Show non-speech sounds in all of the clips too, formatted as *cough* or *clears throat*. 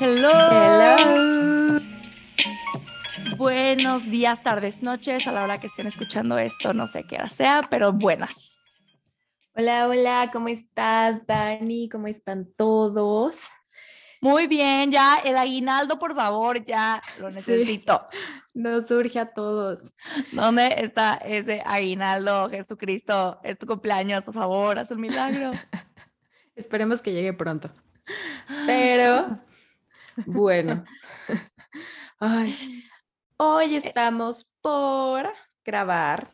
Hello. Hello. Buenos días, tardes, noches, a la hora que estén escuchando esto, no sé qué hora sea, pero buenas. Hola, hola, ¿cómo estás, Dani? ¿Cómo están todos? Muy bien, ya el aguinaldo, por favor, ya lo Sí. Nos surge a todos. ¿Dónde está ese aguinaldo, Jesucristo? Es tu cumpleaños, por favor, haz un milagro. *laughs* Esperemos que llegue pronto. *gasps* Pero, bueno. Ay, hoy estamos por grabar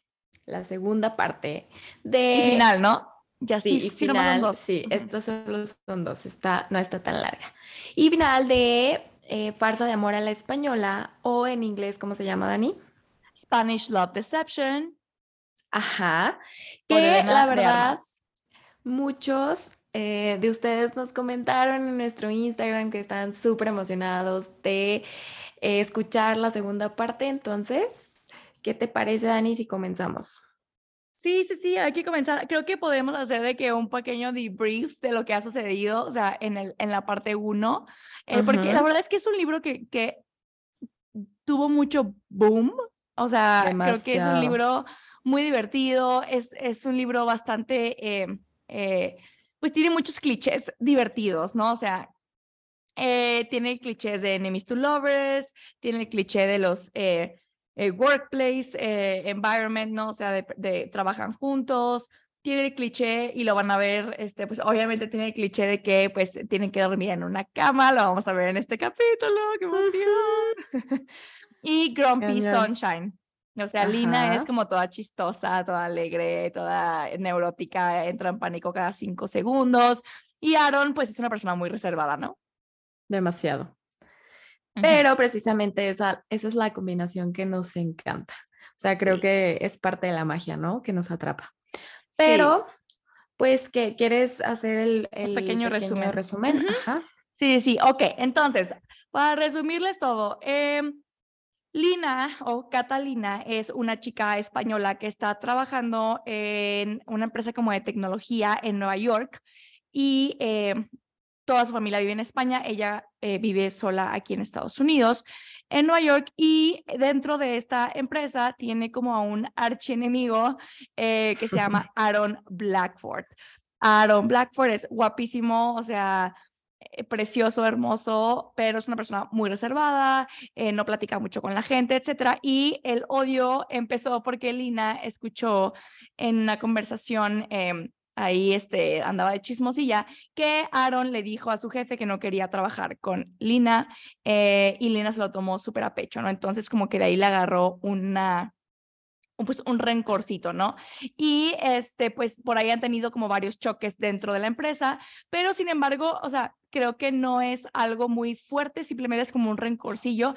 la segunda parte de... Y final, ¿no? Ya Sí, sí, y sí, final, dos. sí, Ujú. estos solo son dos, está, no está tan larga. Y final de eh, Farsa de Amor a la Española, o en inglés, ¿cómo se llama, Dani? Spanish Love Deception. Ajá, que la verdad, muchos eh, de ustedes nos comentaron en nuestro Instagram que están súper emocionados de eh, escuchar la segunda parte, entonces, ¿qué te parece, Dani, si comenzamos? Sí, sí, sí, hay que comenzar. Creo que podemos hacer de que un pequeño debrief de lo que ha sucedido, o sea, en, el, en la parte 1, porque la verdad es que es un libro que, que tuvo mucho boom, o sea, creo que es un Demasiado. libro muy divertido, es, es un libro bastante, eh, eh, pues tiene muchos clichés divertidos, ¿no? O sea, eh, tiene clichés de enemies to lovers, tiene el cliché de los eh, workplace eh, environment, ¿no? O sea, de, de trabajan juntos. Tiene el cliché y lo van a ver, este, pues obviamente tiene el cliché de que pues tienen que dormir en una cama, lo vamos a ver en este capítulo, qué emoción. *laughs* y Grumpy. Sunshine. O sea, Lina es Ajá. como toda chistosa, toda alegre, toda neurótica, entra en pánico cada cinco segundos. Y Aaron, pues es una persona muy reservada, ¿no? Demasiado. Pero precisamente esa, esa es la combinación que nos encanta. O sea, creo Sí. que es parte de la magia, ¿no? Que nos atrapa. Pero, pues, ¿qué quieres hacer el, el pequeño resumen. resumen? Ujú. Ajá. Sí, sí, ok. Entonces, para resumirles todo, em, Lina o Catalina es una chica española que está trabajando en una empresa como de tecnología en Nueva York y em, toda su familia vive en España. Ella eh, vive sola aquí en Estados Unidos, en Nueva York, y dentro de esta empresa tiene como a un archienemigo eh, que se llama *laughs* Aaron Blackford. Aaron Blackford es guapísimo, o sea, eh, precioso, hermoso, pero es una persona muy reservada, eh, no platica mucho con la gente, etcétera. Y el odio empezó porque Lina escuchó en una conversación, em, ahí este, andaba de chismosilla, que Aaron le dijo a su jefe que no quería trabajar con Lina eh, y Lina se lo tomó súper a pecho, ¿no? Entonces como que de ahí le agarró una un, pues un rencorcito, ¿no? Y este, pues por ahí han tenido como varios choques dentro de la empresa, pero sin embargo, o sea, creo que no es algo muy fuerte, simplemente es como un rencorcillo.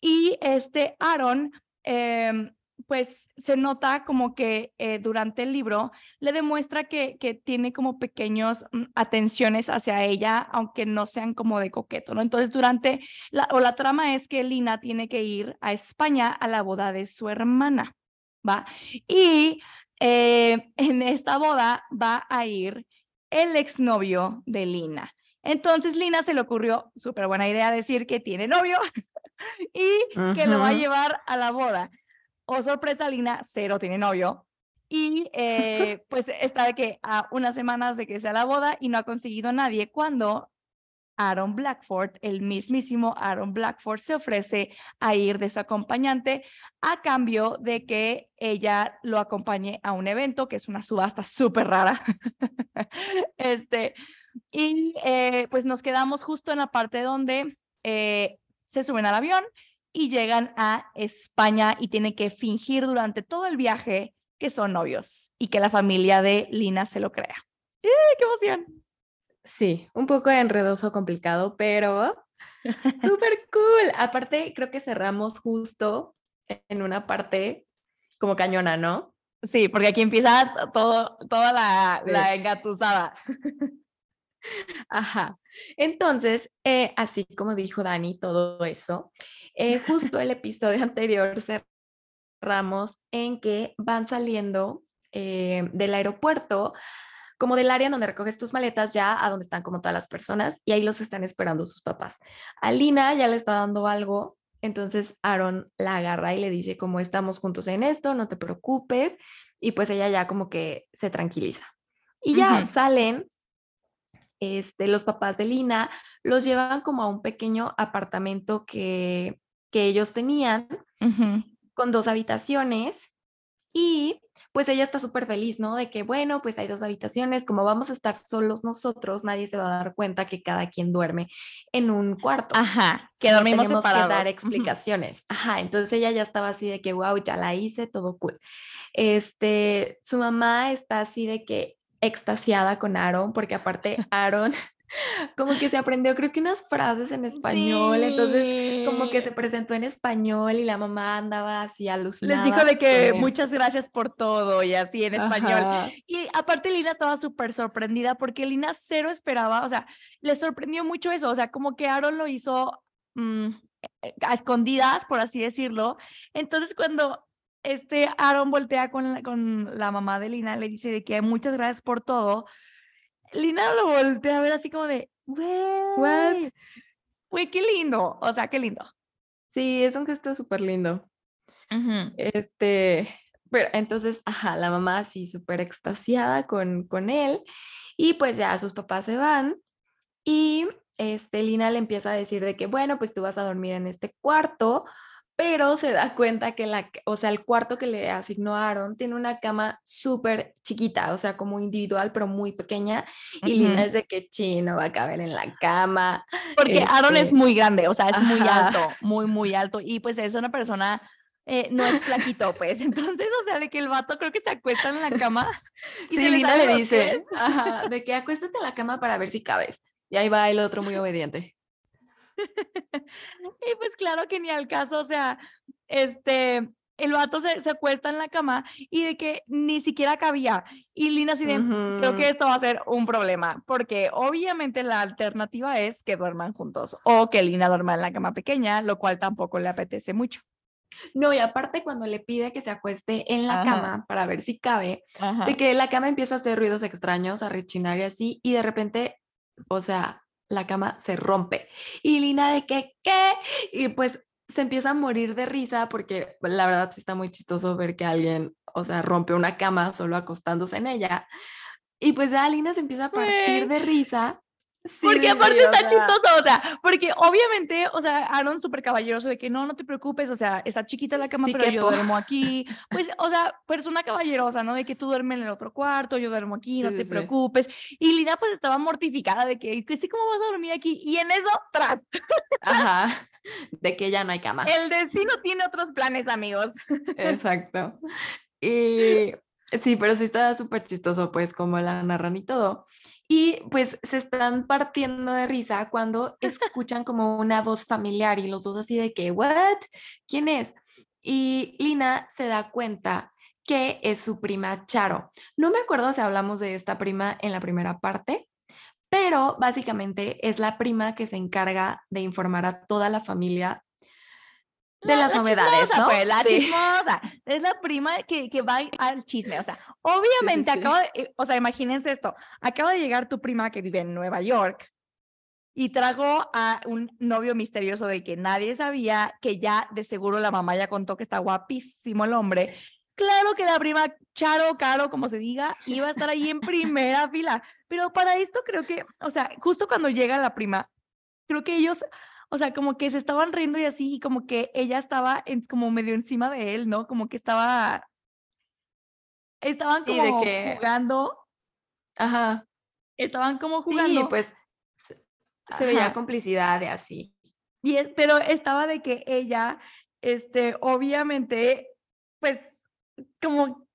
Y este Aaron, em, pues se nota como que eh, durante el libro le demuestra que, que tiene como pequeños mm, atenciones hacia ella, aunque no sean como de coqueto, ¿no? Entonces durante, la, o la trama es que Lina tiene que ir a España a la boda de su hermana. ¿va? Y eh, *laughs* en esta boda va a ir el exnovio de Lina. Entonces Lina se le ocurrió, súper buena idea, decir que tiene novio *laughs* y que lo va a llevar a la boda. Oh, sorpresa, Lina, cero tiene novio. Y eh, *laughs* pues está de que a unas semanas de que sea la boda y no ha conseguido a nadie cuando Aaron Blackford, el mismísimo Aaron Blackford, se ofrece a ir de su acompañante a cambio de que ella lo acompañe a un evento, que es una subasta súper rara. *laughs* este, y eh, pues nos quedamos justo en la parte donde eh, se suben al avión y llegan a España y tienen que fingir durante todo el viaje que son novios y que la familia de Lina se lo crea. ¡Eh, ¡Qué emoción! Sí, un poco enredoso, complicado, pero *laughs* súper cool. Aparte, creo que cerramos justo en una parte como cañona, ¿no? Sí, porque aquí empieza todo, toda la, Sí. la engatusada. *laughs* Ajá. Entonces, eh, así como dijo Dani, todo eso, eh, justo el episodio *laughs* anterior cerramos en que van saliendo eh, del aeropuerto como del área donde recoges tus maletas ya a donde están como todas las personas y ahí los están esperando sus papás. A Lina ya le está dando algo, entonces Aaron la agarra y le dice como estamos juntos en esto, no te preocupes y pues ella ya como que se tranquiliza. Y ya salen este, los papás de Lina los llevan como a un pequeño apartamento que, que ellos tenían con dos habitaciones y pues ella está súper feliz, ¿no? De que, bueno, pues hay dos habitaciones, como vamos a estar solos nosotros, nadie se va a dar cuenta que cada quien duerme en un cuarto. Ajá, que dormimos tenemos separados. que dar explicaciones. Ajá, entonces ella ya estaba así de que, wow, ya la hice, todo cool. Este, su mamá está así de que extasiada con Aaron, porque aparte *laughs* Aaron *laughs* como que se aprendió creo que unas frases en español, entonces como que se presentó en español y la mamá andaba así alucinada. Les dijo de que muchas gracias por todo y así en español. Y aparte Lina estaba súper sorprendida porque Lina cero esperaba, o sea, le sorprendió mucho eso, o sea, como que Aaron lo hizo mm, eh, a escondidas, por así decirlo. Entonces cuando este Aaron voltea con la, con la mamá de Lina, le dice de que muchas gracias por todo Lina lo voltea a ver así como de, güey, güey, qué lindo, o sea, qué lindo. Sí, es un gesto súper lindo. Este, pero entonces, ajá, la mamá así súper extasiada con, con él y pues ya sus papás se van y este, Lina le empieza a decir de que, bueno, pues tú vas a dormir en este cuarto pero se da cuenta que la, o sea, el cuarto que le asignó Aaron tiene una cama súper chiquita, o sea, como individual, pero muy pequeña. Y Lina es de que chino va a caber en la cama. Porque Aaron es este muy grande, o sea, es muy alto, muy, muy alto. Y pues es una persona, eh, no es flaquito, pues. *laughs* Entonces, o sea, de que el vato creo que se acuesta en la cama. *laughs* Y sí, Lina le dice, ajá, de que acuéstate en la cama para ver si cabes. Y ahí va el otro muy obediente. *laughs* y pues claro que ni al caso, o sea, este, el vato se, se, acuesta en la cama y de que ni siquiera cabía. Y Lina así de, creo que esto va a ser un problema, porque obviamente la alternativa es que duerman juntos o que Lina duerma en la cama pequeña, lo cual tampoco le apetece mucho. No, y aparte cuando le pide que se acueste en la cama para ver si cabe, de que la cama empieza a hacer ruidos extraños, a rechinar y así, y de repente, o sea, la cama se rompe. Y Lina de que, ¿qué? Y pues se empieza a morir de risa porque la verdad sí está muy chistoso ver que alguien, o sea, rompe una cama solo acostándose en ella. Y pues ya Lina se empieza a partir de risa porque aparte está chistoso, o sea, porque obviamente, o sea, Aaron súper caballeroso de que no, no te preocupes, o sea, está chiquita la cama, pero yo duermo aquí. *laughs* Pues, o sea, persona caballerosa, ¿no? De que tú duermes en el otro cuarto, yo duermo aquí, no te preocupes. Y Lina pues estaba mortificada de que, que sí, ¿cómo vas a dormir aquí? Y en eso, tras. Ajá, de que ya no hay cama. El destino tiene otros planes, amigos. Exacto. *laughs* Y sí, pero sí está súper chistoso, pues, como la narran y todo. Y pues se están partiendo de risa cuando escuchan como una voz familiar y los dos así de que, ¿what? ¿Quién es? Y Lina se da cuenta que es su prima Charo. No me acuerdo si hablamos de esta prima en la primera parte, pero básicamente es la prima que se encarga de informar a toda la familia de las novedades, ¿no? Pues, la chismosa. Es la prima que, que, va al chisme. O sea, obviamente acaba de, eh, o sea, imagínense esto. Acaba de llegar tu prima que vive en Nueva York y trajo a un novio misterioso de que nadie sabía, que ya de seguro la mamá ya contó que está guapísimo el hombre. Claro que la prima Charo, Caro, como se diga, iba a estar ahí en primera fila. Pero para esto creo que, o sea, justo cuando llega la prima, creo que ellos o sea, como que se estaban riendo y así, y como que ella estaba en, como medio encima de él, ¿no? Como que estaba, estaban como jugando. Ajá. Estaban como jugando. Sí, pues se veía complicidad de así. Y es, pero estaba de que ella, este, obviamente, pues, como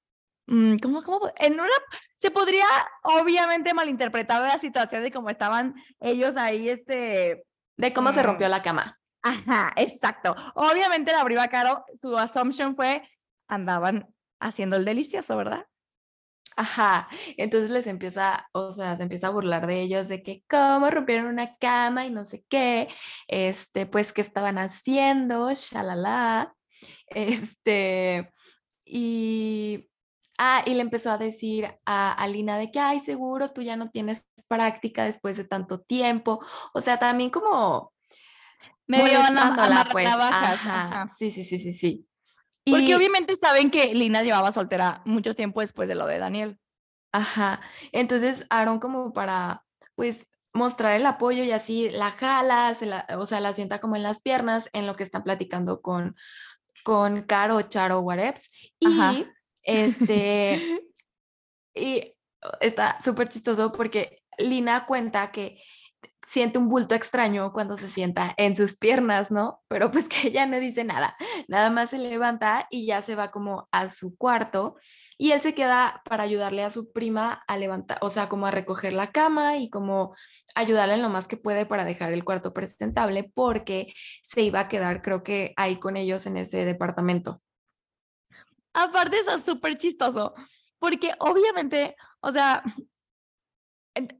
mm, ¿Cómo, cómo? En una, se podría obviamente malinterpretar la situación de cómo estaban ellos ahí, este, de cómo se rompió la cama. Ajá, exacto. Obviamente la prima Caro, su assumption fue, andaban haciendo el delicioso, ¿verdad? Ajá, entonces les empieza, o sea, se empieza a burlar de ellos de que cómo rompieron una cama y no sé qué, este, pues qué estaban haciendo, shalala, este, y Ah, y le empezó a decir a, a Lina de que, ay, seguro tú ya no tienes práctica después de tanto tiempo. O sea, también como Medio molestándola, pues. Ajá, ajá. Sí, sí, sí, sí, sí. Porque Y- obviamente saben que Lina llevaba soltera mucho tiempo después de lo de Daniel. Ajá. Entonces, Aaron como para, pues, mostrar el apoyo y así la jala, se la, o sea, la sienta como en las piernas en lo que están platicando con, con Caro, Charo, Whateps. Ajá. Este, *laughs* y está súper chistoso porque Lina cuenta que siente un bulto extraño cuando se sienta en sus piernas, ¿no? Pero pues que ella no dice nada, nada más se levanta y ya se va como a su cuarto y él se queda para ayudarle a su prima a levantar, o sea, como a recoger la cama y como ayudarle en lo más que puede para dejar el cuarto presentable porque se iba a quedar, creo que ahí con ellos en ese departamento. Aparte está súper chistoso, porque obviamente, o sea,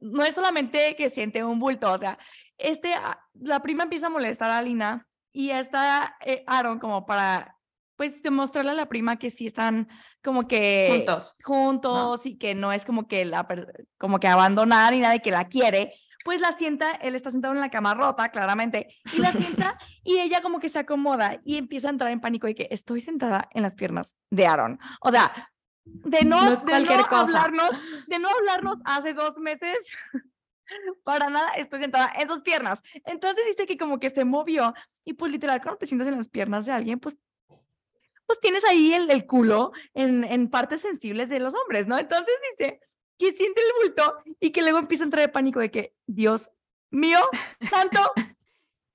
no es solamente que siente un bulto, o sea, este, a- la prima empieza a molestar a Lina y está eh, Aaron como para, pues, demostrarle a la prima que sí están como que Juntos. juntos y que no es como que la, como que abandonada ni nada y que la quiere, pues la sienta, él está sentado en la cama rota, claramente, y la sienta *laughs* y ella como que se acomoda y empieza a entrar en pánico de que estoy sentada en las piernas de Aaron. O sea, de no, de no cosa. hablarnos, de no hablarnos hace dos meses, *laughs* para nada estoy sentada en dos piernas. Entonces dice que como que se movió y pues literal cuando te sientas en las piernas de alguien, pues pues tienes ahí el, el culo en, en partes sensibles de los hombres, ¿no? Entonces dice que siente el bulto y que luego empieza a entrar de pánico de que, Dios mío, santo,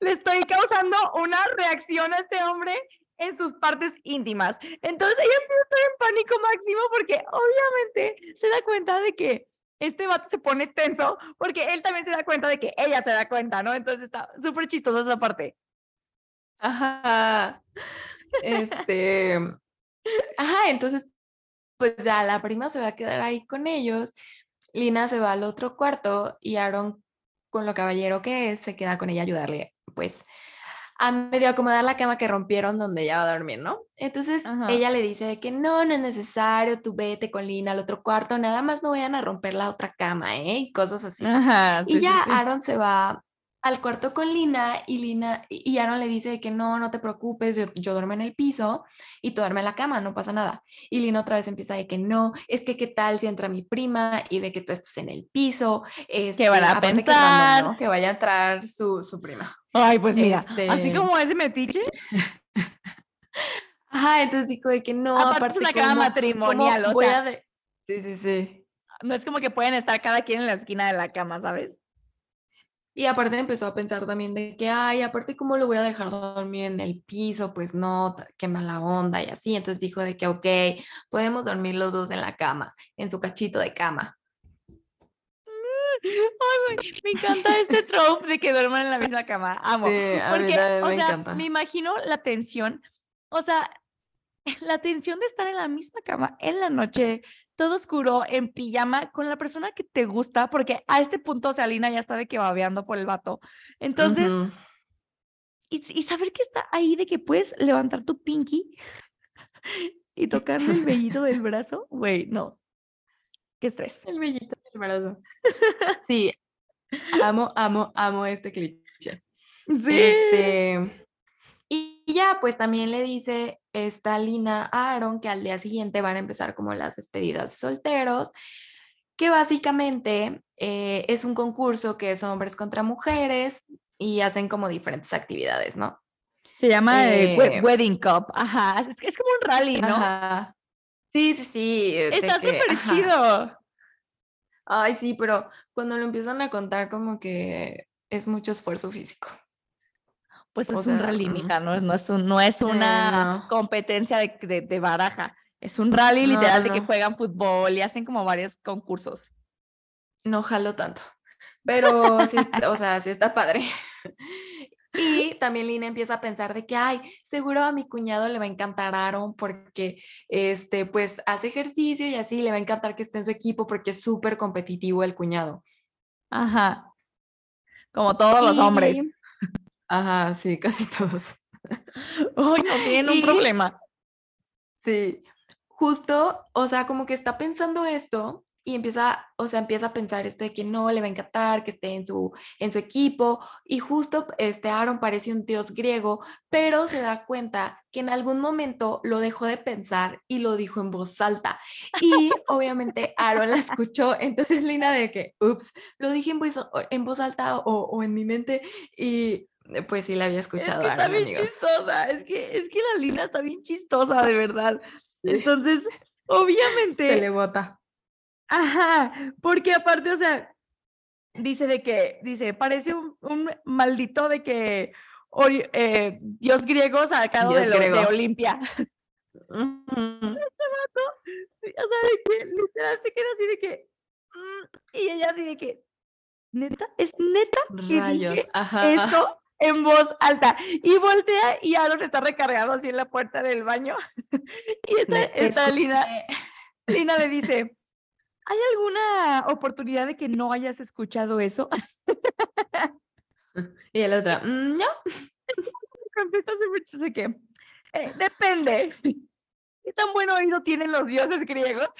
le estoy causando una reacción a este hombre en sus partes íntimas. Entonces ella empieza a estar en pánico máximo porque obviamente se da cuenta de que este vato se pone tenso porque él también se da cuenta de que ella se da cuenta, ¿no? Entonces está súper chistosa esa parte. Ajá. Este. Ajá, entonces, pues ya la prima se va a quedar ahí con ellos. Lina se va al otro cuarto y Aaron, con lo caballero que es, se queda con ella a ayudarle, pues, a medio acomodar la cama que rompieron donde ella va a dormir, ¿no? Entonces Ajá. ella le dice de que no, no es necesario, tú vete con Lina al otro cuarto, nada más no vayan a romper la otra cama, ¿eh? Y cosas así. Ajá. Y ya Aaron se va al cuarto con Lina y Lina y Aaron le dice que no, no te preocupes, yo, yo duermo en el piso y tú duerme en la cama, no pasa nada. Y Lina otra vez empieza de que no, es que qué tal si entra mi prima y ve que tú estás en el piso, ¿Qué van a este, que es random, pensar? ¿no? Que vaya a entrar su, su prima. Ay, pues mira, así Este- como ese metiche, *laughs* Ajá, entonces dijo de que no, aparte, aparte es una cama ¿cómo- matrimonial, o sea, a de- Sí, sí, sí. no es como que pueden estar cada quien en la esquina de la cama, ¿sabes? Y aparte empezó a pensar también de que, ay, aparte, ¿cómo lo voy a dejar dormir en el piso? Pues no, qué mala onda y así. Entonces dijo de que, ok, podemos dormir los dos en la cama, en su cachito de cama. Ay, güey, me encanta este trope de que duerman en la misma cama. Amo. Sí, mí Porque, también o me sea, encanta. me imagino la tensión, o sea, la tensión de estar en la misma cama en la noche, todo oscuro, en pijama, con la persona que te gusta, porque a este punto, o sea, Lina ya está de que babeando por el vato. Entonces, y, y saber que está ahí de que puedes levantar tu pinky y tocarle el vellito del brazo, güey, no. Qué estrés. El bellito del brazo. Sí, amo, amo, amo este cliché. Sí. Este, y ya, pues también le dice esta Lina a Aaron que al día siguiente van a empezar como las despedidas de solteros, que básicamente eh, es un concurso que es hombres contra mujeres y hacen como diferentes actividades, ¿no? Se llama eh, Eh, Wedding Cup. Ajá. Es, es como un rally, ¿no? Ajá. Sí, sí, sí. Está súper chido. Ay, sí, pero cuando lo empiezan a contar como que es mucho esfuerzo físico. Pues O es un rally, mija, no es, no es, un- no es una no. competencia de, de- de baraja. Es un rally No, literal de que juegan fútbol y hacen como varios concursos. no jalo tanto. Pero sí, o *laughs* sea, sí está padre. *laughs* Y también Lina empieza a pensar de que, ay, seguro a mi cuñado le va a encantar Aaron porque, este, pues, hace ejercicio y así le va a encantar que esté en su equipo porque es súper competitivo el cuñado. Ajá. Como todos los hombres. Ajá, sí, casi *laughs* todos. Uy, no tienen un problema. Sí. justo, o sea, como que está pensando esto y empieza, o sea, empieza a pensar esto de que no le va a encantar que esté en su, en su equipo y justo este Aaron parece un dios griego, pero se da cuenta que en algún momento lo dejó de pensar y lo dijo en voz alta y obviamente Aaron la escuchó, *laughs* entonces Lina de que, ups, lo dije en voz, en voz alta o, o en mi mente y pues sí la había escuchado. Es que está bien chistosa, es que, es que la Lina está bien chistosa, de verdad. Entonces, *laughs* obviamente... Se le bota. Ajá, porque aparte, o sea, dice de que, dice, parece un, un maldito de que eh, dios griego sacado de, de, Olimpia. *laughs* o sea, de que literal se queda así de que, mm", y ella así de que, neta, es neta que Rayos, dije ajá. esto en voz alta y voltea y Aaron está recargado así en la puerta del baño *laughs* y esta, esta Lina, Lina le *laughs* dice, ¿hay alguna oportunidad de que no hayas escuchado eso? y el otro, mm, no. Contesta mucho de que, eh, depende. ¿Qué tan buen oído tienen los dioses griegos?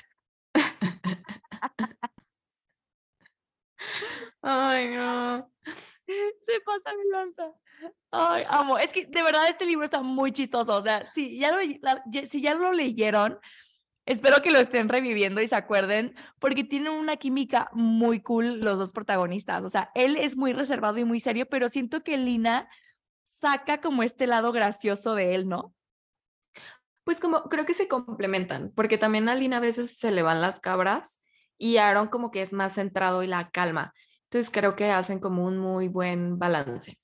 *laughs* Ay, no. Se pasa de lanza. Ay, amo. Es que de verdad este libro está muy chistoso. O sea, si ya lo, si ya lo leyeron, espero que lo estén reviviendo y se acuerden, porque tienen una química muy cool los dos protagonistas. O sea, él es muy reservado y muy serio, pero siento que Lina saca como este lado gracioso de él, ¿no? Pues como creo que se complementan, porque también a Lina a veces se le van las cabras y Aaron como que es más centrado y la calma. Entonces creo que hacen como un muy buen balance.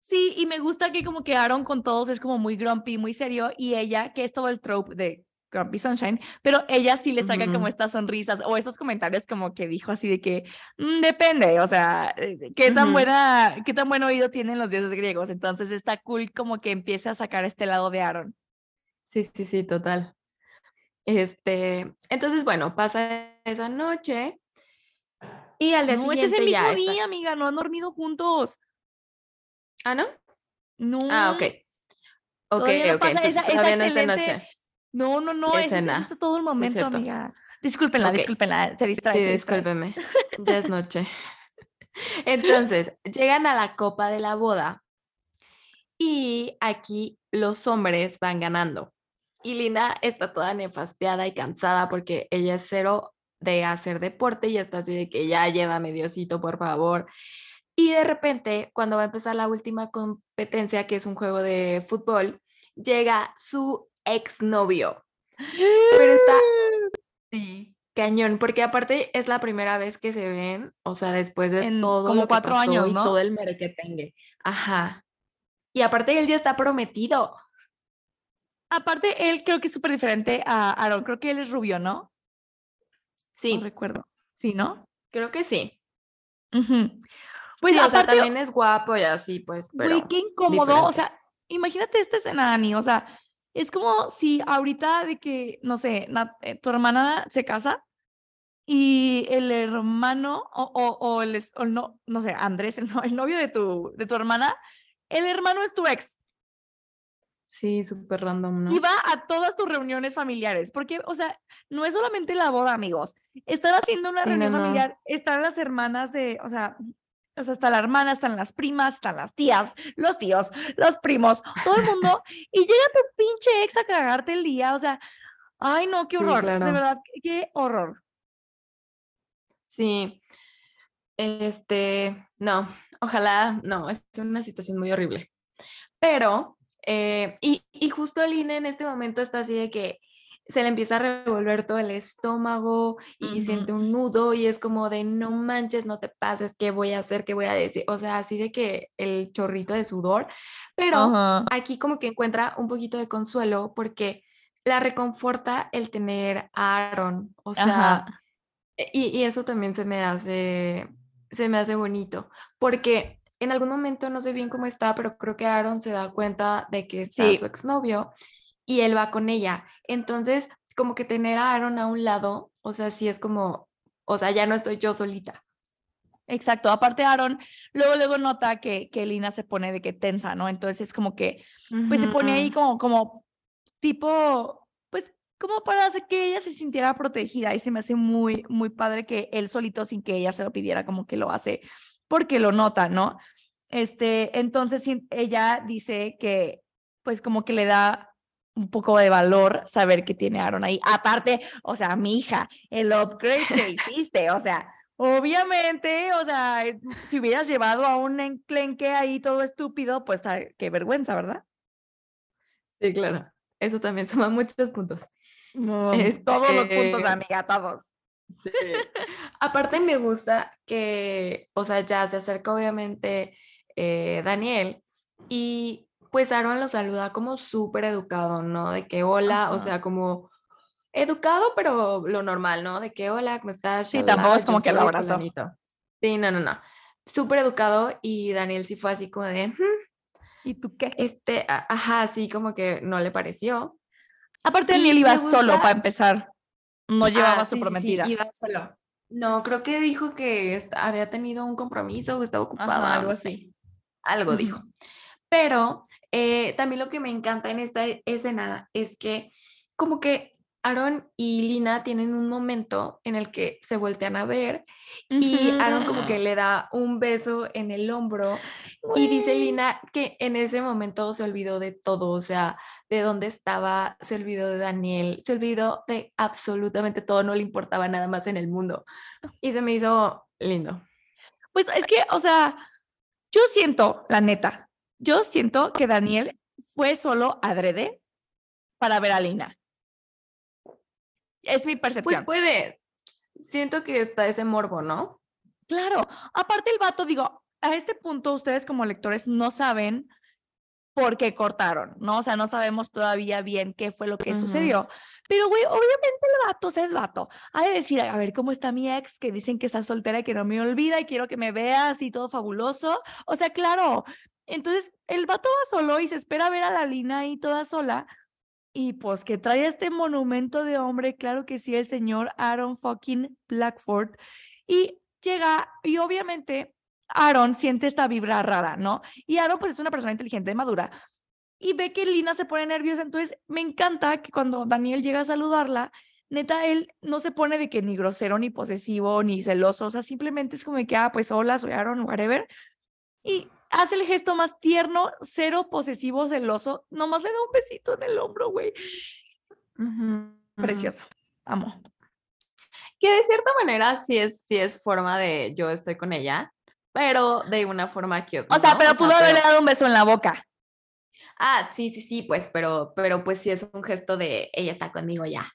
Sí, y me gusta que como que Aaron con todos es como muy grumpy, muy serio, y ella, que es todo el trope de Grumpy Sunshine, pero ella sí le saca como estas sonrisas o esos comentarios como que dijo así de que mm, depende, o sea, eh, qué tan buena, qué tan buen oído tienen los dioses griegos, entonces está cool como que empiece a sacar este lado de Aaron. Sí, sí, sí, total. Este, entonces bueno, pasa esa noche y al día no, siguiente es el mismo día, amiga, no han dormido juntos. ¿Ah, no? No. Ah, ok. Ok, no ok. Pasa esa, esa excelente... noche. No, no, no, es, es, todo el momento, amiga. Discúlpenla, okay. discúlpenla, te distraes. Sí, discúlpenme. *laughs* ya es noche. *laughs* Entonces, llegan a la copa de la boda y aquí los hombres van ganando. Y Lina está toda nefasteada y cansada porque ella es cero de hacer deporte y está así de que ya llévame Diosito, por favor. Y de repente, cuando va a empezar la última competencia, que es un juego de fútbol, llega su exnovio. Pero está sí, cañón, porque aparte es la primera vez que se ven, o sea, después de todo como lo que cuatro pasó años, y todo el tenga Ajá. Y aparte él ya está prometido. Aparte, él creo que es súper diferente a Aaron. Creo que él es rubio, ¿no? Sí. No recuerdo. Sí, ¿no? Creo que sí. Pues o sea, también es guapo y así, pues, pero. qué incómodo. O sea, imagínate esta escena, Ani. O sea, es como si ahorita de que, no sé, eh, tu hermana se casa y el hermano o, o, o el, o no, no sé, Andrés, el, el novio de tu, de tu hermana, el hermano es tu ex. Sí, súper random, ¿no? Y va a todas tus reuniones familiares, porque, o sea, no es solamente la boda, amigos. Están haciendo una reunión familiar, están las hermanas de, o sea, o sea, está la hermana, están las primas, están las tías, los tíos, los primos, todo el mundo, *laughs* y llega tu pinche ex a cagarte el día, o sea, ay no, qué horror, de verdad, qué horror. Sí, este, no, ojalá, no, es una situación muy horrible. Pero eh, y, y, justo Aline en este momento está así de que se le empieza a revolver todo el estómago y siente un nudo y es como de no manches, no te pases, ¿qué voy a hacer? ¿Qué voy a decir? O sea, así de que el chorrito de sudor, pero aquí como que encuentra un poquito de consuelo porque la reconforta el tener a Aaron, o sea, e, y, y, eso también se me hace, se me hace bonito, porque en algún momento, no sé bien cómo está, pero creo que Aaron se da cuenta de que está su exnovio y él va con ella. Entonces, como que tener a Aaron a un lado, o sea, sí es como, o sea, ya no estoy yo solita. Exacto, aparte Aaron luego luego nota que, que Lina se pone de que tensa, ¿no? Entonces es como que, pues se pone ahí como, como tipo, pues como para hacer que ella se sintiera protegida y se me hace muy, muy padre que él solito sin que ella se lo pidiera, como que lo hace porque lo nota, ¿no? Este, entonces ella dice que pues como que le da un poco de valor saber que tiene Aaron ahí. Aparte, o sea, mi hija, el upgrade que *laughs* hiciste, o sea, obviamente, o sea, si hubieras llevado a un enclenque ahí todo estúpido, pues qué vergüenza, ¿verdad? Sí, claro. Eso también suma muchos puntos. Es, todos los puntos, este, amiga, todos. Sí. *laughs* Aparte me gusta que, o sea, ya se acerca obviamente eh, Daniel y pues Aaron lo saluda como súper educado, ¿no? De que hola, o sea, como educado, pero lo normal, ¿no? De que hola, ¿cómo estás? Sí, tampoco es como que lo abrazó. Sí, no, no, no. Súper educado y Daniel sí fue así como de, ¿y tú qué? Este, ajá, sí, como que no le pareció. Aparte, Daniel iba solo para empezar. No llevaba ah, su prometida. iba solo. No, creo que dijo que había tenido un compromiso o estaba ocupado. algo así. Algo dijo. Pero eh, también lo que me encanta en esta escena es que como que Aaron y Lina tienen un momento en el que se voltean a ver y Aaron como que le da un beso en el hombro y dice Lina que en ese momento se olvidó de todo, o sea, de dónde estaba, se olvidó de Daniel, se olvidó de absolutamente todo, no le importaba nada más en el mundo. Y se me hizo lindo. Pues es que, o sea, yo siento, la neta, yo siento que Daniel fue solo adrede para ver a Lina. Es mi pues percepción. Pues puede. Siento que está ese morbo, ¿no? Claro. Aparte el vato, digo, a este punto ustedes como lectores no saben por qué cortaron, ¿no? O sea, no sabemos todavía bien qué fue lo que sucedió. Pero, güey, obviamente el vato, o sea, es vato. Ha de decir, a ver, ¿cómo está mi ex? Que dicen que está soltera y que no me olvida y quiero que me vea así todo fabuloso. O sea, claro. Entonces, el vato va solo y se espera ver a la Lina ahí toda sola. Y pues que trae este monumento de hombre, claro que sí, el señor Aaron fucking Blackford. Y llega, y obviamente Aaron siente esta vibra rara, ¿no? Y Aaron pues es una persona inteligente, madura. Y ve que Lina se pone nerviosa, entonces me encanta que cuando Daniel llega a saludarla, neta, él no se pone de que ni grosero, ni posesivo, ni celoso, o sea, simplemente es como que, ah, pues hola, soy Aaron, whatever. Y hace el gesto más tierno, cero posesivo, celoso, nomás le da un besito en el hombro, güey. Precioso, amo. Que de cierta manera sí es, sí es forma de yo estoy con ella, pero de una forma que O sea, pero pudo haberle dado un beso en la boca. Ah, sí, sí, sí, pues, pero, pero pues sí es un gesto de ella está conmigo ya,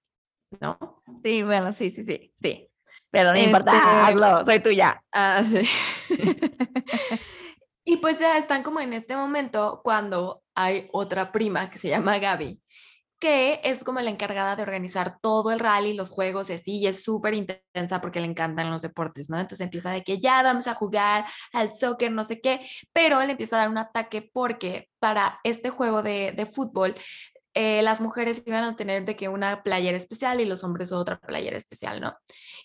¿no? Sí, bueno, sí, sí, sí, sí. Pero no importa, este, hazlo, soy tuya. Ah, sí. *laughs* *laughs* y pues ya están como en este momento cuando hay otra prima que se llama Gaby, que es como la encargada de organizar todo el rally, los juegos y así, y es súper intensa porque le encantan los deportes, ¿no? Entonces empieza de que ya vamos a jugar al soccer, no sé qué, pero le empieza a dar un ataque porque para este juego de, de fútbol eh, las mujeres iban a tener de que una playera especial y los hombres otra playera especial, ¿no?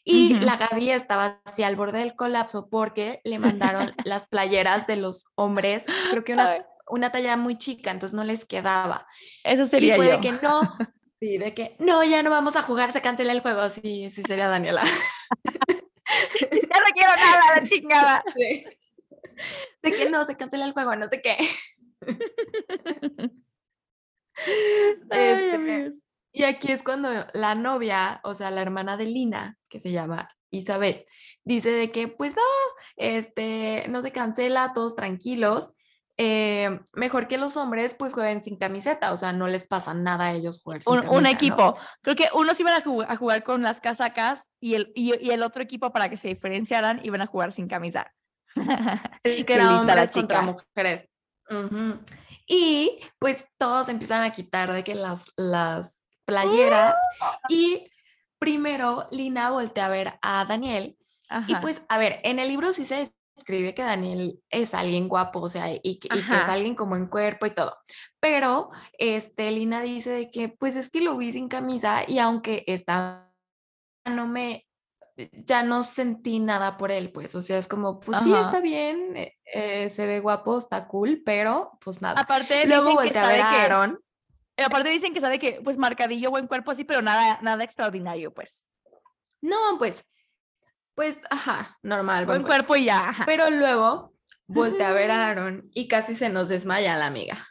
Y la Gaby estaba así al borde del colapso porque le mandaron *laughs* las playeras de los hombres, creo que una, una talla muy chica, entonces no les quedaba. Eso sería y fue de que no, sí, de que no, ya no vamos a jugar, se cancela el juego. Sí, sí sería Daniela. *laughs* ya no quiero nada, la chingada. De que no, se cancela el juego, no sé qué. *laughs* *laughs* Este, y aquí es cuando la novia, o sea, la hermana de Lina, que se llama Isabel, dice de que pues no, este, no se cancela, todos tranquilos. Eh, mejor que los hombres pues jueguen sin camiseta, o sea, no les pasa nada a ellos jugar sin un, camiseta, un equipo. Creo que unos iban a, jugar, con las casacas y el, y, el otro equipo para que se diferenciaran iban a jugar sin camisa. *laughs* Es que era hombres contra mujeres. Y pues todos empiezan a quitar de que las, las playeras y primero Lina voltea a ver a Daniel y pues a ver, en el libro sí se escribe que Daniel es alguien guapo, o sea, y, que es alguien como en cuerpo y todo. Pero este, Lina dice de que pues es que lo vi sin camisa y aunque está, no me, ya no sentí nada por él, pues, o sea, es como, pues sí, está bien, eh, eh, se ve guapo, está cool, pero pues nada. Aparte, luego voltea a ver a Aaron. Y aparte dicen que sabe que, pues, marcadillo, buen cuerpo, así, pero nada, nada extraordinario, pues. No, pues, pues, ajá, normal. Buen, cuerpo. y ya. Pero luego voltea a ver a *laughs* Aaron y casi se nos desmaya la amiga.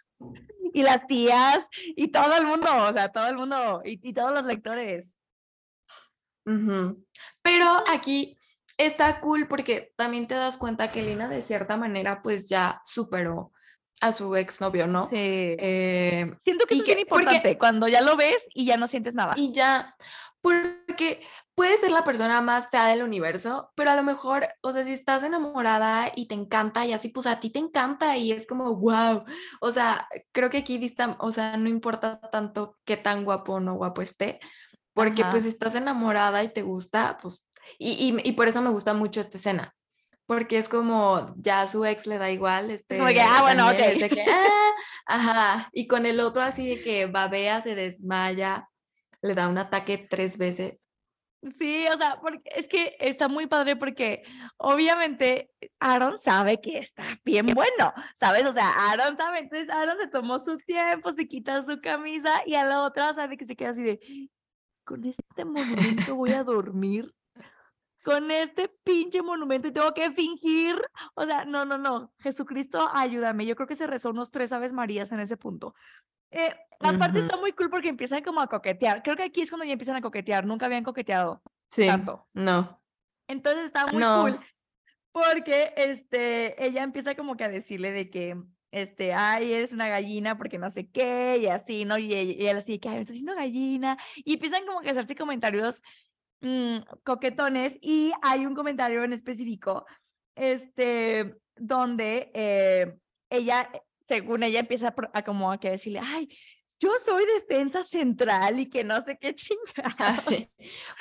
Y las tías y todo el mundo, o sea, todo el mundo y, y todos los lectores. Pero aquí está cool porque también te das cuenta que Lina de cierta manera pues ya superó a su exnovio, ¿no? Sí. Eh, Siento que y es que- bien importante cuando ya lo ves y ya no sientes nada. y ya, porque puede ser la persona más fea del universo, pero a lo mejor, o sea, si estás enamorada y te encanta y así, pues a ti te encanta y es como, wow, o sea, creo que aquí dista, o sea, no importa tanto qué tan guapo o no guapo esté, porque Ajá. pues estás enamorada y te gusta, pues, y, y, y por eso me gusta mucho esta escena. Porque es como ya a su ex le da igual. Este, como que, ah, bueno, ok. es de que, "Ah", ajá. Y con el otro así de que babea, se desmaya, le da un ataque tres veces. Sí, o sea, porque es que está muy padre porque obviamente Aaron sabe que está bien bueno, ¿sabes? O sea, Aaron sabe, entonces Aaron se tomó su tiempo, se quita su camisa y a la otra sabe que se queda así de, con este monumento voy a dormir, con este pinche monumento y tengo que fingir, o sea, no, no, no, Jesucristo, ayúdame, yo creo que se rezó unos tres Aves Marías en ese punto. Eh, aparte está muy cool porque empiezan como a coquetear, creo que aquí es cuando ya empiezan a coquetear, nunca habían coqueteado Sí. tanto. No. Entonces está muy No. cool porque este, ella empieza como que a decirle de que, este, ay, eres una gallina porque no sé qué, y así, ¿no? Y y él así, que "Ay, me está haciendo gallina. Y empiezan como que a hacerse comentarios mm, coquetones y hay un comentario en específico, este, donde eh, ella, según ella, empieza a, como a que decirle, ay, yo soy defensa central y que no sé qué *laughs* chingados Ah, sí.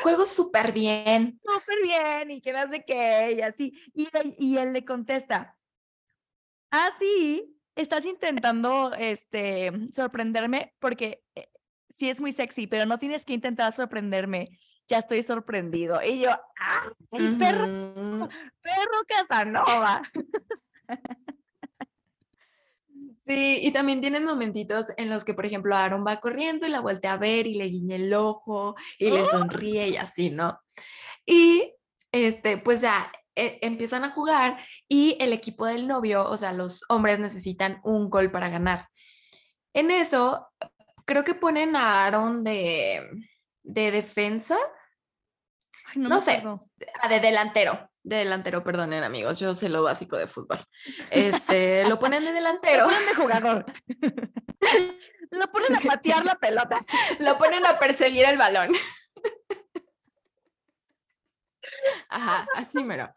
Juego súper bien. súper bien y que no sé qué y así. Y y él le contesta, ah, sí, estás intentando este, sorprenderme porque eh, sí es muy sexy, pero no tienes que intentar sorprenderme. Ya estoy sorprendido. Y yo, ¡ay, perro, Ujú. perro Casanova! Sí, y también tienen momentitos en los que, por ejemplo, Aaron va corriendo y la voltea a ver y le guiña el ojo y le ¡Oh! sonríe y así, ¿no? Y este, pues ya e- empiezan a jugar y el equipo del novio, o sea, los hombres necesitan un gol para ganar. En eso, creo que ponen a Aaron de, de defensa, Ay, no, sé. acuerdo. ah, de delantero, de delantero, perdonen amigos, yo sé lo básico de fútbol. Este, lo ponen de *laughs* Lo delantero. ponen de jugador. *laughs* Lo ponen a patear la pelota. Lo ponen a perseguir el balón. Ajá, *laughs* así mero.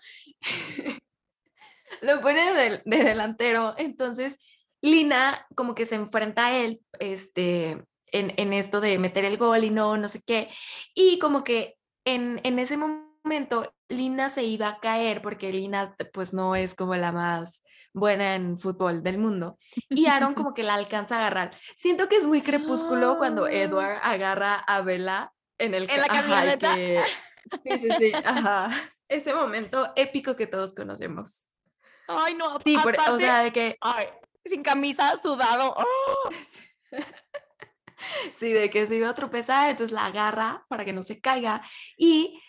Lo ponen de, de delantero. Entonces, Lina como que se enfrenta a él este, en, en esto de meter el gol y no, no sé qué. Y como que en, en ese momento Lina se iba a caer porque Lina pues no es como la más buena en fútbol del mundo. Y Aaron *laughs* como que la alcanza a agarrar. Siento que es muy crepúsculo cuando Ah. Edward agarra a Bella en el En la ajá, camioneta. que- Sí, sí, sí, ajá. Ese momento épico que todos conocemos. Ay, no. Sí, por- o aparte, sea, de que ay, sin camisa, sudado. ¡oh! *laughs* sí, de que se iba a tropezar, entonces la agarra para que no se caiga y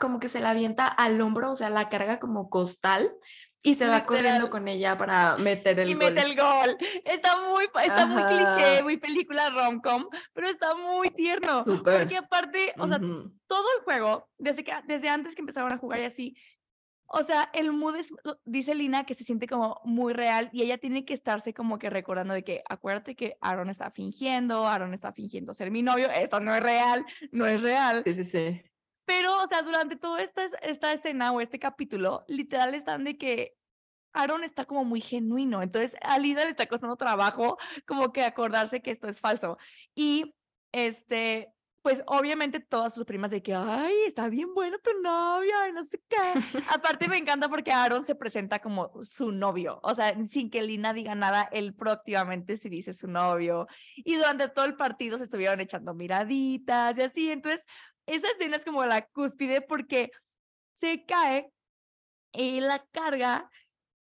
como que se la avienta al hombro, o sea, la carga como costal y se va corriendo Literal. con ella para meter el y gol. mete el gol. Está muy, está muy cliché, muy película rom-com, pero está muy tierno. Súper. Porque aparte, o sea, Ujú. todo el juego, desde, que, desde antes que empezaron a jugar y así, o sea, el mood es, dice Lina que se siente como muy real y ella tiene que estarse como que recordando de que acuérdate que Aaron está fingiendo, Aaron está fingiendo ser mi novio, esto no es real, no es real. Sí, sí, sí. Pero, o sea, durante toda esta, es- esta escena o este capítulo, literal están de que Aaron está como muy genuino. Entonces, a Lina le está costando trabajo como que acordarse que esto es falso. Y, este, pues obviamente todas sus primas de que, ay, está bien bueno tu novio, y no sé qué. Aparte me encanta porque Aaron se presenta como su novio, o sea, sin que Lina diga nada, él proactivamente se dice su novio. Y durante todo el partido se estuvieron echando miraditas y así. Entonces, esa escena es como la cúspide porque se cae y la carga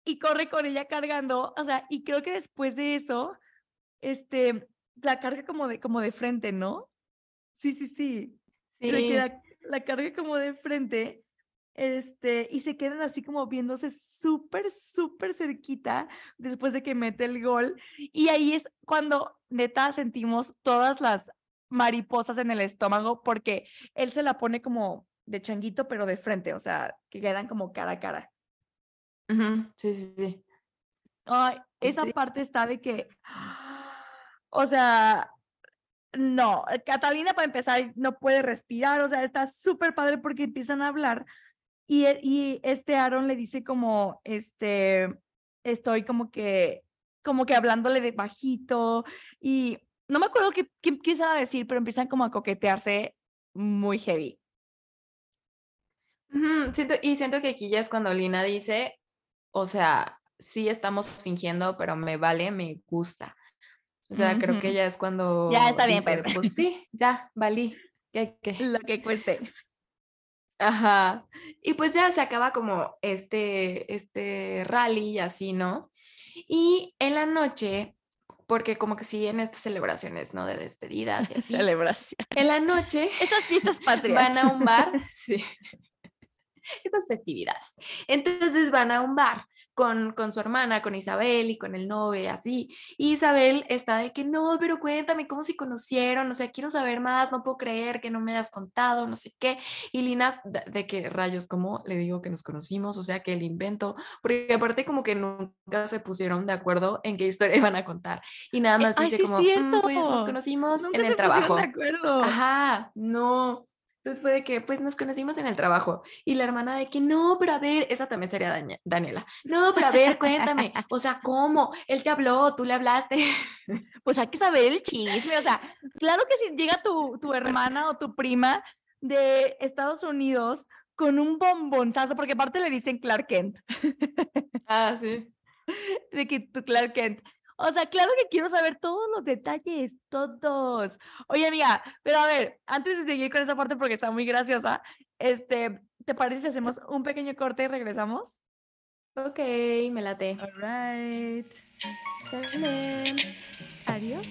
y corre con ella cargando, o sea, y creo que después de eso, este, la carga como de, como de frente, ¿no? Sí, sí, sí. Creo que Sí. la, la carga como de frente, este, y se quedan así como viéndose súper, súper cerquita después de que mete el gol. Y ahí es cuando neta sentimos todas las mariposas en el estómago porque él se la pone como de changuito, pero de frente, o sea, que quedan como cara a cara. Ujú, Sí, sí, sí. Ay, esa Sí. parte está de que, *gasps* o sea, no, Catalina para empezar no puede respirar, o sea, está súper padre porque empiezan a hablar y, e- y este Aaron le dice como, este, estoy como que, como que hablándole de bajito y no me acuerdo qué, qué empiezan a decir, pero empiezan como a coquetearse muy heavy. Siento, y siento que aquí ya es cuando Lina dice, o sea, sí estamos fingiendo, pero me vale, me gusta. O sea, creo que ya es cuando Ya está bien, dice, pues. pues sí, ya, valí. ¿Qué, *laughs* qué? Lo que cueste. Ajá. Y pues ya se acaba como este, este rally y así, ¿no? Y en la noche, porque como que siguen estas celebraciones, ¿no? De despedidas y *laughs* así. Celebración. En la noche *laughs* Estas fiestas *laughs* patrias. van a un bar, sí. Estas festividades. Entonces van a un bar con, con su hermana, con Isabel y con el novio así. Y Isabel está de que no, pero cuéntame cómo se conocieron, o sea, quiero saber más, no puedo creer que no me hayas contado, no sé qué. Y Lina, de, de que rayos, ¿cómo le digo que nos conocimos? O sea, que el invento, porque aparte como que nunca se pusieron de acuerdo en qué historia *laughs* iban a contar. Y nada Eh, más ay, dice sí como, "Mm, pues nos conocimos Nunca en se el pusieron trabajo. de acuerdo. Ajá, no. Entonces fue de que, pues nos conocimos en el trabajo. Y la hermana de que, no, pero a ver, esa también sería Daña- Daniela. No, pero a ver, cuéntame. O sea, ¿cómo? Él te habló, tú le hablaste. *laughs* Pues hay que saber el chisme. O sea, claro que si llega tu, tu hermana o tu prima de Estados Unidos con un bombonzazo, porque aparte le dicen Clark Kent, Ah, sí. *laughs* de que tu Clark Kent. O sea, claro que quiero saber todos los detalles, todos. Oye, amiga, pero a ver, antes de seguir con esa parte porque está muy graciosa, este, ¿te parece si hacemos un pequeño corte y regresamos? Ok, me late. All right. Dale. Adiós.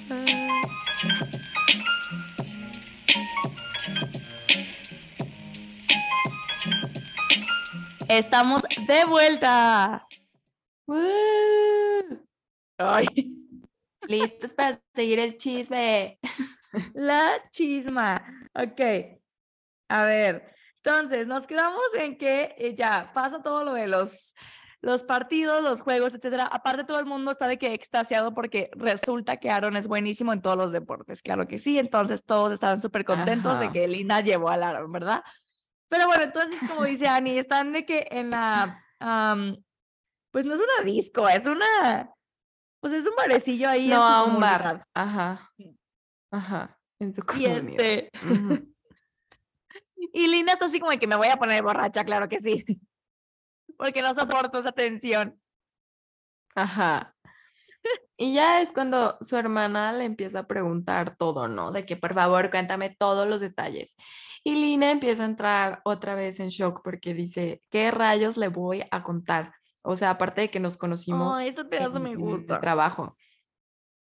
Estamos de vuelta. ¡Woo! Ay, *laughs* Listos para seguir el chisme. *laughs* la chisma. Ok. A ver, entonces nos quedamos en que eh, ya pasa todo lo de los, los partidos, los juegos, etcétera. Aparte, todo el mundo está de que extasiado porque resulta que Aaron es buenísimo en todos los deportes. Claro que sí. Entonces, todos estaban súper contentos de que Lina llevó al Aaron, ¿verdad? Pero bueno, entonces, como dice Ani, están de que en la. am, pues no es una disco, es una. Pues es un barecillo ahí. en No, su a un bar. comunidad. Ajá. Ajá. En su Y comunidad. este. Ujú. *laughs* Y Lina está así como de que me voy a poner borracha, claro que sí. *laughs* Porque no soporto esa tensión. Ajá. Y ya es cuando su hermana le empieza a preguntar todo, ¿no? De que por favor cuéntame todos los detalles. Y Lina empieza a entrar otra vez en shock porque dice, ¿qué rayos le voy a contar? O sea, aparte de que nos conocimos Ay, este pedazo en- me en trabajo.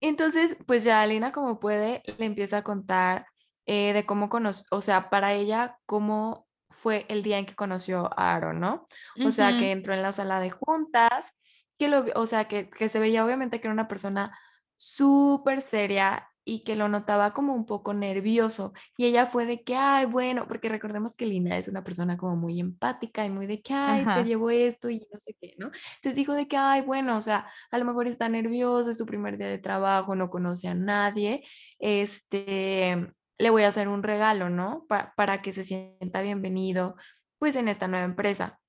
Entonces, pues ya Lina como puede, le empieza a contar eh, de cómo conoció, o sea, para ella, cómo fue el día en que conoció a Aaron, ¿no? O sea, que entró en la sala de juntas, que lo, o sea, que, que se veía obviamente que era una persona súper seria y que lo notaba como un poco nervioso. Y ella fue de que, ay, bueno, porque recordemos que Lina es una persona como muy empática y muy de que, ay, Ajá. te llevo esto y no sé qué, ¿no? Entonces dijo de que, ay, bueno, o sea, a lo mejor está nerviosa, es su primer día de trabajo, no conoce a nadie, este, le voy a hacer un regalo, ¿no? Pa- para que se sienta bienvenido, pues, en esta nueva empresa.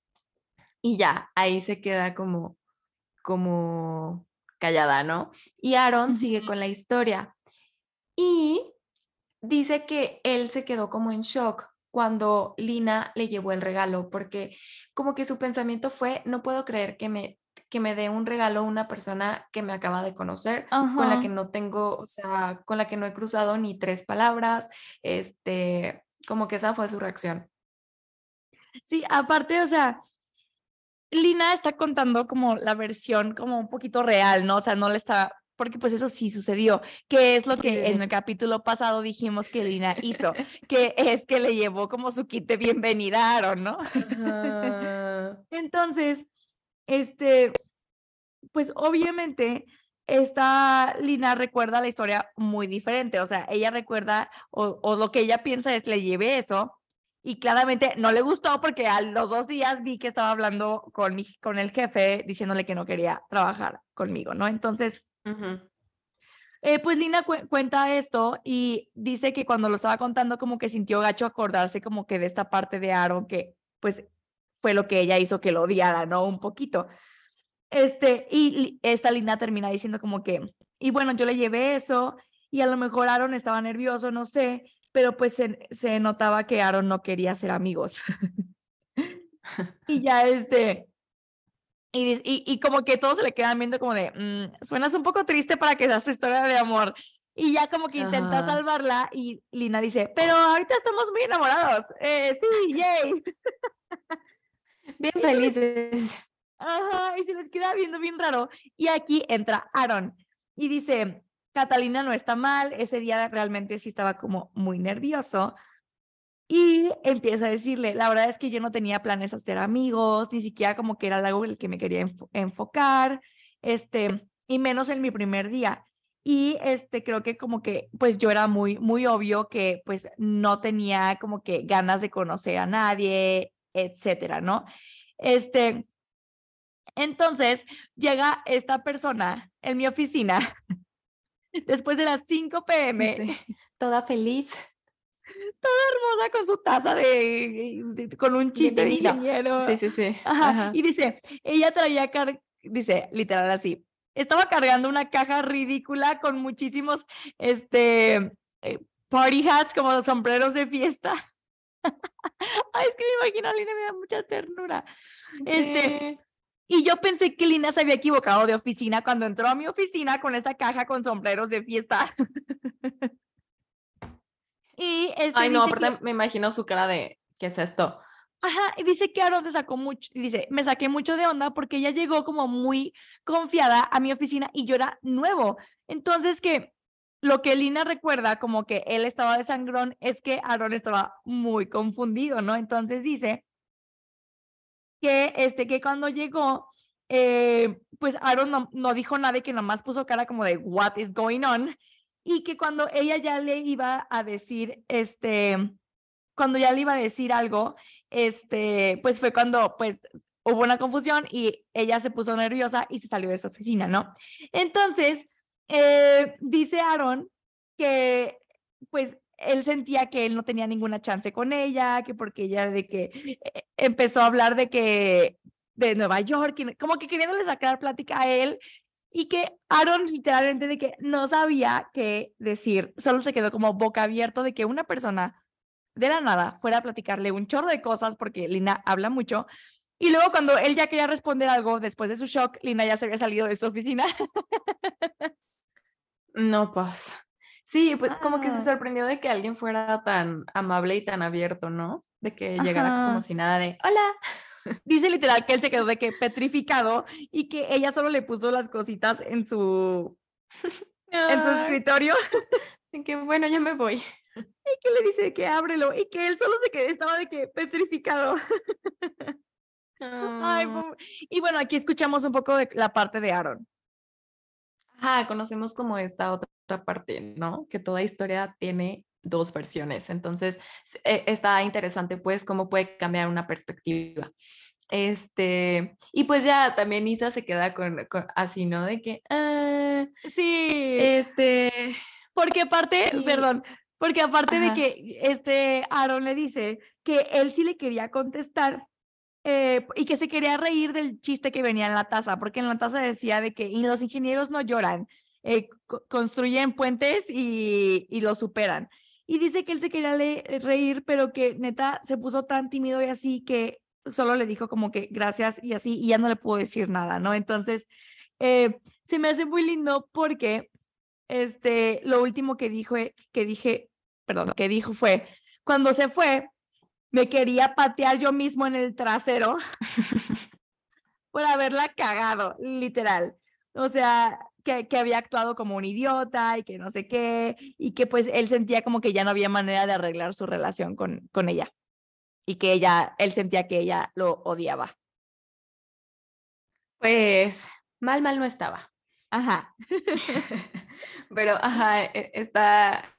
Y ya, ahí se queda como, como callada, ¿no? Y Aaron sigue con la historia. Y dice que él se quedó como en shock cuando Lina le llevó el regalo, porque como que su pensamiento fue, no puedo creer que me, que me dé un regalo una persona que me acaba de conocer, con la que no tengo, o sea, con la que no he cruzado ni tres palabras, este, como que esa fue su reacción. Sí, aparte, o sea, Lina está contando como la versión como un poquito real, ¿no? O sea, no le está porque pues eso sí sucedió, que es lo que en el capítulo pasado dijimos que Lina *laughs* hizo, que es que le llevó como su kit de bienvenida a Aaron, ¿no? Ajá. *laughs* Entonces, este, pues obviamente esta Lina recuerda la historia muy diferente, o sea, ella recuerda o, o lo que ella piensa es le llevé eso y claramente no le gustó porque a los dos días vi que estaba hablando con, mi, con el jefe diciéndole que no quería trabajar conmigo, ¿no? Entonces, Eh, pues Lina cu- cuenta esto y dice que cuando lo estaba contando como que sintió gacho acordarse como que de esta parte de Aaron que pues fue lo que ella hizo que lo odiara, ¿no? Un poquito. Este, y esta Lina termina diciendo como que, y bueno, yo le llevé eso y a lo mejor Aaron estaba nervioso, no sé, pero pues se, se notaba que Aaron no quería ser amigos. *laughs* y ya este, y, dis- y, y como que todos se le quedan viendo como de, "Mm, suenas un poco triste para que seas tu historia de amor. Y ya como que intenta Ajá. salvarla y Lina dice, pero ahorita estamos muy enamorados. Eh, sí, yay. *laughs* Bien felices. Ajá, y se les queda viendo bien raro. Y aquí entra Aaron y dice, Catalina no está mal, ese día realmente sí estaba como muy nervioso. Y empieza a decirle, la verdad es que yo no tenía planes hacer amigos, ni siquiera como que era algo en el que me quería enfo- enfocar, este, y menos en mi primer día. Y este, creo que como que, pues yo era muy, muy obvio que pues no tenía como que ganas de conocer a nadie, etcétera, ¿no? Este, entonces llega esta persona en mi oficina *laughs* después de las 5 pm, Sí. Toda feliz. Hermosa con su taza de, de- con un chiste de ingeniero. Sí, sí, sí. Ajá, Ajá. Y dice, ella traía, car- dice, literal así, estaba cargando una caja ridícula con muchísimos, este, eh, party hats como sombreros de fiesta. *laughs* Ay, es que me imagino a Lina, me da mucha ternura. Este, Sí. Y yo pensé que Lina se había equivocado de oficina cuando entró a mi oficina con esa caja con sombreros de fiesta. *laughs* y este Ay, no, dice que- aparte me imagino su cara de, ¿qué es esto? Ajá, y dice que Aaron se sacó mucho, y dice, me saqué mucho de onda porque ella llegó como muy confiada a mi oficina y yo era nuevo. Entonces que lo que Lina recuerda como que él estaba de sangrón es que Aaron estaba muy confundido, ¿no? Entonces dice que este que cuando llegó eh, pues Aaron no, no dijo nada y que nomás puso cara como de what is going on y que cuando ella ya le iba a decir este cuando ya le iba a decir algo este pues fue cuando pues hubo una confusión y ella se puso nerviosa y se salió de su oficina, ¿no? Entonces eh, dice Aaron que pues él sentía que él no tenía ninguna chance con ella, que porque ella de que eh, empezó a hablar de que de Nueva York, como que queriéndole sacar plática a él y que Aaron literalmente de que no sabía qué decir, solo se quedó como boca abierto de que una persona de la nada fuera a platicarle un chorro de cosas porque Lina habla mucho y luego cuando él ya quería responder algo después de su shock, Lina ya se había salido de su oficina. No, pues. Sí, pues como que se Ah. sorprendió de que alguien fuera tan amable y tan abierto, ¿no? De que llegara Ajá. como si nada de, hola. *laughs* Dice literal que él se quedó de que petrificado y que ella solo le puso las cositas en su *laughs* en su escritorio *laughs* y que bueno, ya me voy. y que le dice que ábrelo y que él solo se quedó, estaba de que petrificado. Ay, Ah. y bueno, aquí escuchamos un poco de la parte de Aaron. Ajá, conocemos como esta otra parte, ¿no? Que toda historia tiene dos versiones. Entonces, s- e- está interesante, pues, cómo puede cambiar una perspectiva. Este, y pues ya también Isa se queda con, con- así, ¿no? De que, ah, Sí, este, porque aparte, perdón, porque aparte de que este Aaron le dice que él sí le quería contestar eh, y que se quería reír del chiste que venía en la taza, porque en la taza decía de que "Y los ingenieros no lloran, eh, co- construyen puentes y, y los superan. Y dice que él se quería le- reír, pero que neta se puso tan tímido y así que solo le dijo como que gracias y así, y ya no le pudo decir nada, ¿no? Entonces, eh, se me hace muy lindo porque este, lo último que dijo, eh, que dije, perdón, que dijo fue, cuando se fue, me quería patear yo mismo en el trasero *laughs* por haberla cagado, literal. o sea, que, que, había actuado como un idiota y que no sé qué, y que pues él sentía como que ya no había manera de arreglar su relación con, con ella y que ella, él sentía que ella lo odiaba. Pues mal, mal no estaba. Ajá. *laughs* Pero, ajá, e, está,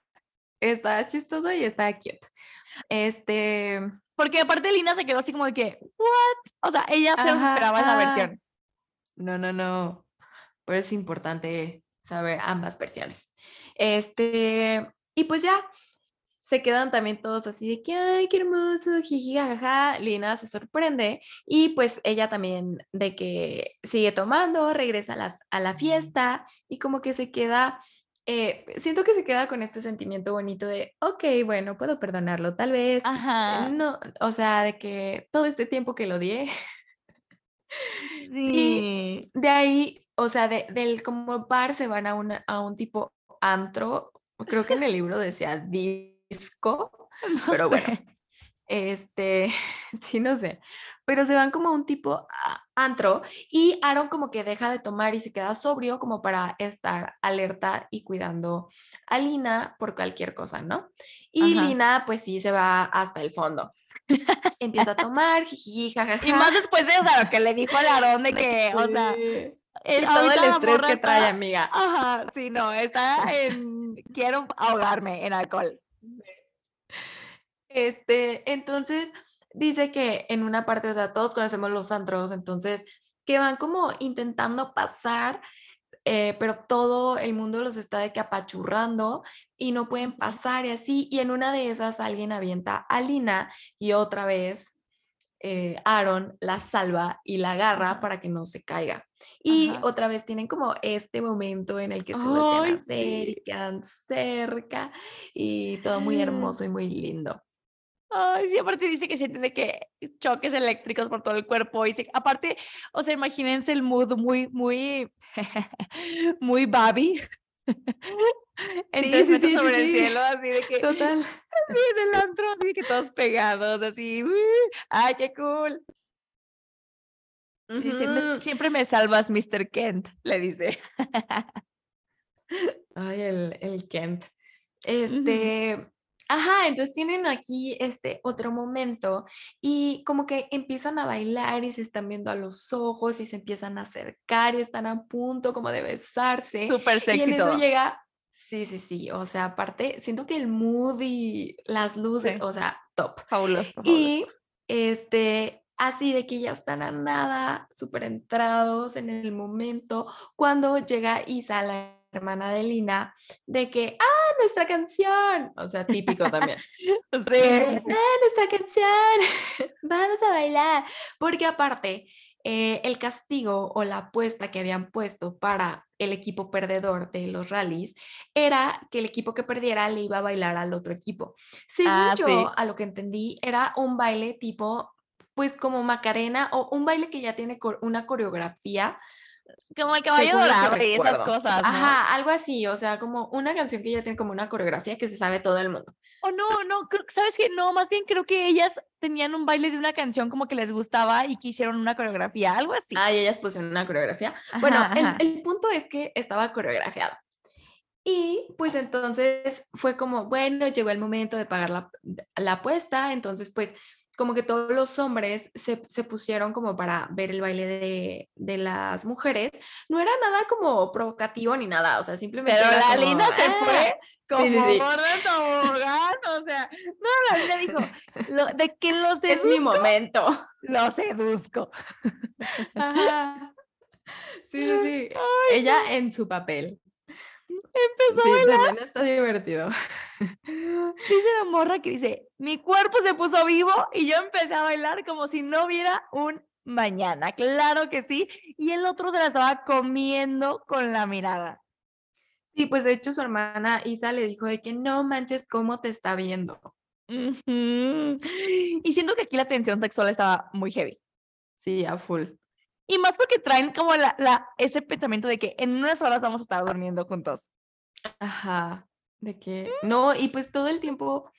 está chistoso y está quieto. Este. Porque aparte Lina se quedó así como de que, ¿what? O sea, ella se esperaba esa versión. No, no, no. Pero es importante saber ambas versiones. Este, y pues ya, se quedan también todos así de que, ay, qué hermoso, jiji, jajaja. Lina se sorprende y pues ella también de que sigue tomando, regresa a la, a la fiesta y como que se queda, eh, siento que se queda con este sentimiento bonito de, ok, bueno, puedo perdonarlo, tal vez, Ajá. no, o sea, de que todo este tiempo que lo odié. *laughs* Sí. Y de ahí, o sea, de, del como bar se van a, una, a un tipo antro, creo que en el libro decía disco, *laughs* pero bueno, este, *laughs* sí, no sé, pero se van como un tipo antro y Aaron como que deja de tomar y se queda sobrio como para estar alerta y cuidando a Lina por cualquier cosa, ¿no? Y Lina pues sí se va hasta el fondo. Empieza a *laughs* tomar, jiji, jajaja. Y más después de, o sea, lo que le dijo al Aarón de que, o sea, el, todo el estrés que trae, amiga. Ajá, sí, no, está en, quiero ahogarme en alcohol. Este, entonces dice que en una parte, o sea, todos conocemos los antros, entonces que van como intentando pasar, eh, pero todo el mundo los está de que apachurrando y no pueden pasar y así, y en una de esas alguien avienta a Lina y otra vez eh, Aaron la salva y la agarra para que no se caiga. Y otra vez tienen como este momento en el que se vuelven a hacer y quedan cerca y todo muy *gasps* hermoso y muy lindo. Ay, sí, aparte dice que siente de que choques eléctricos por todo el cuerpo. Y aparte, o sea, imagínense el mood muy, muy, *laughs* muy Babi. *laughs* Entonces sí, sobre el cielo, así de que. Total. *laughs* Así en el antro, así que todos pegados, así. ¡Ay, qué cool! dice, siempre me salvas, Mr. Kent, le dice. *laughs* Ay, el, el Kent. Este. Ajá, entonces tienen aquí este otro momento y como que empiezan a bailar y se están viendo a los ojos y se empiezan a acercar y están a punto como de besarse. Súper sexy. Y en eso llega, sí, sí, sí, o sea, aparte, siento que el mood y las luces, o sea, top. Fabuloso. Y este, así de que ya están a nada, súper entrados en el momento, cuando llega Isa, la hermana de Lina, de que, ah, nuestra canción, o sea, típico también. *laughs* sí. Ah, nuestra canción, *laughs* vamos a bailar, porque aparte, eh, el castigo o la apuesta que habían puesto para el equipo perdedor de los rallies era que el equipo que perdiera le iba a bailar al otro equipo. Según ah, yo, a lo que entendí, era un baile tipo, pues como Macarena o un baile que ya tiene una coreografía como el caballo dorado y esas cosas. Ajá, algo así, o sea, como una canción que ya tiene como una coreografía que se sabe todo el mundo. O no, no, sabes que no, más bien creo que ellas tenían un baile de una canción como que les gustaba y que hicieron una coreografía, algo así. Ah, y ellas pusieron una coreografía. bueno, El, el punto es que estaba coreografiado. Y pues entonces fue como, bueno, llegó el momento de pagar la, la apuesta, entonces pues como que todos los hombres se, se pusieron como para ver el baile de, de, las mujeres. No era nada como provocativo ni nada, o sea, simplemente... Pero la Lina se fue ah". como sí, sí, o sea, no, la Lina dijo, lo, de que lo seduzco. *laughs* Es mi momento. Lo seduzco. *laughs* Ajá. Sí, sí, *laughs* Ella en su papel. Empezó a bailar. También está divertido. *laughs* Dice la morra que dice, mi cuerpo se puso vivo y yo empecé a bailar como si no hubiera un mañana. Claro que sí. Y el otro se la estaba comiendo con la mirada. Sí, pues de hecho su hermana Isa le dijo de que no manches cómo te está viendo. Y siento que aquí la tensión sexual estaba muy heavy. Sí, a full. Y más porque traen como la, la, ese pensamiento de que en unas horas vamos a estar durmiendo juntos. Ajá, de que no, y pues todo el tiempo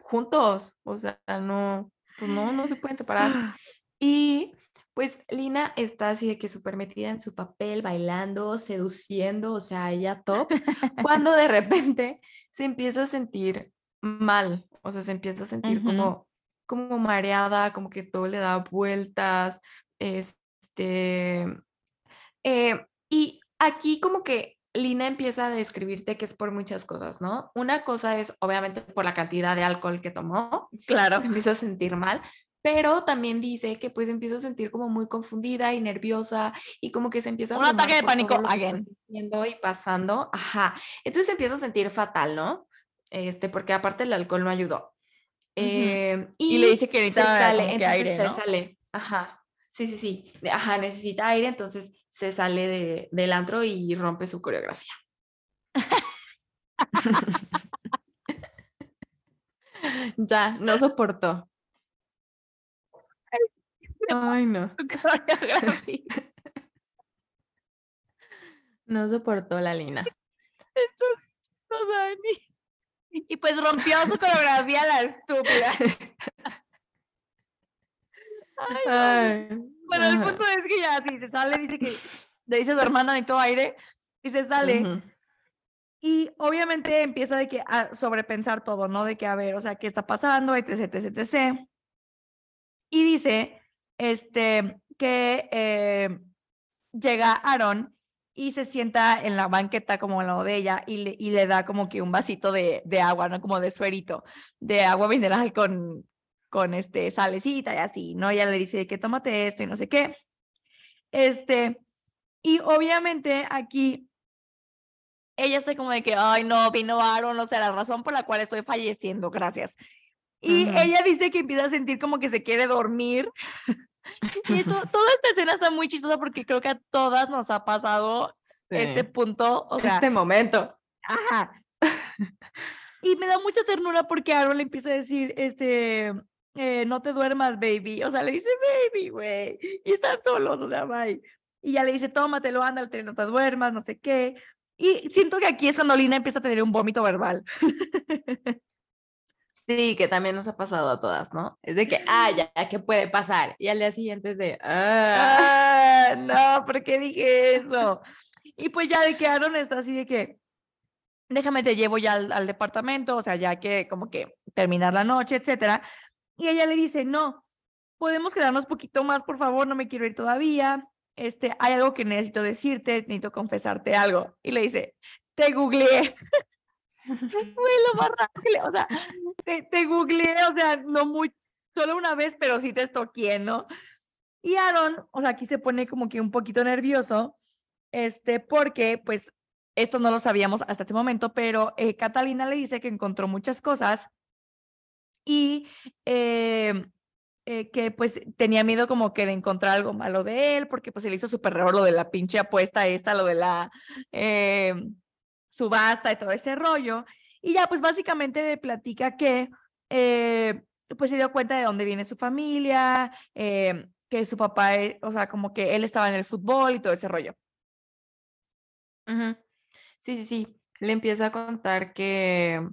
juntos, o sea, no, pues no, no se pueden separar. *gasps* Y Pues Lina está así de que súper metida en su papel, bailando, seduciendo, o sea, ella top, cuando de *laughs* repente se empieza a sentir mal, o sea, se empieza a sentir como, como mareada, como que todo le da vueltas, este, eh, y aquí como que Lina empieza a describirte que es por muchas cosas, ¿no? Una cosa es obviamente por la cantidad de alcohol que tomó, claro, se empieza a sentir mal, pero también dice que pues empieza a sentir como muy confundida y nerviosa y como que se empieza a... Un ataque de pánico, again. Y pasando, ajá. Entonces se empieza a sentir fatal, ¿no? Este, porque aparte el alcohol no ayudó. Em, y, le dice que necesita sale, que aire, se sale, ajá. Sí, sí, sí. Ajá, necesita aire, entonces se sale de, del antro y rompe su coreografía. *laughs* ya, no soportó. Ay, no. *laughs* no soportó la Lina. Y pues rompió su coreografía la estúpida. *laughs* Ay, bueno, el punto es que ya, si se sale, dice que le dice a su hermana todo aire y se sale. Y obviamente empieza de que a sobrepensar todo, ¿no? De que, a ver, o sea, ¿qué está pasando? Etc, etc, etc. Y dice este, que eh, llega Aaron y se sienta en la banqueta como al lado de ella y le, y le da como que un vasito de, de agua, ¿no? Como de suerito, de agua mineral con, con este salecita y así, ¿no? Ella le dice que tómate esto y no sé qué. Este, y obviamente aquí ella está como de que, ay, no, vino Aaron, o sea, la razón por la cual estoy falleciendo, gracias. Y ella dice que empieza a sentir como que se quiere dormir. *laughs* y toda esta escena está muy chistosa porque creo que a todas nos ha pasado este punto. O sea, este momento. Ajá. y me da mucha ternura porque Aaron le empieza a decir, este, eh, no te duermas, baby. O sea, le dice, baby, güey. Y están solos, o sea, bye. Y ya le dice, tómatelo, ándale, no te duermas, no sé qué. Y siento que aquí es cuando Lina empieza a tener un vómito verbal. *laughs* Sí, que también nos ha pasado a todas, ¿no? Es de que, ah, ya, ¿qué puede pasar? Y al día siguiente es de, ah. ah, no, ¿por qué dije eso? Y pues ya de que Aaron está así de que, déjame, te llevo ya al, departamento, o sea, ya que como que terminar la noche, etcétera. Y ella le dice, no, podemos quedarnos poquito más, por favor, no me quiero ir todavía. Este, hay algo que necesito decirte, necesito confesarte algo. Y le dice, te googleé. *laughs* Fue lo más rápido, o sea, te, te googleé, o sea, no muy, solo una vez, pero sí te estoqué, ¿no? Y Aaron, o sea, aquí se pone como que un poquito nervioso, este, porque pues esto no lo sabíamos hasta este momento, pero eh, Catalina le dice que encontró muchas cosas y eh, eh, que pues tenía miedo como que de encontrar algo malo de él, porque pues le hizo súper raro lo de la pinche apuesta esta, lo de la subasta y todo ese rollo. Y ya, pues básicamente platica que eh, pues se dio cuenta de dónde viene su familia, eh, que su papá, eh, o sea, como que él estaba en el fútbol y todo ese rollo. Sí, sí, sí. Le empieza a contar que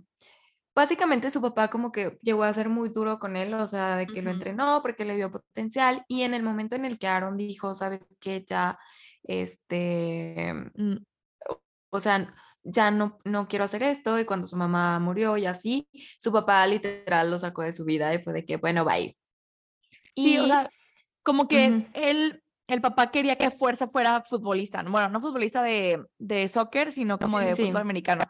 básicamente su papá como que llegó a ser muy duro con él, o sea, de que lo entrenó porque le vio potencial y en el momento en el que Aaron dijo, sabes que ya, este, mm, o sea, ya no, no quiero hacer esto, y cuando su mamá murió y así, su papá literal lo sacó de su vida y fue de que, bueno, bye. Y, o sea, como que él, el papá quería que Fuerza fuera futbolista, bueno, no futbolista de, de soccer, sino como de fútbol americano.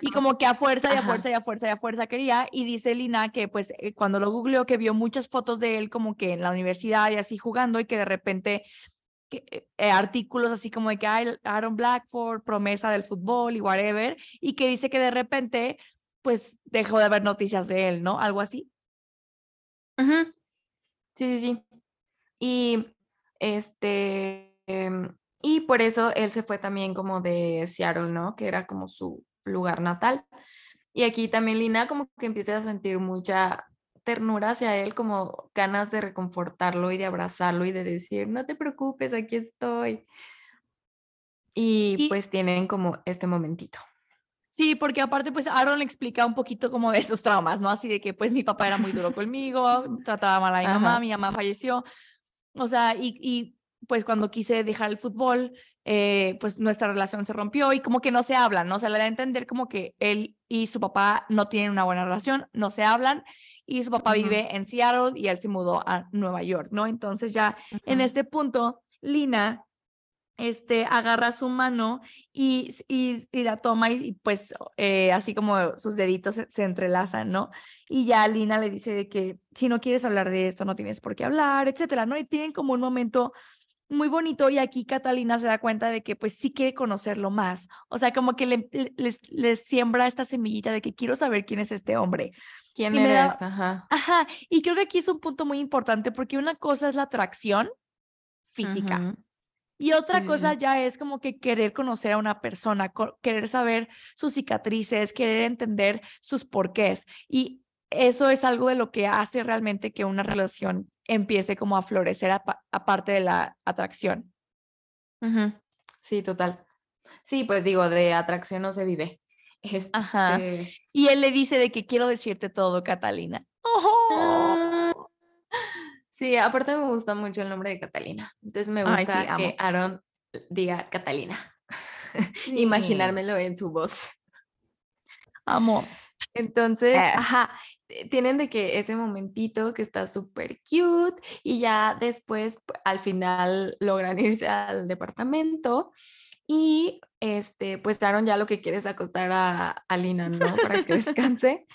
y como que a fuerza y a fuerza y a fuerza y a fuerza quería, y dice Lina que pues eh, cuando lo googleó que vio muchas fotos de él como que en la universidad y así jugando y que de repente eh, eh, artículos así como de que hay Aaron Blackford, promesa del fútbol y whatever, y que dice que de repente, pues dejó de haber noticias de él, ¿no? Algo así. Sí, sí, sí. Y este, em, y por eso él se fue también como de Seattle, ¿no? Que era como su lugar natal. Y aquí también Lina como que empieza a sentir mucha ternura hacia él, como ganas de reconfortarlo y de abrazarlo y de decir, no te preocupes, aquí estoy. Y, pues tienen como este momentito. Sí, porque aparte pues Aaron le explica un poquito como de sus traumas, ¿no? Así de que pues mi papá era muy duro conmigo, trataba mal a mi mamá, mi mamá falleció. O sea, y, y pues cuando quise dejar el fútbol, eh, pues nuestra relación se rompió y como que no se hablan, ¿no? O sea, le da a entender como que él y su papá no tienen una buena relación, no se hablan y su papá vive en Seattle y él se mudó a Nueva York, ¿no? Entonces ya en este punto, Lina este, agarra su mano y, y, la toma y, pues eh, así como sus deditos se, entrelazan, ¿no? Y ya Lina le dice de que si no quieres hablar de esto, no tienes por qué hablar, etcétera, ¿no? Y tienen como un momento muy bonito y aquí Catalina se da cuenta de que pues sí quiere conocerlo más, o sea, como que le, les, siembra esta semillita de que quiero saber quién es este hombre. ¿Quién eres? Ajá. Ajá, y creo que aquí es un punto muy importante porque una cosa es la atracción física. Y otra cosa ya es como que querer conocer a una persona, querer saber sus cicatrices, querer entender sus porqués. Y eso es algo de lo que hace realmente que una relación empiece como a florecer aparte de la atracción. Sí, total. Sí, pues digo, de atracción no se vive. Ajá. Este y él le dice de que quiero decirte todo, Catalina. *laughs* ¡Oh! Sí, aparte me gusta mucho el nombre de Catalina. Entonces me gusta que Aaron diga Catalina. *laughs* Imaginármelo en su voz. Amo. Entonces, eh. ajá, tienen de que ese momentito que está súper cute y ya después al final logran *laughs* irse al departamento y este, pues Aaron ya lo que quiere es acostar a, a Lina, ¿no? Para que *laughs* descanse.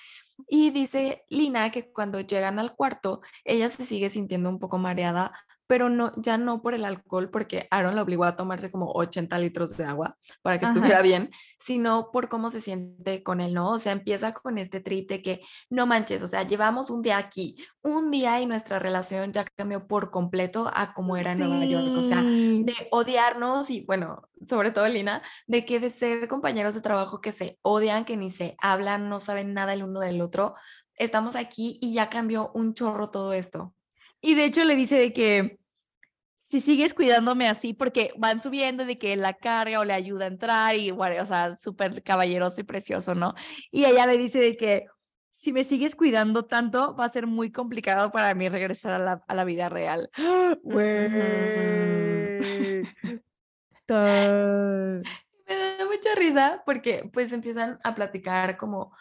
Y dice Lina que cuando llegan al cuarto, ella se sigue sintiendo un poco mareada, pero no, ya no por el alcohol, porque Aaron la obligó a tomarse como 80 litros de agua para que estuviera bien, sino por cómo se siente con él, ¿no? O sea, empieza con este trip de que no manches, o sea, llevamos un día aquí, un día y nuestra relación ya cambió por completo a como era en Nueva York, o sea, de odiarnos y bueno, sobre todo Lina, de que de ser compañeros de trabajo que se odian, que ni se hablan, no saben nada el uno del otro, estamos aquí y ya cambió un chorro todo esto. Y de hecho le dice de que si sigues cuidándome así, porque van subiendo de que la carga o le ayuda a entrar y bueno, o sea, súper caballeroso y precioso, ¿no? Y ella le dice de que si me sigues cuidando tanto, va a ser muy complicado para mí regresar a la, a la vida real. *gasps* *laughs* Me da mucha risa porque pues empiezan a platicar como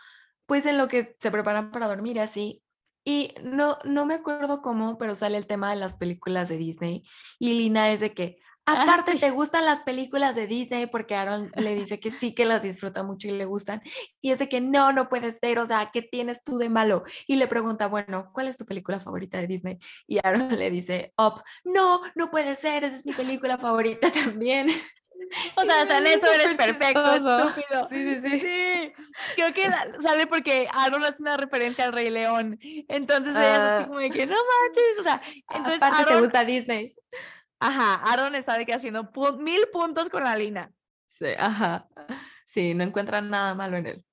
pues en lo que se preparan para dormir así y no, no me acuerdo cómo, pero sale el tema de las películas de Disney. Y Lina es de que, ah, aparte, ¿te gustan las películas de Disney? Porque Aaron le dice que sí, que las disfruta mucho y le gustan. Y es de que no, no puede ser, o sea, ¿qué tienes tú de malo? Y le pregunta, bueno, ¿cuál es tu película favorita de Disney? Y Aaron *laughs* le dice, Up, no, no puede ser, esa es mi película favorita *laughs* también. O sea, hasta en *laughs* eso eres perfecto, estúpido. Sí, sí, sí. Creo que sale porque Aaron hace una referencia al Rey León. Entonces ella es así ah. como de que no manches. O sea, entonces. Aparte te gusta Disney. Ajá, Aaron está de que haciendo mil puntos con la Lina. Sí, ajá. Sí, no encuentran nada malo en él.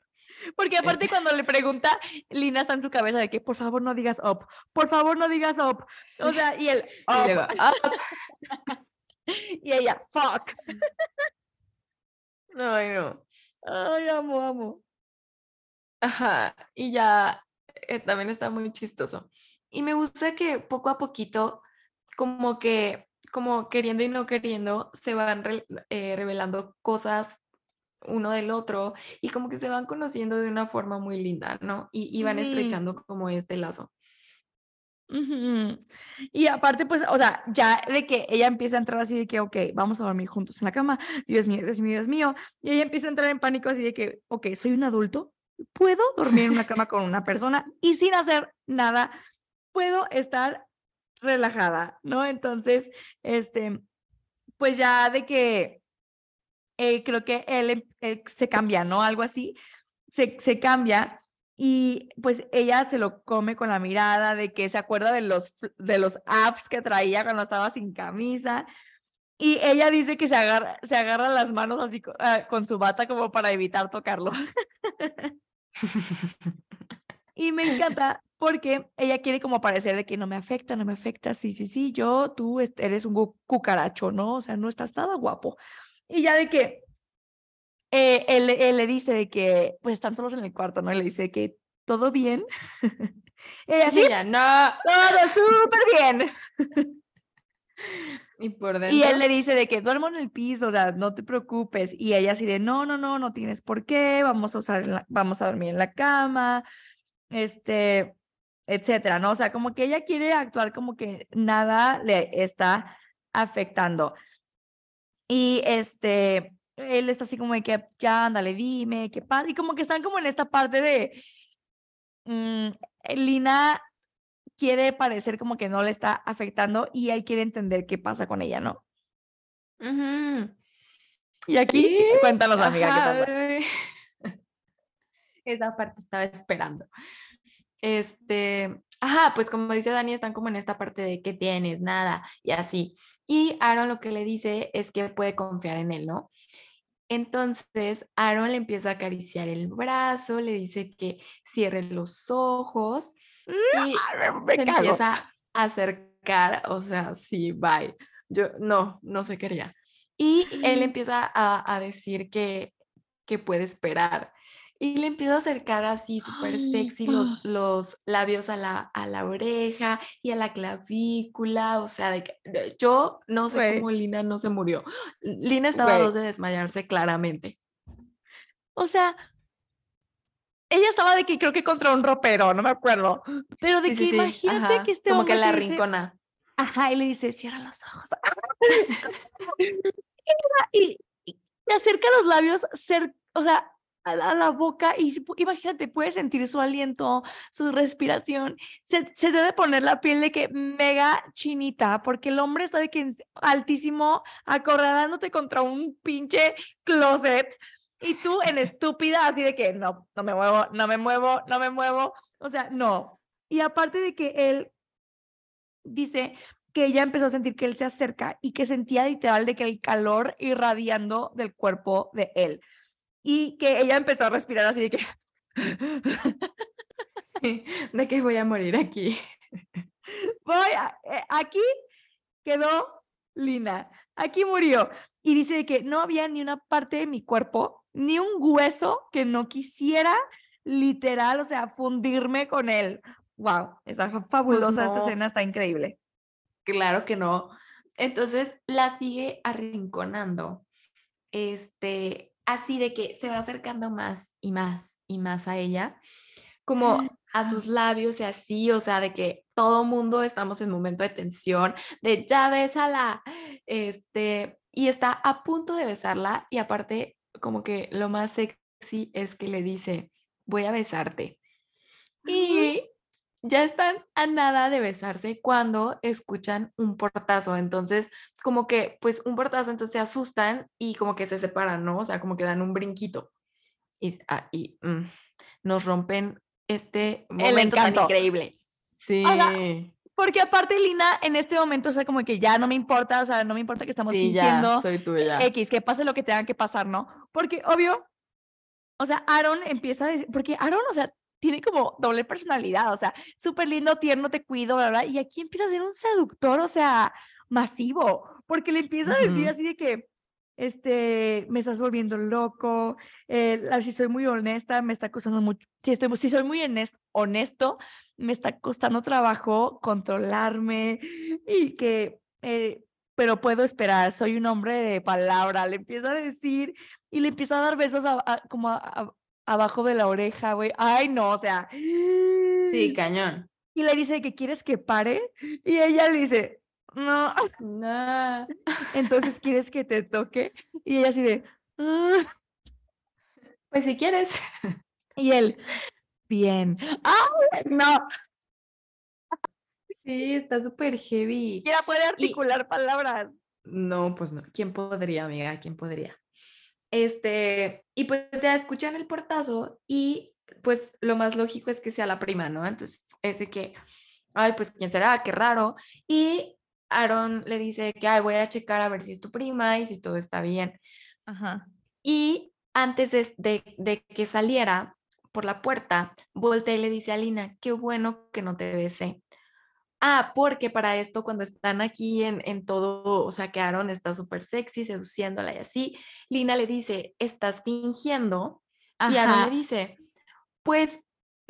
Porque aparte cuando le pregunta, Lina está en su cabeza de que por favor no digas up, por favor no digas up. O sea, y él, y *laughs* *laughs* ella, fuck. Ay, no. Ay, amo, amo. Ajá, y ya eh, también está muy chistoso. Y me gusta que poco a poquito, como que, como queriendo y no queriendo, se van eh, revelando cosas uno del otro y como que se van conociendo de una forma muy linda, ¿no? Y, van estrechando como este lazo. Y aparte, pues, o sea, ya de que ella empieza a entrar así de que, ok, vamos a dormir juntos en la cama, Dios mío, Dios mío, Dios mío, y ella empieza a entrar en pánico así de que, ok, soy un adulto, puedo dormir en una cama con una persona y sin hacer nada, puedo estar relajada, ¿no? Entonces, este, pues ya de que eh, creo que él, él, se cambia, ¿no? Algo así, se cambia y pues ella se lo come con la mirada de que se acuerda de los, de los apps que traía cuando estaba sin camisa. Y ella dice que se agarra, se agarra las manos así ah, con su bata como para evitar tocarlo. *laughs* y me encanta porque ella quiere como parecer de que no me afecta, no me afecta, sí, sí, sí, yo, tú eres un cucaracho, ¿no? O sea, no estás nada guapo. Y ya de que eh, él, le dice de que, pues están solos en el cuarto, ¿no? Y le dice que todo bien. *laughs* Ella sí, no. Todo *laughs* súper bien. Y por dentro. *laughs* Y él le dice de que duermo en el piso, o sea, no te preocupes. Y ella así de, no, no, no, no tienes por qué, vamos a usar, vamos a dormir en la cama, este, etcétera, ¿no? O sea, como que ella quiere actuar como que nada le está afectando. Y este, él está así como de que, ya, ándale, dime, qué pasa. Y como que están como en esta parte de, mm, Lina quiere parecer como que no le está afectando y él quiere entender qué pasa con ella, ¿no? Y aquí, cuéntanos, amiga, qué pasa. *laughs* Esa parte estaba esperando. Este, ajá, pues como dice Dani, están como en esta parte de que tienes, nada, y así. Y Aaron lo que le dice es que puede confiar en él, ¿no? Entonces, Aaron le empieza a acariciar el brazo, le dice que cierre los ojos y se empieza a acercar, o sea, sí, bye. Yo no, no se quería. Y él empieza a, a decir que, que puede esperar y le empiezo a acercar así súper sexy los, los labios a la, a la oreja y a la clavícula. O sea, de que, yo no sé cómo Lina no se murió. Lina estaba a dos de desmayarse claramente. O sea, ella estaba de que creo que contra un ropero, no me acuerdo. Pero de que imagínate que este Como que la rincona. Ajá, y le dice, cierra los ojos. *laughs* y, y, y, acerca los labios, ser, o sea, a la, boca y imagínate, puedes sentir su aliento, su respiración. Se, se, debe poner la piel de que mega chinita, porque el hombre está de que altísimo, acorralándote contra un pinche closet y tú en estúpida, así de que no, no me muevo, no me muevo, no me muevo. O sea, no. Y aparte de que él dice que ella empezó a sentir que él se acerca y que sentía literal de que el calor irradiando del cuerpo de él y que ella empezó a respirar así de que... *laughs* de que voy a morir aquí. *laughs* Voy, eh, aquí quedó Lina, aquí murió. Y dice que no había ni una parte de mi cuerpo, ni un hueso que no quisiera literal, o sea, fundirme con él. Wow, está pues fabulosa esta escena, está increíble. Claro que no. Entonces la sigue arrinconando. Este, así de que se va acercando más y más y más a ella, como a sus labios y así, o sea, de que todo mundo estamos en momento de tensión, de ya bésala, este, y está a punto de besarla y aparte como que lo más sexy es que le dice, voy a besarte. Y ya están a nada de besarse cuando escuchan un portazo. Entonces, como que, pues un portazo, entonces se asustan y como que se separan, ¿no? O sea, como que dan un brinquito. Y, ah, mm, nos rompen este momento tan increíble. Sí. porque aparte Lina en este momento, o sea, como que ya no me importa, o sea, no me importa que estamos sí, soy tuya. X, que pase lo que tenga que pasar, ¿no? Porque obvio, o sea, Aaron empieza a decir, porque Aaron, o sea, tiene como doble personalidad, o sea, súper lindo, tierno, te cuido, bla, bla, y aquí empieza a ser un seductor, o sea, masivo, porque le empieza a decir así de que, este, me estás volviendo loco, eh, si soy muy honesta, me está costando mucho, si, estoy, si soy muy honesto, me está costando trabajo controlarme y que, eh, pero puedo esperar, soy un hombre de palabra, le empieza a decir y le empieza a dar besos a, como a, abajo de la oreja, güey. Ay, no, o sea. Sí, cañón. Y le dice que quieres que pare y ella le dice, no. No. Entonces, ¿quieres que te toque? Y ella así de, ah". pues si quieres. Y él, bien. ¡Ay, no! Sí, está súper heavy. Ya puede articular palabras. No, pues no. ¿Quién podría, amiga? ¿Quién podría? Este, y pues ya escuchan el portazo y pues lo más lógico es que sea la prima, ¿no? Entonces es de que, ay, pues quién será, qué raro. Y Aaron le dice que, ay, voy a checar a ver si es tu prima y si todo está bien. Ajá. Y antes de, de, que saliera por la puerta, voltea y le dice a Lina, qué bueno que no te besé. Ah, porque para esto cuando están aquí en, en todo, o sea, que Aaron está súper sexy, seduciéndola y así, Lina le dice, estás fingiendo. Y Aaron le dice, pues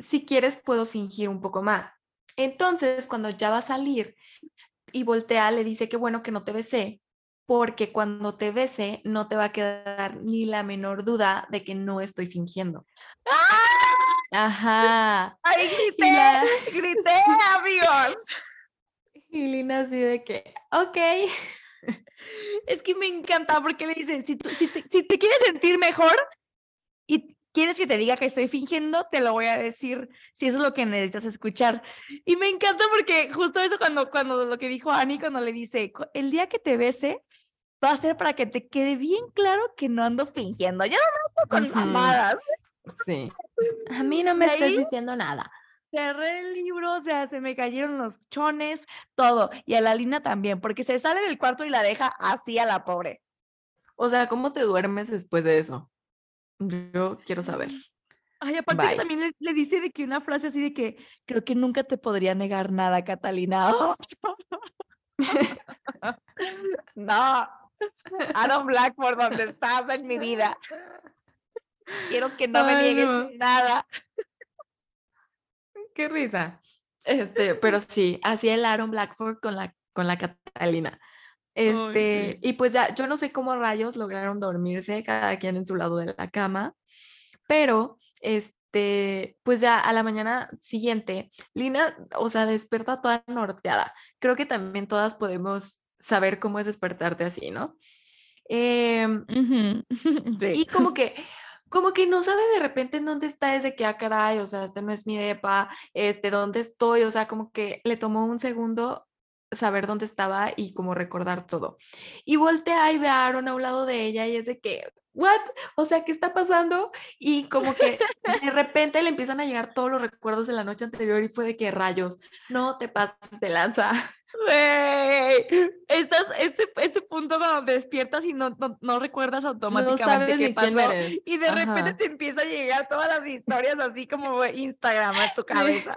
si quieres puedo fingir un poco más. Entonces, cuando ya va a salir, y voltea, le dice que bueno que no te besé, porque cuando te bese no te va a quedar ni la menor duda de que no estoy fingiendo. Ajá. *laughs* ¡Ay, grité! ¡Grité, *laughs* amigos! Y Lina así de que, ok. Es que me encanta porque le dice, si, si, te, si te quieres sentir mejor y quieres que te diga que estoy fingiendo, te lo voy a decir si eso es lo que necesitas escuchar. Y me encanta porque justo eso cuando, cuando lo que dijo Ani, cuando le dice, el día que te bese, va a ser para que te quede bien claro que no ando fingiendo. Yo no ando con mamadas. Sí. A mí no me estás diciendo nada. Cerré el libro, o sea, se me cayeron los chones, todo. Y a la Lina también, porque se sale del cuarto y la deja así a la pobre. O sea, ¿cómo te duermes después de eso? Yo quiero saber. Ay, aparte también le, dice de que una frase así de que creo que nunca te podría negar nada, Catalina. *laughs* no, *laughs* Aaron Blackford, ¿dónde estás en mi vida? Quiero que no me niegues nada. Qué risa. Este, pero sí, así el Aaron Blackford con la, con la Catalina. Este, y pues ya, yo no sé cómo rayos lograron dormirse, cada quien en su lado de la cama, pero este, pues ya a la mañana siguiente, Lina, o sea, despierta toda norteada. Creo que también todas podemos saber cómo es despertarte así, ¿no? Em, *laughs* y como que como que no sabe de repente en dónde está ese que, ah, caray, o sea, este no es mi depa, este, dónde estoy, o sea, como que le tomó un segundo saber dónde estaba y como recordar todo. Y voltea y ve a Aaron a un lado de ella y es de que, ¿what? O sea, ¿qué está pasando? Y como que de repente le empiezan a llegar todos los recuerdos de la noche anterior y fue de que rayos, no te pases de lanza. Estás, este, este punto cuando despiertas y no, no, recuerdas automáticamente qué pasó. Y de repente te empieza a llegar todas las historias así como Instagram a tu *laughs* cabeza.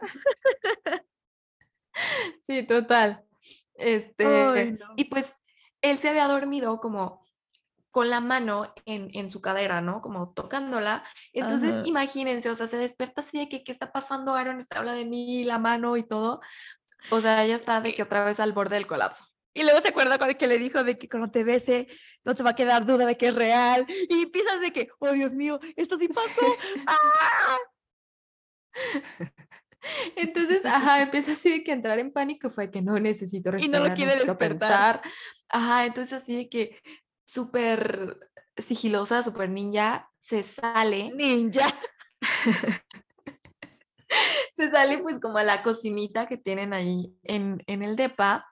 Sí, total. Este, y pues él se había dormido como con la mano en, en su cadera, ¿no? Como tocándola. Entonces, imagínense, o sea, se despierta así de que, ¿qué está pasando? Aaron está habla de mí, la mano y todo. O sea, ella está de que otra vez al borde del colapso. Y luego se acuerda con el que le dijo de que cuando te bese no te va a quedar duda de que es real. Y empiezas de que, oh Dios mío, esto sí pasó. *laughs* ¡Ah! Entonces, ajá, empieza así de que entrar en pánico fue que no necesito respirar, y no lo quiere despertar. Ajá, entonces así de que súper sigilosa, súper ninja, se sale. Ninja. *laughs* se sale pues como a la cocinita que tienen ahí en, en el DEPA,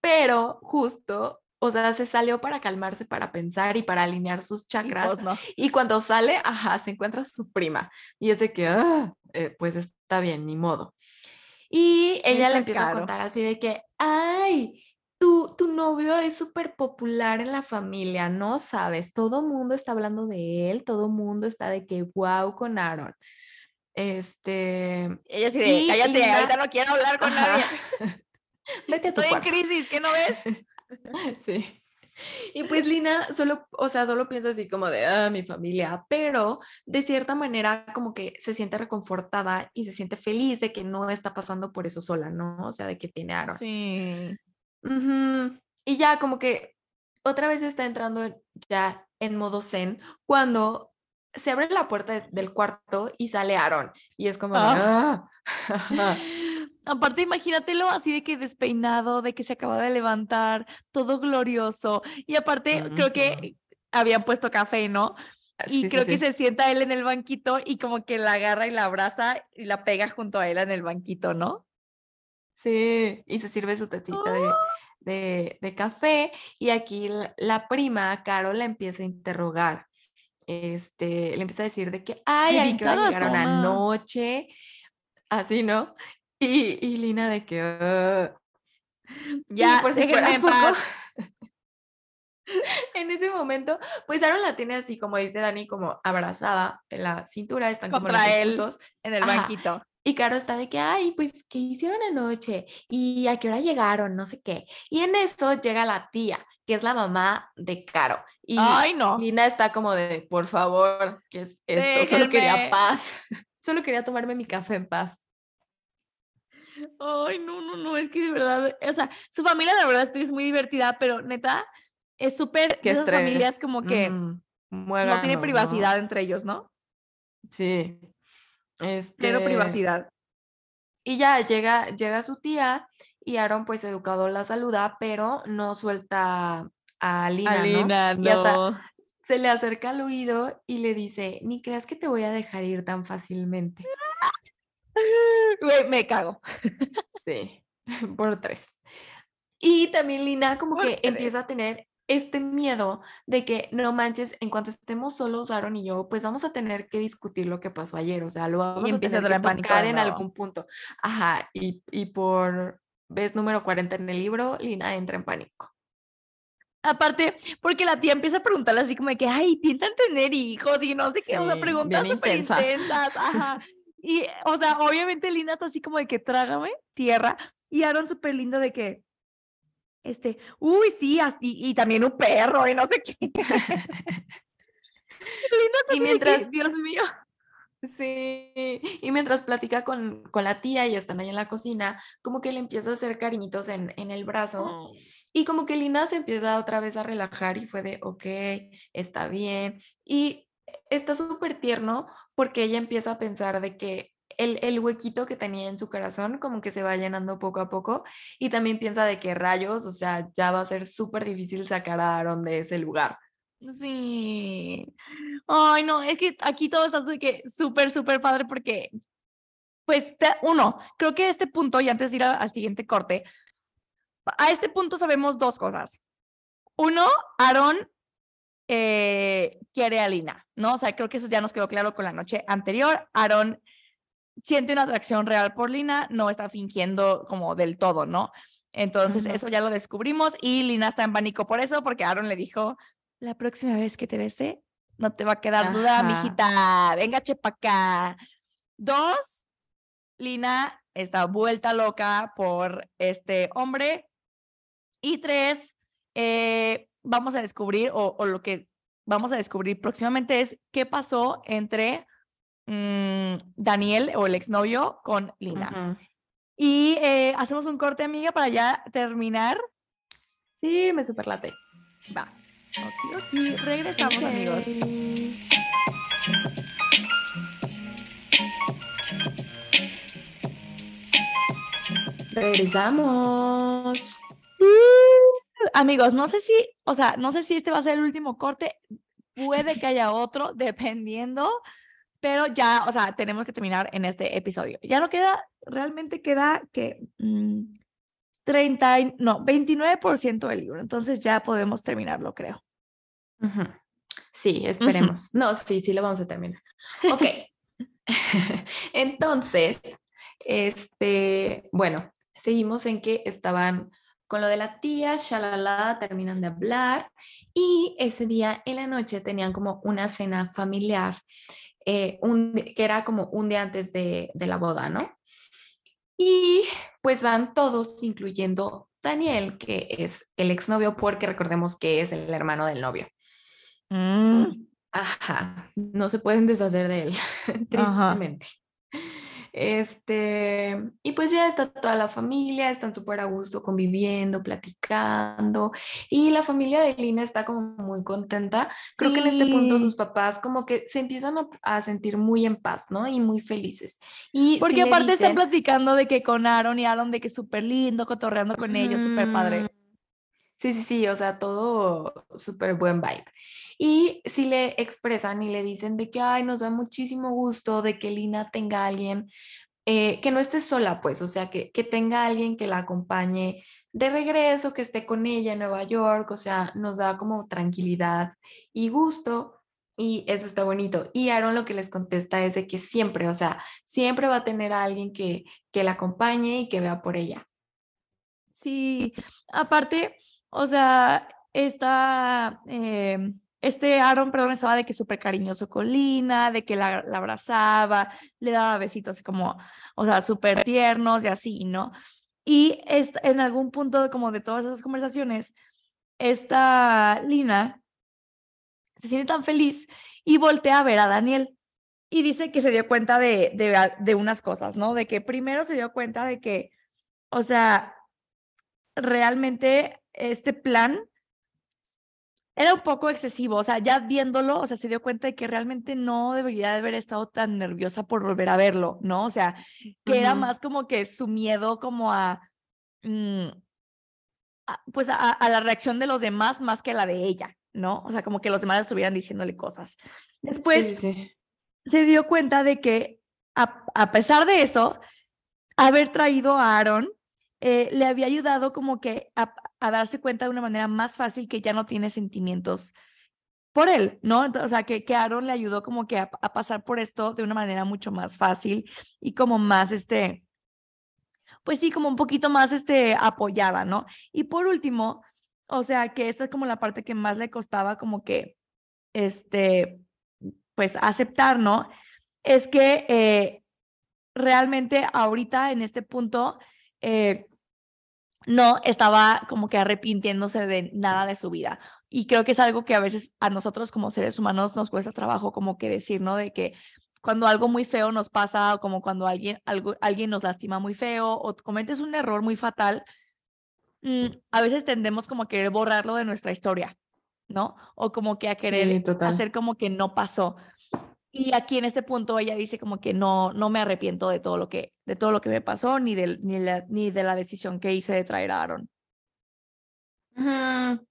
pero justo o sea, se salió para calmarse, para pensar y para alinear sus chakras. Y, cuando sale, ajá, se encuentra su prima. Y es de que, ah, eh, pues está bien, ni modo. Y ella le empieza a contar así de que, ay, tu, tu novio es súper popular en la familia, no sabes, todo mundo está hablando de él, todo mundo está de que, wow, con Aaron. Este. Ella sí de, cállate, ahorita no quiero hablar con nadie. *laughs* Vete a tu Estoy en crisis, ¿qué no ves? *laughs* sí. Y pues Lina solo, o sea, solo piensa así como de, ah, mi familia, pero de cierta manera como que se siente reconfortada y se siente feliz de que no está pasando por eso sola, ¿no? O sea, de que tiene Aaron. Sí. Y ya como que otra vez está entrando ya en modo zen cuando se abre la puerta del cuarto y sale Aaron. Y es como, ah. ah". *laughs* Aparte, imagínatelo así de que despeinado, de que se acaba de levantar, todo glorioso. Y aparte, creo que habían puesto café, ¿no? Y creo que se sienta él en el banquito y como que la agarra y la abraza y la pega junto a él en el banquito, ¿no? Sí, y se sirve su tacita de, ¡Ah! café y aquí la, prima, Carol, la empieza a interrogar. Este, le empieza a decir de que, ay, a qué llegaron anoche, así, ¿no? Y, Lina de que... ya, por si fuera poco. *laughs* en ese momento, pues Aaron la tiene así, como dice Dani, como abrazada en la cintura, están Contra como él en el banquito. Y Caro está de que, ay, pues, ¿qué hicieron anoche? ¿Y a qué hora llegaron? No sé qué. Y en eso llega la tía, que es la mamá de Caro. Y ay, no. Lina está como de, por favor, ¿qué es esto? Solo quería paz. *laughs* Solo quería tomarme mi café en paz. Ay, no, no, no, es que de verdad, o sea, su familia la verdad es muy divertida, pero neta, es súper, esas estrés. familias como que Mm, no tiene privacidad entre ellos, ¿no? Sí. Cero Este, privacidad. Y ya llega, llega su tía y Aaron, pues educado, la saluda, pero no suelta a Lina, ¿no? Alina, Y hasta no. se le acerca al oído y le dice, ni creas que te voy a dejar ir tan fácilmente. *laughs* Me cago. Sí, *laughs* por tres. Y también Lina como Por que tres. empieza a tener este miedo de que no manches, en cuanto estemos solos, Aaron y yo, pues vamos a tener que discutir lo que pasó ayer, o sea, lo vamos a empieza a tener que tocar en algún punto. Ajá, y, y por vez número 40 en el libro, Lina entra en pánico. Aparte, porque la tía empieza a preguntarle así como de que, ay, piensan tener hijos y no sé qué, o sea, Sí, preguntas súper intensa. intensas, ajá. *laughs* Y, o sea, obviamente Lina está así como de que trágame tierra y Aaron súper lindo de que, este, uy, sí, y, y también un perro y no sé qué. *laughs* Lina está Y así de que, mientras- Dios mío. Sí, y mientras platica con, con la tía y están ahí en la cocina, como que le empieza a hacer cariñitos en, en el brazo. Y como que Lina se empieza otra vez a relajar y fue de, ok, está bien. Y está súper tierno porque ella empieza a pensar de que el, el huequito que tenía en su corazón como que se va llenando poco a poco y también piensa de que rayos, o sea, ya va a ser súper difícil sacar a Aaron de ese lugar. Sí. Ay, no, es que aquí todo está súper, súper padre porque, pues, te- uno, creo que este punto, y antes de ir al siguiente corte, a este punto sabemos dos cosas. Uno, Aaron eh, quiere a Lina, ¿no? O sea, creo que eso ya nos quedó claro con la noche anterior. Aaron siente una atracción real por Lina, no está fingiendo como del todo, ¿no? Entonces, eso ya lo descubrimos y Lina está en pánico por eso, porque Aaron le dijo, la próxima vez que te bese, no te va a quedar duda, mijita, venga, chepa acá. Dos, Lina está vuelta loca por este hombre. Y tres, eh, vamos a descubrir, o, o lo que vamos a descubrir próximamente es qué pasó entre mm, Daniel o el exnovio con Lina. Y eh, hacemos un corte, amiga, para ya terminar. Sí, me superlate. Va. Ok, ok. Regresamos, amigos. Regresamos. *laughs* Amigos, no sé si, o sea, no sé si este va a ser el último corte. Puede que haya otro, dependiendo. Pero ya, o sea, tenemos que terminar en este episodio. Ya no queda, realmente queda que mm, 30, y- no, 29% del libro. Entonces ya podemos terminarlo, creo. Sí, esperemos. No, sí, sí lo vamos a terminar. Ok. *laughs* Entonces, este, bueno, seguimos en que estaban con lo de la tía, shalala, terminan de hablar y ese día en la noche tenían como una cena familiar, eh, un, que era como un día antes de, de la boda, ¿no? Y pues van todos, incluyendo Daniel, que es el exnovio, porque recordemos que es el hermano del novio. Mm, Ajá, no se pueden deshacer de él, *laughs* Ajá. Este, y pues ya está toda la familia, están súper a gusto conviviendo, platicando, y la familia de Lina está como muy contenta. Creo que en este punto sus papás como que se empiezan a, a sentir muy en paz, ¿no? Y muy felices. Y Porque aparte están platicando de que con Aaron y Aaron de que súper lindo, cotorreando con ellos, súper padre. Sí, sí, sí, o sea, todo súper buen vibe. Y si le expresan y le dicen de que, ay, nos da muchísimo gusto de que Lina tenga alguien eh, que no esté sola, pues, o sea, que, que tenga alguien que la acompañe de regreso, que esté con ella en Nueva York, o sea, nos da como tranquilidad y gusto. Y eso está bonito. Y Aaron lo que les contesta es de que siempre, o sea, siempre va a tener a alguien que, que la acompañe y que vea por ella. Sí, aparte, o sea, esta, eh, este Aaron, perdón, estaba de que súper cariñoso con Lina, de que la, la abrazaba, le daba besitos como, o sea, súper tiernos y así, ¿no? Y est- en algún punto como de todas esas conversaciones, esta Lina se siente tan feliz y voltea a ver a Daniel. y dice que se dio cuenta de, de, de unas cosas, ¿no? De que primero se dio cuenta de que, o sea, realmente este plan era un poco excesivo, o sea, ya viéndolo, o sea, se dio cuenta de que realmente no debería de haber estado tan nerviosa por volver a verlo, ¿no? O sea, que era más como que su miedo como a, mm, pues a, la reacción de los demás más que la de ella, ¿no? O sea, como que los demás estuvieran diciéndole cosas. Después se dio cuenta de que a, a pesar de eso, haber traído a Aaron eh, le había ayudado como que a, darse cuenta de una manera más fácil que ya no tiene sentimientos por él, ¿no? o sea, que, que Aaron le ayudó como que a, pasar por esto de una manera mucho más fácil y como más, este, pues sí, como un poquito más, este, apoyada, ¿no? Y por último, o sea, que esta es como la parte que más le costaba como que, este, pues aceptar, ¿no? Es que eh, realmente ahorita en este punto, eh, no estaba como que arrepintiéndose de nada de su vida. Y creo que es algo que a veces a nosotros como seres humanos nos cuesta trabajo como que decir, ¿no? De que cuando algo muy feo nos pasa o como cuando alguien, algo, alguien nos lastima muy feo o cometes un error muy fatal, mm, a veces tendemos como a querer borrarlo de nuestra historia, ¿no? O como que a querer hacer como que no pasó. Y aquí en este punto ella dice como que no, no me arrepiento de todo lo que, de todo lo que me pasó, ni, de, ni, la, ni de la decisión que hice de traer a Aaron. *laughs*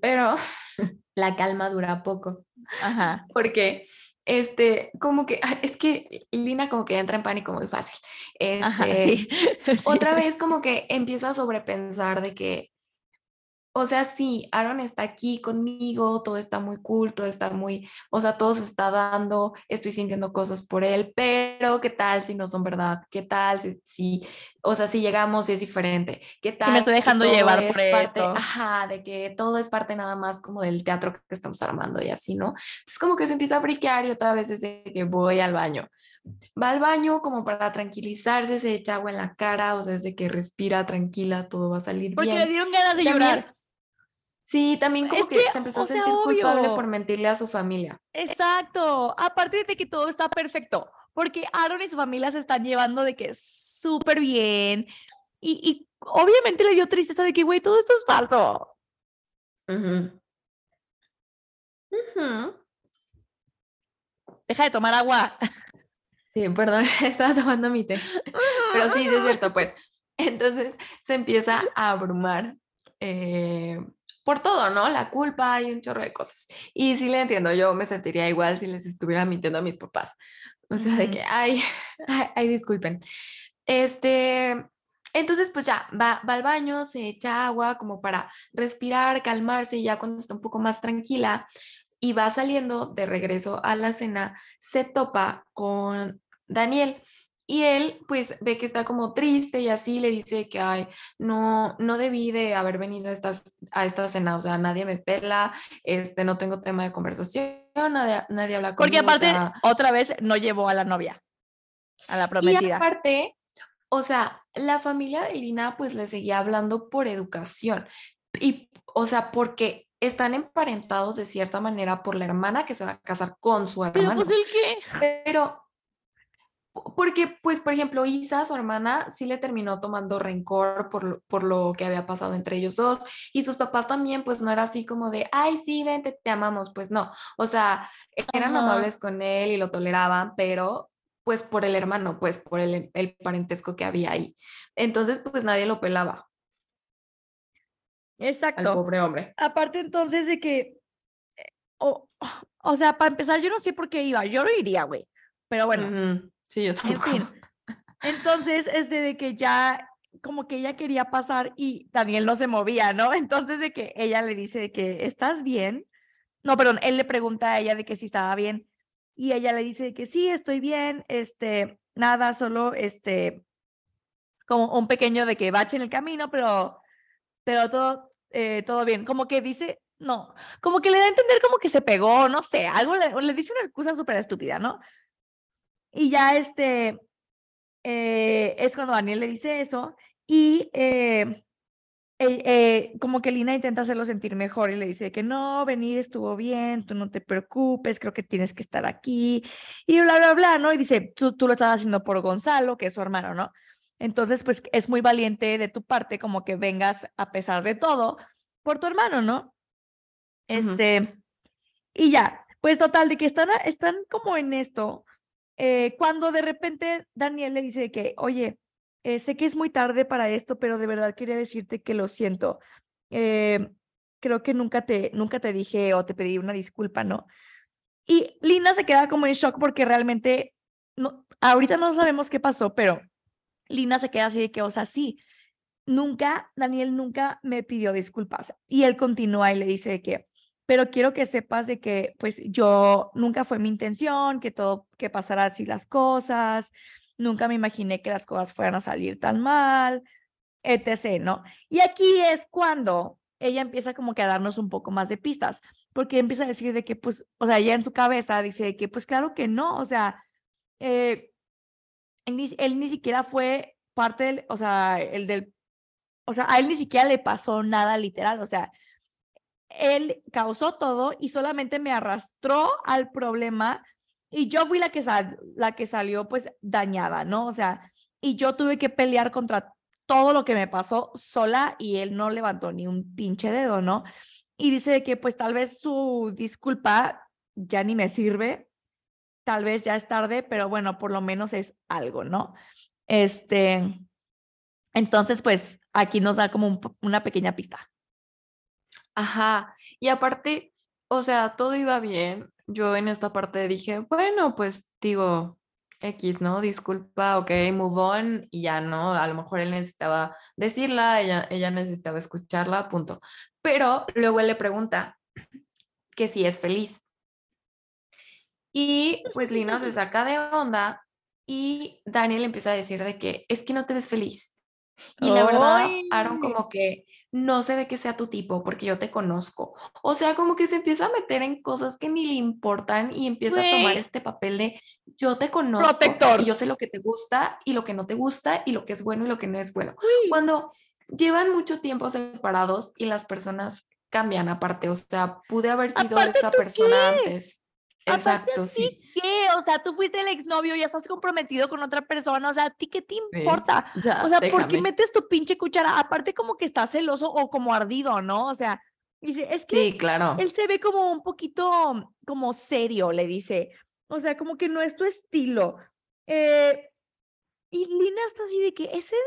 Pero *laughs* la calma dura poco. Ajá. Porque, este, como que, es que Lina como que entra en pánico muy fácil. Este, *laughs* Otra vez como que empieza a sobrepensar de que o sea, sí, Aaron está aquí conmigo, todo está muy cool, todo está muy, o sea, todo se está dando, estoy sintiendo cosas por él, pero ¿qué tal si no son verdad? ¿Qué tal si, o sea, si llegamos y es diferente? ¿Qué tal? Si me estoy dejando llevar por esto. Ajá, de que todo es parte nada más como del teatro que estamos armando y así, ¿no? Es como que se empieza a friquear y otra vez es de que voy al baño. Va al baño como para tranquilizarse, se echa agua en la cara, o sea, es de que respira tranquila, todo va a salir bien. Porque le dieron ganas de llorar. Sí, también como que, se empezó a sentir culpable por mentirle a su familia. Exacto. Aparte de que todo está perfecto, porque Aaron y su familia se están llevando de que súper bien. Y, y, obviamente le dio tristeza de que, güey, todo esto es falso. Deja de tomar agua. *laughs* Sí, perdón, *laughs* estaba tomando mi té. Pero sí, es cierto, pues. *laughs* Entonces se empieza a abrumar eh, por todo, ¿no? La culpa y un chorro de cosas. Y sí le entiendo, yo me sentiría igual si les estuviera mintiendo a mis papás. O sea, de que, *laughs* ay, ay, disculpen. Este, entonces, pues ya, va, va al baño, se echa agua como para respirar, calmarse y ya cuando está un poco más tranquila y va saliendo de regreso a la cena, se topa con Daniel. Y él pues ve que está como triste y así le dice que, ay, no, no debí de haber venido a esta, a esta cena, o sea, nadie me pela, este, no tengo tema de conversación, nadie, nadie habla conmigo. Porque aparte, otra vez no llevó a la novia, a la prometida. Y aparte, o sea, la familia de Irina pues le seguía hablando por educación y, o sea, porque están emparentados de cierta manera por la hermana que se va a casar con su hermano. Pero pues el qué. Pero porque, pues, por ejemplo, Isa, su hermana, sí le terminó tomando rencor por lo, por lo que había pasado entre ellos dos. Y sus papás también, pues, no era así como de, ay, sí, vente, te amamos. Pues no. O sea, eran amables con él y lo toleraban, pero pues por el hermano, pues por el, el parentesco que había ahí. Entonces, pues nadie lo pelaba. Exacto. Al pobre hombre. Aparte entonces de que, eh, o, o sea, para empezar, yo no sé por qué iba, yo no iría, güey. Pero bueno, Sí, yo tampoco. En fin. Entonces, este de que ya como que ella quería pasar y Daniel no se movía, ¿no? Entonces de que ella le dice de que estás bien. No, perdón, él le pregunta a ella de que si estaba bien y ella le dice de que sí, estoy bien, este, nada, solo este, como un pequeño de que bache en el camino, pero, pero todo, eh, todo bien. Como que dice, no, como que le da a entender como que se pegó, no sé, algo le, le dice una excusa súper estúpida, ¿no? Y ya este, eh, es cuando Daniel le dice eso y eh, eh, eh, como que Lina intenta hacerlo sentir mejor y le dice que no, venir estuvo bien, tú no te preocupes, creo que tienes que estar aquí y bla, bla, bla, ¿no? Y dice, tú, tú lo estás haciendo por Gonzalo, que es su hermano, ¿no? Entonces, pues es muy valiente de tu parte como que vengas a pesar de todo por tu hermano, ¿no? Este, y ya, pues total, de que están, están como en esto, eh, cuando de repente Daniel le dice que, oye, eh, sé que es muy tarde para esto, pero de verdad quería decirte que lo siento. Eh, creo que nunca te, nunca te dije o te pedí una disculpa, ¿no? Y Lina se queda como en shock porque realmente, no, ahorita no sabemos qué pasó, pero Lina se queda así de que, o sea, sí, nunca, Daniel nunca me pidió disculpas. Y él continúa y le dice que, pero quiero que sepas de que, pues, yo nunca fue mi intención, que todo, que pasara así las cosas, nunca me imaginé que las cosas fueran a salir tan mal, etc., ¿no? Y aquí es cuando ella empieza como que a darnos un poco más de pistas, porque empieza a decir de que, pues, o sea, ella en su cabeza dice que, pues, claro que no, o sea, eh, él, ni, él ni siquiera fue parte del, o sea, el del, o sea, a él ni siquiera le pasó nada literal, o sea, él causó todo y solamente me arrastró al problema y yo fui la que, la que salió pues dañada, ¿no? O sea, y yo tuve que pelear contra todo lo que me pasó sola y él no levantó ni un pinche dedo, ¿no? Y dice que pues tal vez su disculpa ya ni me sirve, tal vez ya es tarde, pero bueno, por lo menos es algo, ¿no? Este, entonces pues aquí nos da como una pequeña pista. Ajá, y aparte, o sea, todo iba bien, yo en esta parte dije, bueno, pues digo, X, ¿no? Disculpa, ok, move on y ya no, a lo mejor él necesitaba decirla, ella, ella necesitaba escucharla, punto. Pero luego él le pregunta que si es feliz. Y pues Lina se saca de onda y Daniel empieza a decir de que es que no te ves feliz. Y la verdad, Aaron como que no se ve que sea tu tipo porque yo te conozco. O sea, como que se empieza a meter en cosas que ni le importan y empieza a tomar este papel de yo te conozco Protector. y yo sé lo que te gusta y lo que no te gusta y lo que es bueno y lo que no es bueno. Cuando llevan mucho tiempo separados y las personas cambian aparte, o sea, pude haber sido esa persona antes. Exacto, sí. ¿Qué? O sea, tú fuiste el exnovio, ya estás comprometido con otra persona, o sea, ¿a ti qué te importa? o sea, ¿por qué metes tu pinche cuchara? Aparte como que está celoso o como ardido, ¿no? O sea, dice, es que sí, claro. él se ve como un poquito como serio, le dice. O sea, como que no es tu estilo. Eh, y Lina está así de que, ¿es en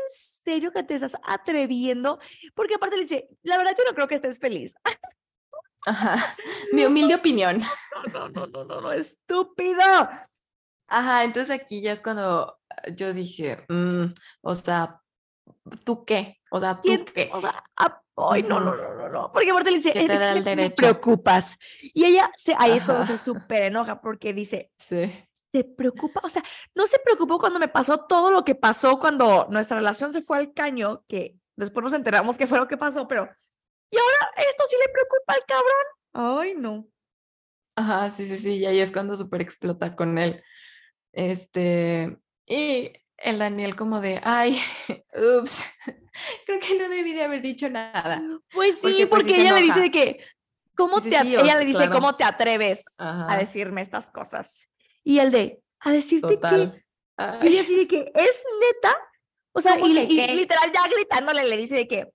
serio que te estás atreviendo? Porque aparte le dice, la verdad yo no creo que estés feliz. *laughs* Ajá, *laughs* mi humilde opinión. No, no, no, no, no, estúpido. Ajá, entonces aquí ya es cuando yo dije, mm, o sea, ¿tú qué? O sea, ¿tú qué? O sea, ay, no, no, no, no, no. Porque aparte le dice, es que me preocupas. Y ella, se, ahí es cuando se súper enoja porque dice, sí. ¿Se preocupa? O sea, no se preocupó cuando me pasó todo lo que pasó cuando nuestra relación se fue al caño, que después nos enteramos que fue lo que pasó, pero y ahora esto sí le preocupa al cabrón. Ay, no. Ajá, sí, sí, sí, y ahí es cuando súper explota con él. Este, y el Daniel como de, ay, *laughs* ups, *laughs* creo que no debí de haber dicho nada. Pues sí, porque, pues, ella le dice de que, ¿cómo te ella le dice, ¿cómo te atreves a decirme estas cosas? Y el de, a decirte que, y ella así de que, ¿es neta? O sea, y, y, literal ya gritándole le dice de que,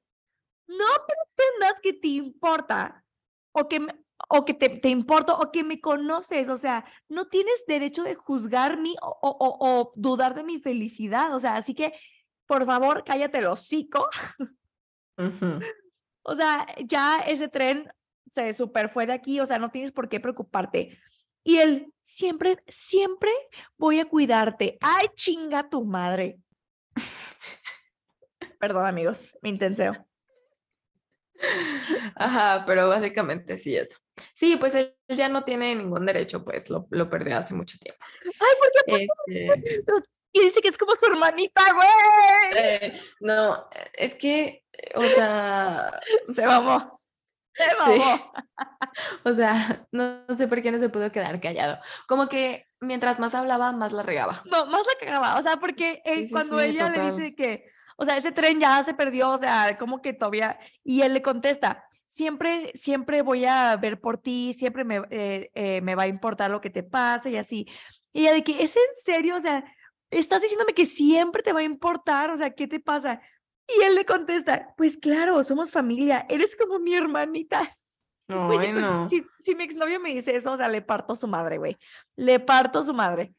no pretendas que te importa o que, o que te, te importo o que me conoces. O sea, no tienes derecho de juzgarme o, o, o, dudar de mi felicidad. O sea, así que, por favor, cállate el hocico. *laughs* O sea, ya ese tren se super fue de aquí. O sea, no tienes por qué preocuparte. Y él, siempre, siempre voy a cuidarte. Ay, chinga tu madre. *laughs* Perdón, amigos, me intenseo. Ajá, pero básicamente sí eso. Sí, pues él ya no tiene ningún derecho, pues lo, lo perdió hace mucho tiempo. Ay, ¿por qué? Este... Y dice que es como su hermanita, güey. Eh, no, es que, o sea... Se mamó. Se mamó. O sea, no, sé por qué no se pudo quedar callado. Como que mientras más hablaba, más la regaba. No, más la cagaba. O sea, porque cuando ella le dice que O sea, ese tren ya se perdió, o sea, como que todavía... Y él le contesta, siempre, siempre voy a ver por ti, siempre me, eh, eh, me va a importar lo que te pase y así. Y ella de que, ¿es en serio? O sea, estás diciéndome que siempre te va a importar, o sea, ¿qué te pasa? Y él le contesta, pues claro, somos familia, eres como mi hermanita. *laughs* si, si, mi exnovio me dice eso, o sea, le parto su madre, güey. Le parto su madre.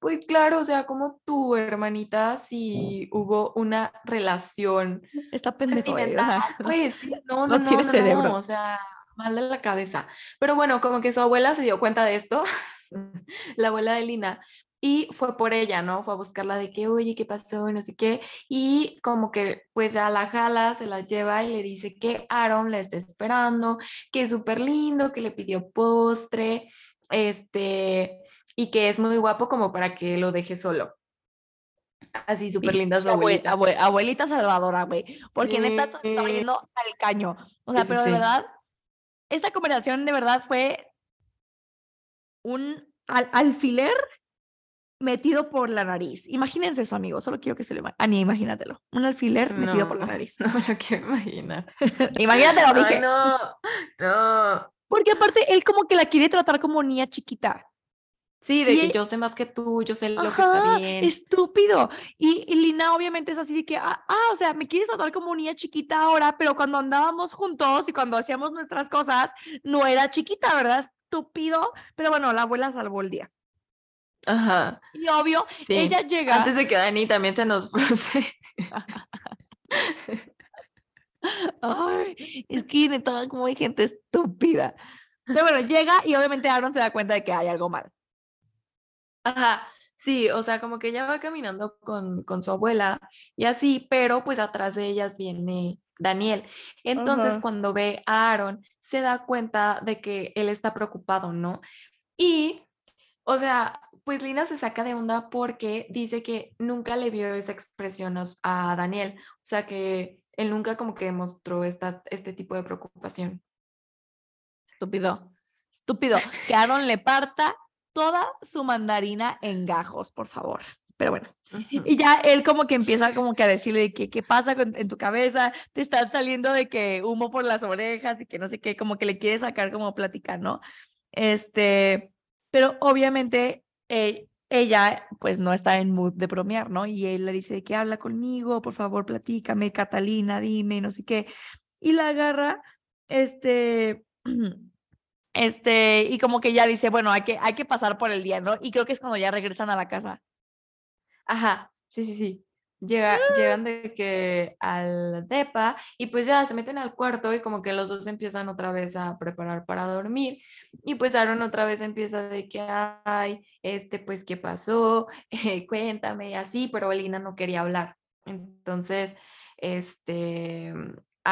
Pues claro, o sea, como tu hermanita, si hubo una relación Está pendejo, *laughs* pues no, no, no, tiene cerebro. o sea, mal de la cabeza. Pero bueno, como que su abuela se dio cuenta de esto, *laughs* la abuela de Lina, y fue por ella, ¿no? Fue a buscarla de que, oye, ¿qué pasó? Y no sé qué. Y como que pues ya la jala, se la lleva y le dice que Aaron la está esperando, que es súper lindo, que le pidió postre, este, y que es muy guapo como para que lo deje solo. Así súper linda su abuelita. abuelita salvadora, güey. Porque neta estaba yendo al caño. O sea, pero de verdad, esta conversación de verdad fue un alfiler metido por la nariz. Imagínense eso, amigo. Solo quiero que se lo imaginen. Ani, imagínatelo. Un alfiler metido por la nariz. *laughs* No me lo quiero imaginar. *laughs* Imagínatelo, dije. Ay, no, no. Porque aparte, él como que la quiere tratar como niña chiquita. Sí, de que yo sé más que tú, yo sé lo que está bien. Estúpido. Y, Lina obviamente es así de que, ah, ah, o sea, me quieres tratar como niña chiquita ahora, pero cuando andábamos juntos y cuando hacíamos nuestras cosas, no era chiquita, ¿verdad? Estúpido. Pero bueno, la abuela salvó el día. Ajá. Y obvio, ella llega. Antes de que Dani también se nos fruse. *laughs* Ay, es que neta, como hay gente estúpida. Pero bueno, llega y obviamente Aaron se da cuenta de que hay algo mal. Ajá, sí, o sea, como que ella va caminando con, con su abuela y así, pero pues atrás de ellas viene Daniel. Entonces, cuando ve a Aaron, se da cuenta de que él está preocupado, ¿no? Y, o sea, pues Lina se saca de onda porque dice que nunca le vio esa expresión a Daniel, o sea que él nunca como que mostró esta, este tipo de preocupación. Estúpido, estúpido. Que Aaron le parta toda su mandarina en gajos, por favor. Pero bueno, y ya él como que empieza como que a decirle que qué pasa en tu cabeza, te están saliendo de que humo por las orejas y que no sé qué, como que le quiere sacar como plática, ¿no? Este, pero obviamente eh, ella pues no está en mood de bromear, ¿no? Y él le dice que habla conmigo, por favor, platícame, Catalina, dime, no sé qué. Y la agarra, este, *clears throat* este, y como que ya dice, bueno, hay que, hay que pasar por el día, ¿no? Y creo que es cuando ya regresan a la casa. Ajá, sí, sí, sí. Llega, ¡Ah! llegan de que al depa y pues ya se meten al cuarto y como que los dos empiezan otra vez a preparar para dormir y pues Aaron otra vez empieza de que, ay, este, pues, ¿qué pasó? *laughs* cuéntame y así, pero Elina no quería hablar. Entonces, este,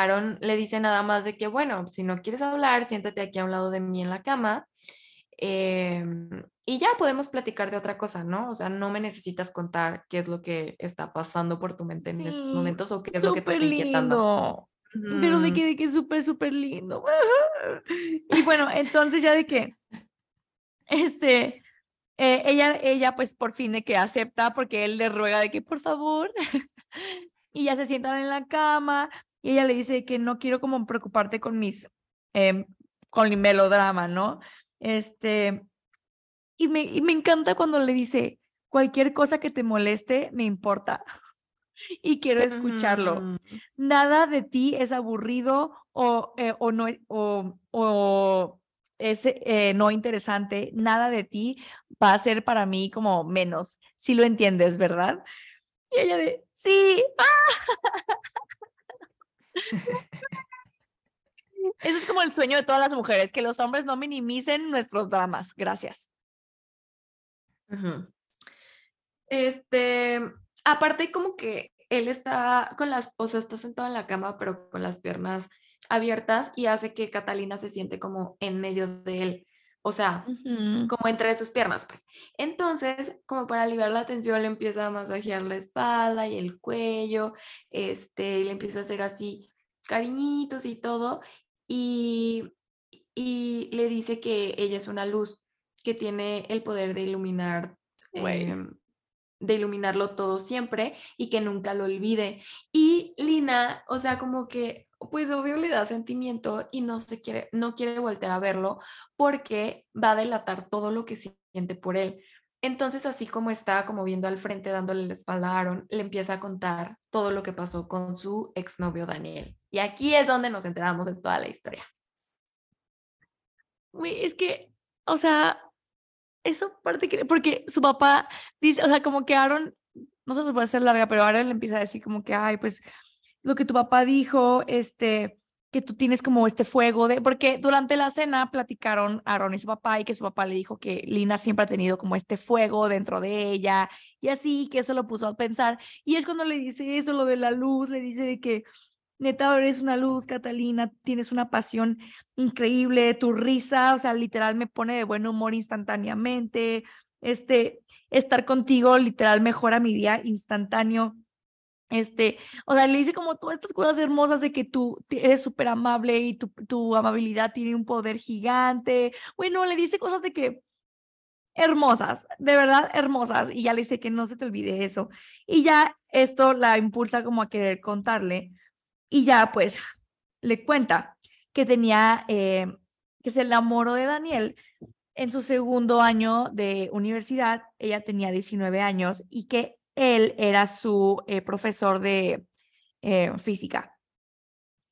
Aaron le dice nada más de que, bueno, si no quieres hablar, siéntate aquí a un lado de mí en la cama Em, y ya podemos platicar de otra cosa, ¿no? O sea, no me necesitas contar qué es lo que está pasando por tu mente en estos momentos o qué es lo que te está inquietando. Lindo. Pero de que, de que es súper, súper lindo. *laughs* Y bueno, entonces ya de que, este, eh, ella, ella pues por fin de que acepta porque él le ruega de que por favor, *laughs* y ya se sientan en la cama y ella le dice que no quiero como preocuparte con mis, eh, con mi melodrama, ¿no? Este, y me, y me encanta cuando le dice, cualquier cosa que te moleste me importa *laughs* y quiero escucharlo. Mm. Nada de ti es aburrido o, eh, o no, o, o es eh, no interesante. Nada de ti va a ser para mí como menos, si lo entiendes, ¿verdad? Y ella de, sí. *laughs* Ese es como el sueño de todas las mujeres, que los hombres no minimicen nuestros dramas. Gracias. Este, aparte como que él está con las, o sea, está sentado en la cama, pero con las piernas abiertas y hace que Catalina se siente como en medio de él. O sea, como entre sus piernas, pues. Entonces, como para aliviar la tensión, le empieza a masajear la espalda y el cuello, este, le empieza a hacer así cariñitos y todo y, y le dice que ella es una luz que tiene el poder de iluminar em, de iluminarlo todo siempre y que nunca lo olvide. Y Lina, o sea, como que, pues obvio le da sentimiento y no se quiere, no quiere volver a verlo porque va a delatar todo lo que siente por él. Entonces, así como está como viendo al frente, dándole el espalda a Aaron, le empieza a contar todo lo que pasó con su exnovio Daniel. Y aquí es donde nos enteramos de toda la historia. Uy, es que, o sea, esa parte que, porque su papá dice, o sea, como que Aaron, no se nos puede hacer larga, pero Aaron le empieza a decir como que, ay, pues lo que tu papá dijo, este, que tú tienes como este fuego de, porque durante la cena platicaron Aaron y su papá y que su papá le dijo que Lina siempre ha tenido como este fuego dentro de ella y así, que eso lo puso a pensar. Y es cuando le dice eso, lo de la luz, le dice de que neta eres una luz, Catalina, tienes una pasión increíble, tu risa, o sea, literal me pone de buen humor instantáneamente, este, estar contigo literal mejora mi día instantáneo. Este, o sea, le dice como todas estas cosas hermosas de que tú eres súper amable y tu, tu amabilidad tiene un poder gigante. Bueno, le dice cosas de que hermosas, de verdad hermosas. Y ya le dice que no se te olvide eso. Y ya esto la impulsa como a querer contarle y ya pues le cuenta que tenía, eh, que se enamoró de Daniel en su segundo año de universidad, ella tenía 19 años y que él era su eh, profesor de eh, física.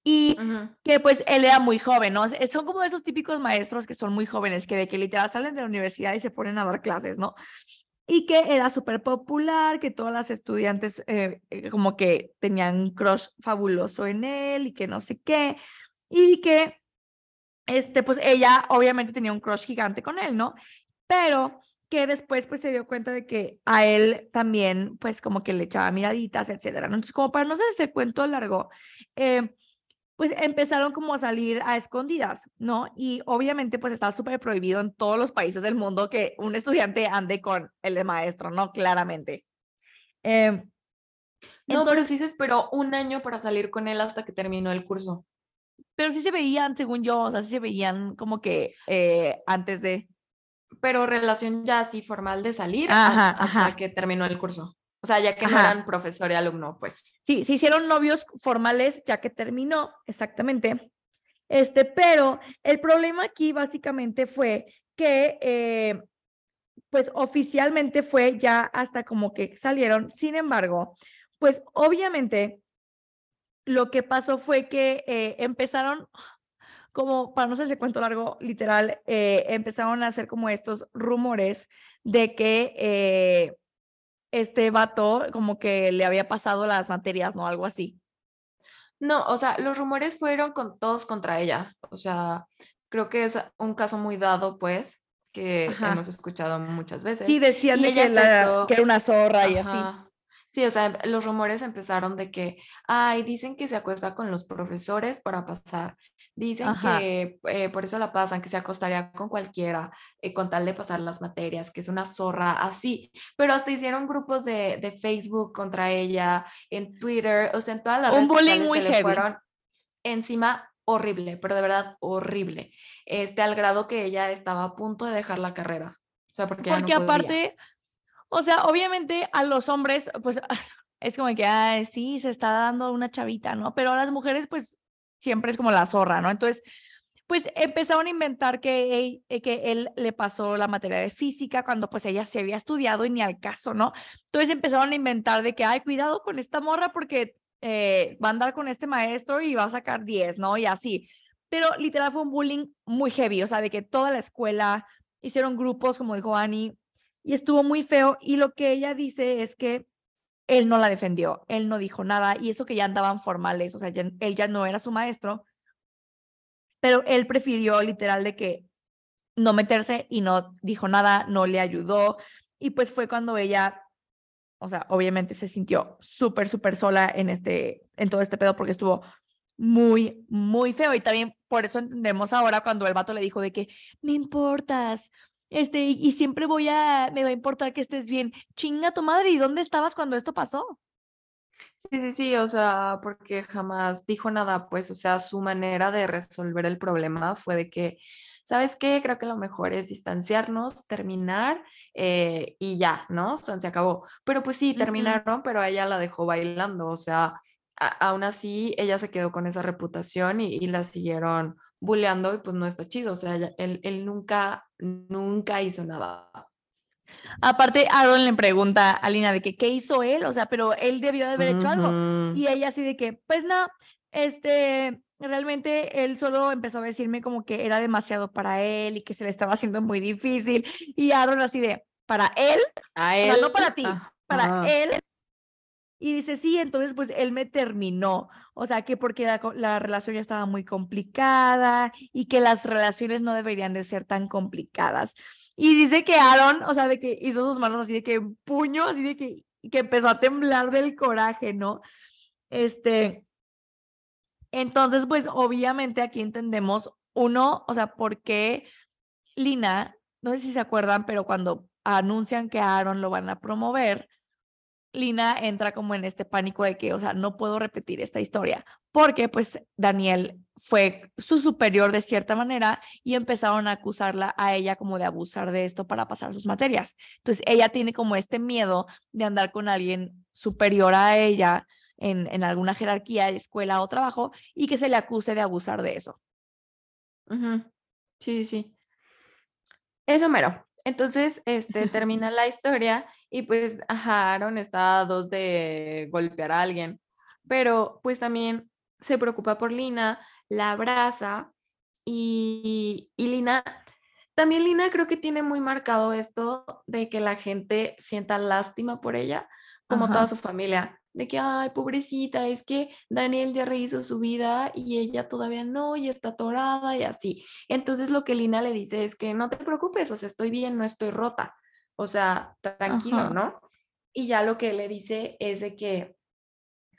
Y que pues él era muy joven, ¿no? Son como esos típicos maestros que son muy jóvenes, que de que literal salen de la universidad y se ponen a dar clases, ¿no? Y que era súper popular, que todas las estudiantes eh, eh, como que tenían un crush fabuloso en él y que no sé qué, y que, este, pues ella obviamente tenía un crush gigante con él, ¿no? Pero que después pues se dio cuenta de que a él también pues como que le echaba miraditas, etcétera. Entonces como para no ser ese cuento largo, eh, pues empezaron como a salir a escondidas, ¿no? Y obviamente pues está súper prohibido en todos los países del mundo que un estudiante ande con el maestro, ¿no? Claramente. Em, no, pero sí se esperó un año para salir con él hasta que terminó el curso. Pero sí se veían, según yo, o sea, sí se veían como que eh, antes de... Pero relación ya así formal de salir hasta que terminó el curso. O sea, ya que no eran profesor y alumno, pues. Sí, se hicieron novios formales ya que terminó, exactamente. Este, pero el problema aquí básicamente fue que, eh, pues oficialmente fue ya hasta como que salieron. Sin embargo, pues obviamente lo que pasó fue que eh, empezaron, como para no sé si cuento largo, literal, eh, empezaron a hacer como estos rumores de que este vato como que le había pasado las materias, ¿no? Algo así. No, o sea, los rumores fueron con todos contra ella. O sea, creo que es un caso muy dado, pues, que hemos escuchado muchas veces. Sí, decían que, era una zorra y así. Sí, o sea, los rumores empezaron de que, ay, dicen que se acuesta con los profesores para pasar. Dicen que eh, por eso la pasan, que se acostaría con cualquiera eh, con tal de pasar las materias, que es una zorra así. Pero hasta hicieron grupos de, de Facebook contra ella, en Twitter, o sea, en todas las redes sociales se le fueron encima horrible, pero de verdad horrible. Este, al grado que ella estaba a punto de dejar la carrera. O sea, porque, porque aparte, o sea, obviamente a los hombres, pues *laughs* es como que, ay, sí, se está dando una chavita, ¿no? Pero a las mujeres, pues siempre es como la zorra, ¿no? Entonces, pues empezaron a inventar que, eh, que él le pasó la materia de física cuando pues ella se había estudiado y ni al caso, ¿no? Entonces empezaron a inventar de que, ay, cuidado con esta morra porque eh, va a andar con este maestro y va a sacar 10, ¿no? Y así. Pero literal fue un bullying muy heavy, o sea, de que toda la escuela hicieron grupos, como dijo Annie, y estuvo muy feo. Y lo que ella dice es que él no la defendió, él no dijo nada y eso que ya andaban formales, o sea, él ya no era su maestro, pero él prefirió literal de que no meterse y no dijo nada, no le ayudó y pues fue cuando ella, o sea, obviamente se sintió súper, súper sola en este, en todo este pedo porque estuvo muy, muy feo y también por eso entendemos ahora cuando el vato le dijo de que me importas, este, y siempre voy a, me va a importar que estés bien. Chinga tu madre, ¿y dónde estabas cuando esto pasó? Sí, sí, sí, o sea, porque jamás dijo nada, pues, o sea, su manera de resolver el problema fue de que, ¿sabes qué? Creo que lo mejor es distanciarnos, terminar eh, y ya, ¿no? O sea, se acabó. Pero pues sí, terminaron, pero ella la dejó bailando, o sea, aún así ella se quedó con esa reputación y, la siguieron bulleando y pues no está chido, o sea, él, él nunca, nunca hizo nada. Aparte, Aaron le pregunta a Lina de que qué hizo él, o sea, pero él debió de haber hecho algo. Y ella así de que, pues no, este, realmente él solo empezó a decirme como que era demasiado para él y que se le estaba haciendo muy difícil. Y Aaron así de, para él, a él, no para ti, para él. Y dice, sí, entonces pues él me terminó. O sea, que porque la, la, relación ya estaba muy complicada y que las relaciones no deberían de ser tan complicadas. Y dice que Aaron, o sea, de que hizo sus manos así de que puño, así de que, que empezó a temblar del coraje, ¿no? Este, entonces, pues obviamente aquí entendemos, uno, o sea, por qué Lina, no sé si se acuerdan, pero cuando anuncian que Aaron lo van a promover, Lina entra como en este pánico de que, o sea, no puedo repetir esta historia, porque pues Daniel fue su superior de cierta manera y empezaron a acusarla a ella como de abusar de esto para pasar sus materias. Entonces ella tiene como este miedo de andar con alguien superior a ella en, en alguna jerarquía, escuela o trabajo y que se le acuse de abusar de eso. Sí, sí. Eso mero. Entonces, este, *laughs* termina la historia y pues, Aaron está a dos de golpear a alguien, pero pues también se preocupa por Lina, la abraza y, y Lina, también Lina creo que tiene muy marcado esto de que la gente sienta lástima por ella, como toda su familia, de que, ay, pobrecita, es que Daniel ya rehizo su vida y ella todavía no, y está atorada y así. Entonces lo que Lina le dice es que no te preocupes, o sea, estoy bien, no estoy rota o sea, tranquilo, ¿no? Y ya lo que le dice es de que,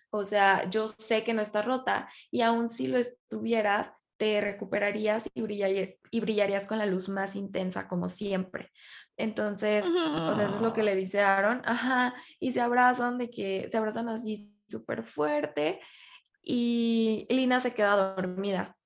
o sea, yo sé que no estás rota y aún si lo estuvieras, te recuperarías y, y brillarías con la luz más intensa como siempre. Entonces, o sea, eso es lo que le dice Aaron, ajá, y se abrazan de que se abrazan así súper fuerte y Lina se queda dormida.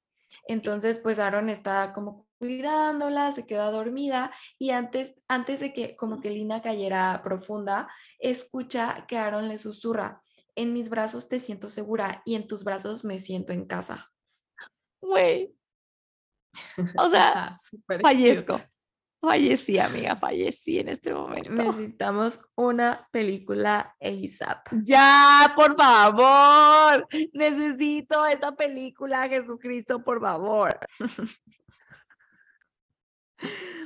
Entonces, pues Aaron está como cuidándola, se queda dormida y antes, antes de que como que Lina cayera profunda, escucha que Aaron le susurra, en mis brazos te siento segura y en tus brazos me siento en casa. Güey. O *laughs* sea, fallezco. Fallecí, amiga, fallecí en este momento. Necesitamos una película ASAP. Ya, por favor. Necesito esta película, Jesucristo, por favor. *laughs*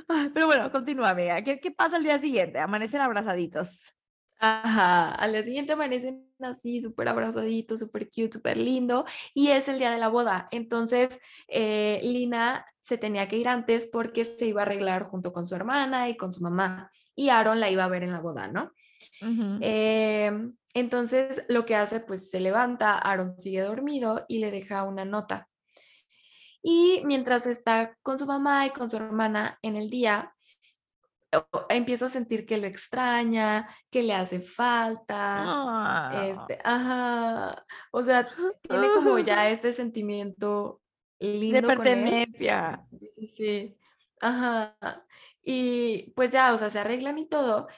*laughs* Pero bueno, continúa, amiga. ¿Qué, ¿Qué pasa el día siguiente? Amanecen abrazaditos. Ajá, al día siguiente amanecen así, súper abrazaditos, súper cute, súper lindo, y es el día de la boda. Entonces, eh, Lina se tenía que ir antes porque se iba a arreglar junto con su hermana y con su mamá, y Aaron la iba a ver en la boda, ¿no? Em, entonces, lo que hace, pues se levanta, Aaron sigue dormido y le deja una nota. Y mientras está con su mamá y con su hermana en el día, empieza a sentir que lo extraña, que le hace falta, este, ajá, o sea, tiene como *laughs* ya este sentimiento lindo. De pertenencia. Sí, sí, ajá. Y pues ya, o sea, se arreglan y todo.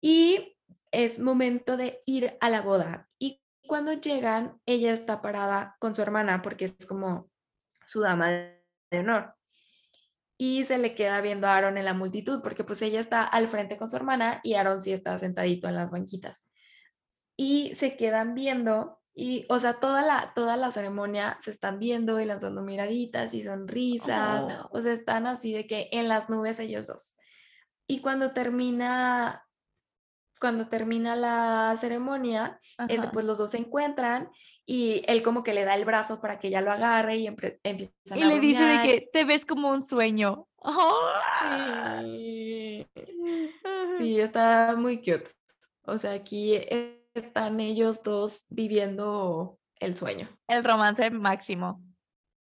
Y es momento de ir a la boda. Y cuando llegan, ella está parada con su hermana porque es como su dama de honor. Y se le queda viendo a Aaron en la multitud, porque pues ella está al frente con su hermana y Aaron sí está sentadito en las banquitas. Y se quedan viendo y, o sea, toda la, toda la ceremonia se están viendo y lanzando miraditas y sonrisas, oh. o sea, están así de que en las nubes ellos dos. Y cuando termina, cuando termina la ceremonia, este, pues los dos se encuentran y él como que le da el brazo para que ella lo agarre y empieza a Y le dice de que te ves como un sueño. *laughs* Sí. está muy cute. O sea, aquí están ellos dos viviendo el sueño. El romance máximo.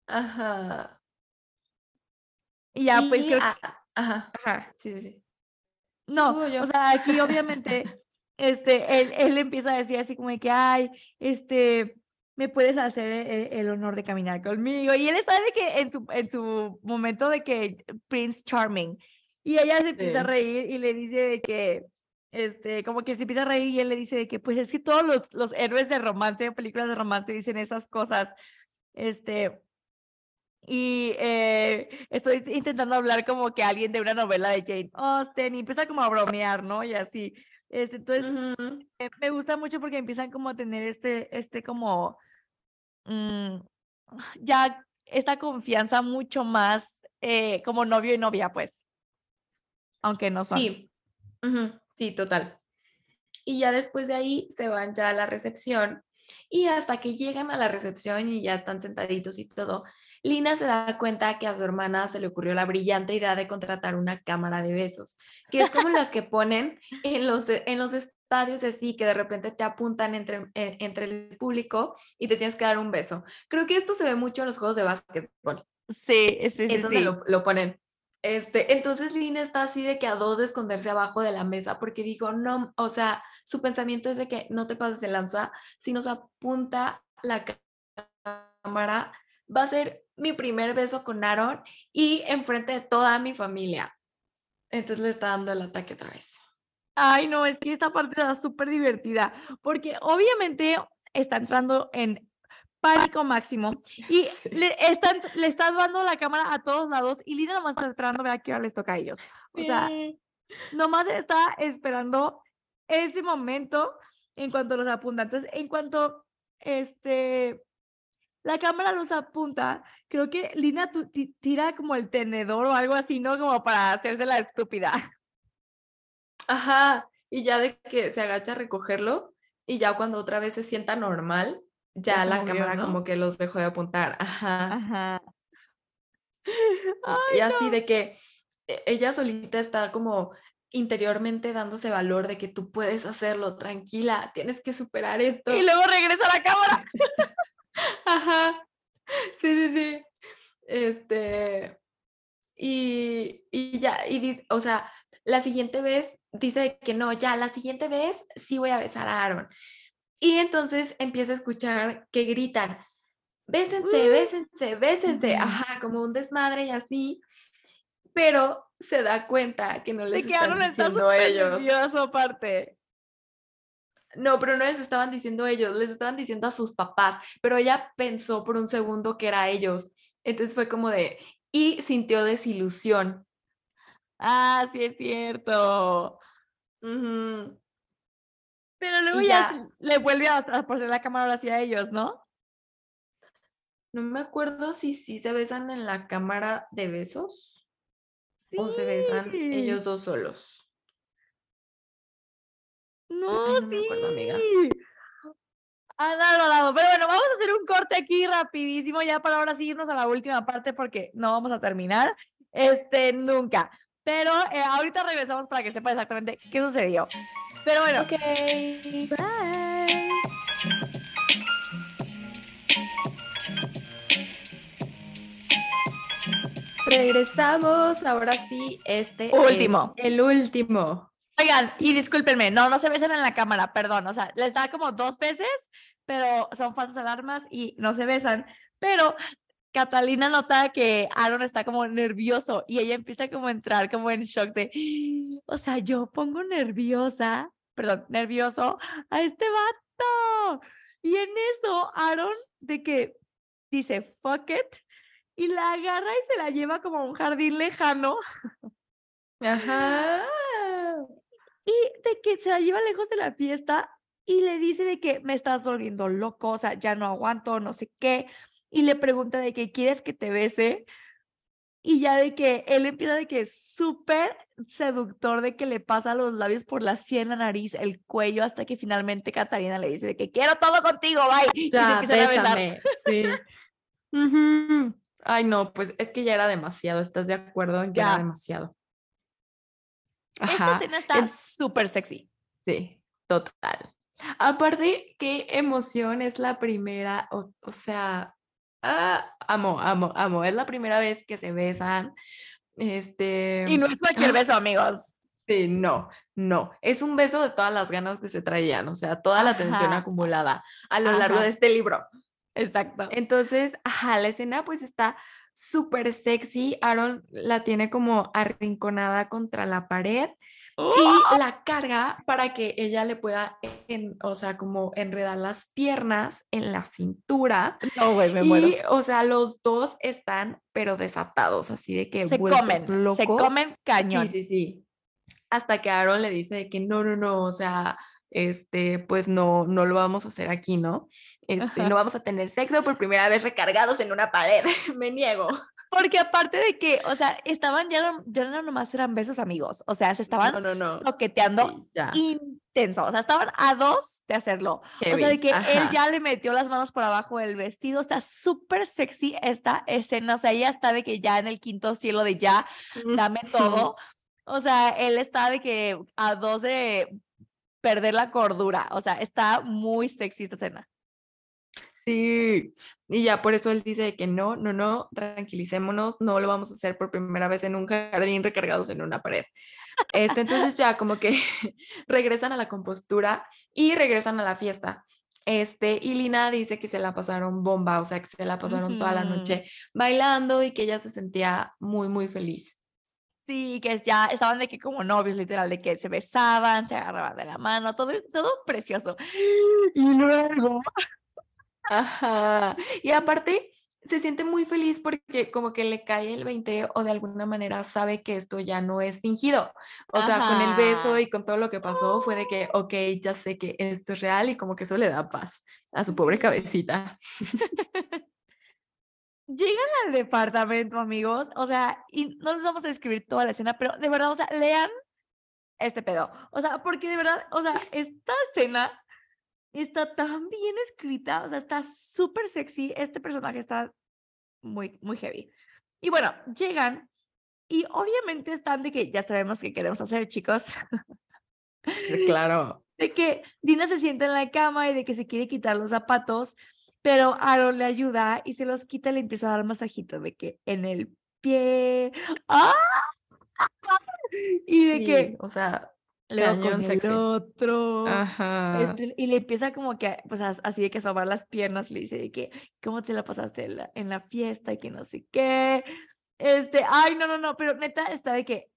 Ajá. Y ya, pues creo Ajá. Ajá. Sí, sí, sí. No, o sea, aquí obviamente *laughs* este, él, él empieza a decir así como de que, ay, este, me puedes hacer e, el, honor de caminar conmigo. Y él está de que en su, en su momento de que Prince Charming. Y ella se empieza a reír y le dice de que, este, como que se empieza a reír y él le dice de que, pues es que todos los, los héroes de romance, películas de romance dicen esas cosas. Este, y eh, estoy intentando hablar como que alguien de una novela de Jane Austen y empieza como a bromear, ¿no? Y así. Este, entonces, eh, me gusta mucho porque empiezan como a tener este, este como, mm, ya esta confianza mucho más eh, como novio y novia, pues. Aunque no son. Sí, sí, total. Y ya después de ahí se van ya a la recepción y hasta que llegan a la recepción y ya están sentaditos y todo, Lina se da cuenta que a su hermana se le ocurrió la brillante idea de contratar una cámara de besos, que es como las que ponen en los, en los estadios así, que de repente te apuntan entre, entre el público y te tienes que dar un beso. Creo que esto se ve mucho en los juegos de básquetbol. Sí, sí, sí. Es donde Lo, lo, ponen. Este, entonces Lina está así de que a dos de esconderse abajo de la mesa porque dijo, no, o sea, su pensamiento es de que no te pases de lanza, si nos apunta la cámara, va a ser mi primer beso con Aaron y enfrente de toda mi familia. Entonces le está dando el ataque otra vez. Ay, no, es que esta parte está súper divertida, porque obviamente está entrando en pánico máximo y *laughs* le, están, le están dando la cámara a todos lados y Lina nomás está esperando a ver a qué hora les toca a ellos. O sea, nomás está esperando ese momento en cuanto los apunta. Entonces, en cuanto este la cámara los apunta, creo que Lina tira como el tenedor o algo así, ¿no? Como para hacerse la estúpida. Ajá, y ya de que se agacha a recogerlo y ya cuando otra vez se sienta normal, ya, la cámara como que los dejó de apuntar. Ajá. Ajá. *laughs* y así de que e, ella solita está como interiormente dándose valor de que tú puedes hacerlo, tranquila, tienes que superar esto. Y luego regresa a la cámara. *laughs* Ajá. Sí, sí, sí. Este. Y, y ya, y o sea, la siguiente vez dice que no, ya, la siguiente vez sí voy a besar a Aaron. Y entonces empieza a escuchar que gritan, bésense, bésense, bésense, ajá, como un desmadre y así. Pero se da cuenta que no les de que Aaron está ellos. aparte. No, pero no les estaban diciendo ellos, les estaban diciendo a sus papás, pero ella pensó por un segundo que era ellos. Entonces fue como de, y sintió desilusión. Ah, sí es cierto. Pero luego ya, le vuelve a, a poner la cámara hacia ellos, ¿no? No me acuerdo si sí se besan en la cámara de besos o se besan ellos dos solos. No, sí. Me acuerdo, amiga. Ah, lado, Pero bueno, vamos a hacer un corte aquí rapidísimo ya para ahora sí irnos a la última parte porque no vamos a terminar este nunca. Pero eh, ahorita regresamos para que sepa exactamente qué sucedió. Pero bueno. Ok. Bye. Regresamos, ahora sí, este último. el último. Oigan, y discúlpenme, no, no se besan en la cámara, perdón, o sea, les da como dos veces, pero son falsas alarmas y no se besan. Pero Catalina nota que Aaron está como nervioso y ella empieza como a entrar como en shock de, *gasps* o sea, yo pongo nerviosa, perdón, nervioso a este vato. Y en eso, Aaron de que dice, fuck it, y la agarra y se la lleva como a un jardín lejano. Ajá y de que se la lleva lejos de la fiesta y le dice de que me estás volviendo loco, o sea, ya no aguanto, no sé qué, y le pregunta de que quieres que te bese, y ya de que él empieza de que es súper seductor, de que le pasa los labios por la sien, la nariz, el cuello, hasta que finalmente Catarina le dice de que quiero todo contigo, bye, ya, y se a besar. Sí. Ay, no, pues es que ya era demasiado, ¿estás de acuerdo en que ya. era demasiado? Esta escena está súper sexy. Sí, total. Aparte, qué emoción es la primera, o, sea, ah, amo, amo, amo. Es la primera vez que se besan. Este. Y no es cualquier beso, amigos. Sí, no, no. Es un beso de todas las ganas que se traían, o sea, toda la tensión Ajá. acumulada a lo largo de este libro. Exacto. Entonces, ajá, la escena pues está súper sexy. Aaron la tiene como arrinconada contra la pared. Y la carga para que ella le pueda, en- o sea, como enredar las piernas en la cintura. No, güey, me muero. Y, o sea, los dos están, pero desatados, así de que Se comen, se locos. comen cañón. Sí, sí, sí. Hasta que Aaron le dice de que no, no, no, o sea, este, pues no, no lo vamos a hacer aquí, ¿no? Este, no vamos a tener sexo por primera vez recargados en una pared. *laughs* Me niego. Porque aparte de que, o sea, estaban ya no, ya no nomás eran besos amigos, o sea, se estaban No, toqueteando Sí, intenso, o sea, estaban a dos de hacerlo. O sea, de que él ya le metió las manos por abajo del vestido, está súper sexy esta escena, o sea, ella está de que ya en el quinto cielo de ya, dame todo. O sea, él está de que a dos de perder la cordura, o sea, está muy sexy esta escena. Sí, y ya por eso él dice que no, no, no, tranquilicémonos, no lo vamos a hacer por primera vez en un jardín recargados en una pared. Este, entonces ya como que *laughs* regresan a la compostura y regresan a la fiesta. Este, y Lina dice que se la pasaron bomba, o sea, que se la pasaron toda la noche bailando y que ella se sentía muy, muy feliz. Sí, que ya estaban de que como novios, literal, de que se besaban, se agarraban de la mano, todo, todo precioso. *gasps* Y luego, Ajá. Y aparte, se siente muy feliz porque como que le cae el 20 o de alguna manera sabe que esto ya no es fingido. O sea, con el beso y con todo lo que pasó fue de que, ok, ya sé que esto es real y como que eso le da paz a su pobre cabecita. *laughs* llegan al departamento, amigos, o sea, y no les vamos a describir toda la escena, pero de verdad, o sea, lean este pedo. O sea, porque de verdad, o sea, esta escena está tan bien escrita, o sea, está súper sexy, este personaje está muy, muy heavy. Y bueno, llegan y obviamente están de que ya sabemos qué queremos hacer, chicos. Claro. *laughs* de que Dina se sienta en la cama y de que se quiere quitar los zapatos, pero Aaron le ayuda y se los quita y le empieza a dar masajito de que en el pie. ¡Ah! *laughs* Y de que Sí, o sea, luego con cañón el sexy. otro. Ajá. este, y le empieza como que, pues as- así de que sobar las piernas, le dice de que, ¿cómo te la pasaste en la, en la fiesta? Y que no sé qué. Este, ay, no, no, no, pero neta está de que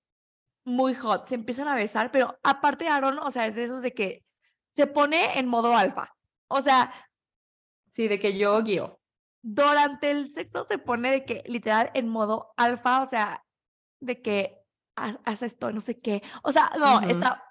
muy hot, se empiezan a besar, pero aparte Aaron, o sea, es de esos de que se pone en modo alfa. O sea, Sí, de que yo guío. durante el sexo se pone de que literal en modo alfa, o sea, de que "Haz- esto, no sé qué. O sea, no, Ujú. está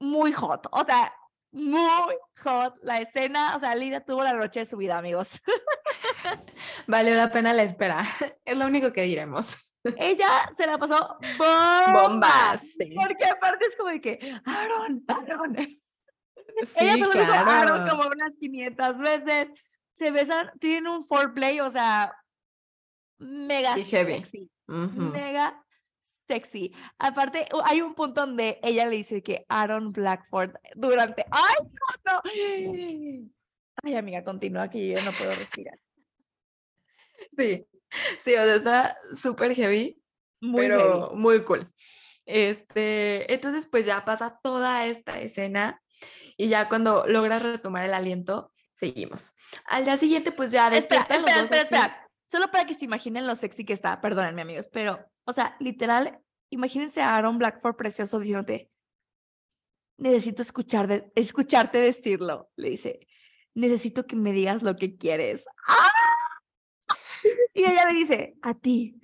muy hot, o sea, muy hot la escena, o sea, Lida tuvo la noche de su vida, amigos. *laughs* Valió la pena la espera. *laughs* Es lo único que diremos. Ella se la pasó bomba. Bombas. Sí, Porque aparte es como de que, Aaron, Aaron. Ella Sí, solo dijo Aaron claro. como unas 500 veces. Se besan, tienen un foreplay, o sea, mega Sí, heavy. sexy. Ujú. Mega sexy. Aparte, hay un punto donde ella le dice que Aaron Blackford durante. ¡Ay, no! no! *gasps* Ay, amiga, continúa que yo no puedo respirar. Sí, sí, o sea, está súper heavy, Muy pero heavy. muy cool. Este, entonces pues ya pasa toda esta escena y ya cuando logras retomar el aliento, seguimos. Al día siguiente pues ya Espera, los espera, espera, así. espera. Solo para que se imaginen lo sexy que está. Perdónenme, amigos, pero, o sea, literal, imagínense a Aaron Blackford precioso diciéndote, necesito escuchar de- escucharte decirlo. Le dice, necesito que me digas lo que quieres. ¡Ah! Y ella le dice, a ti,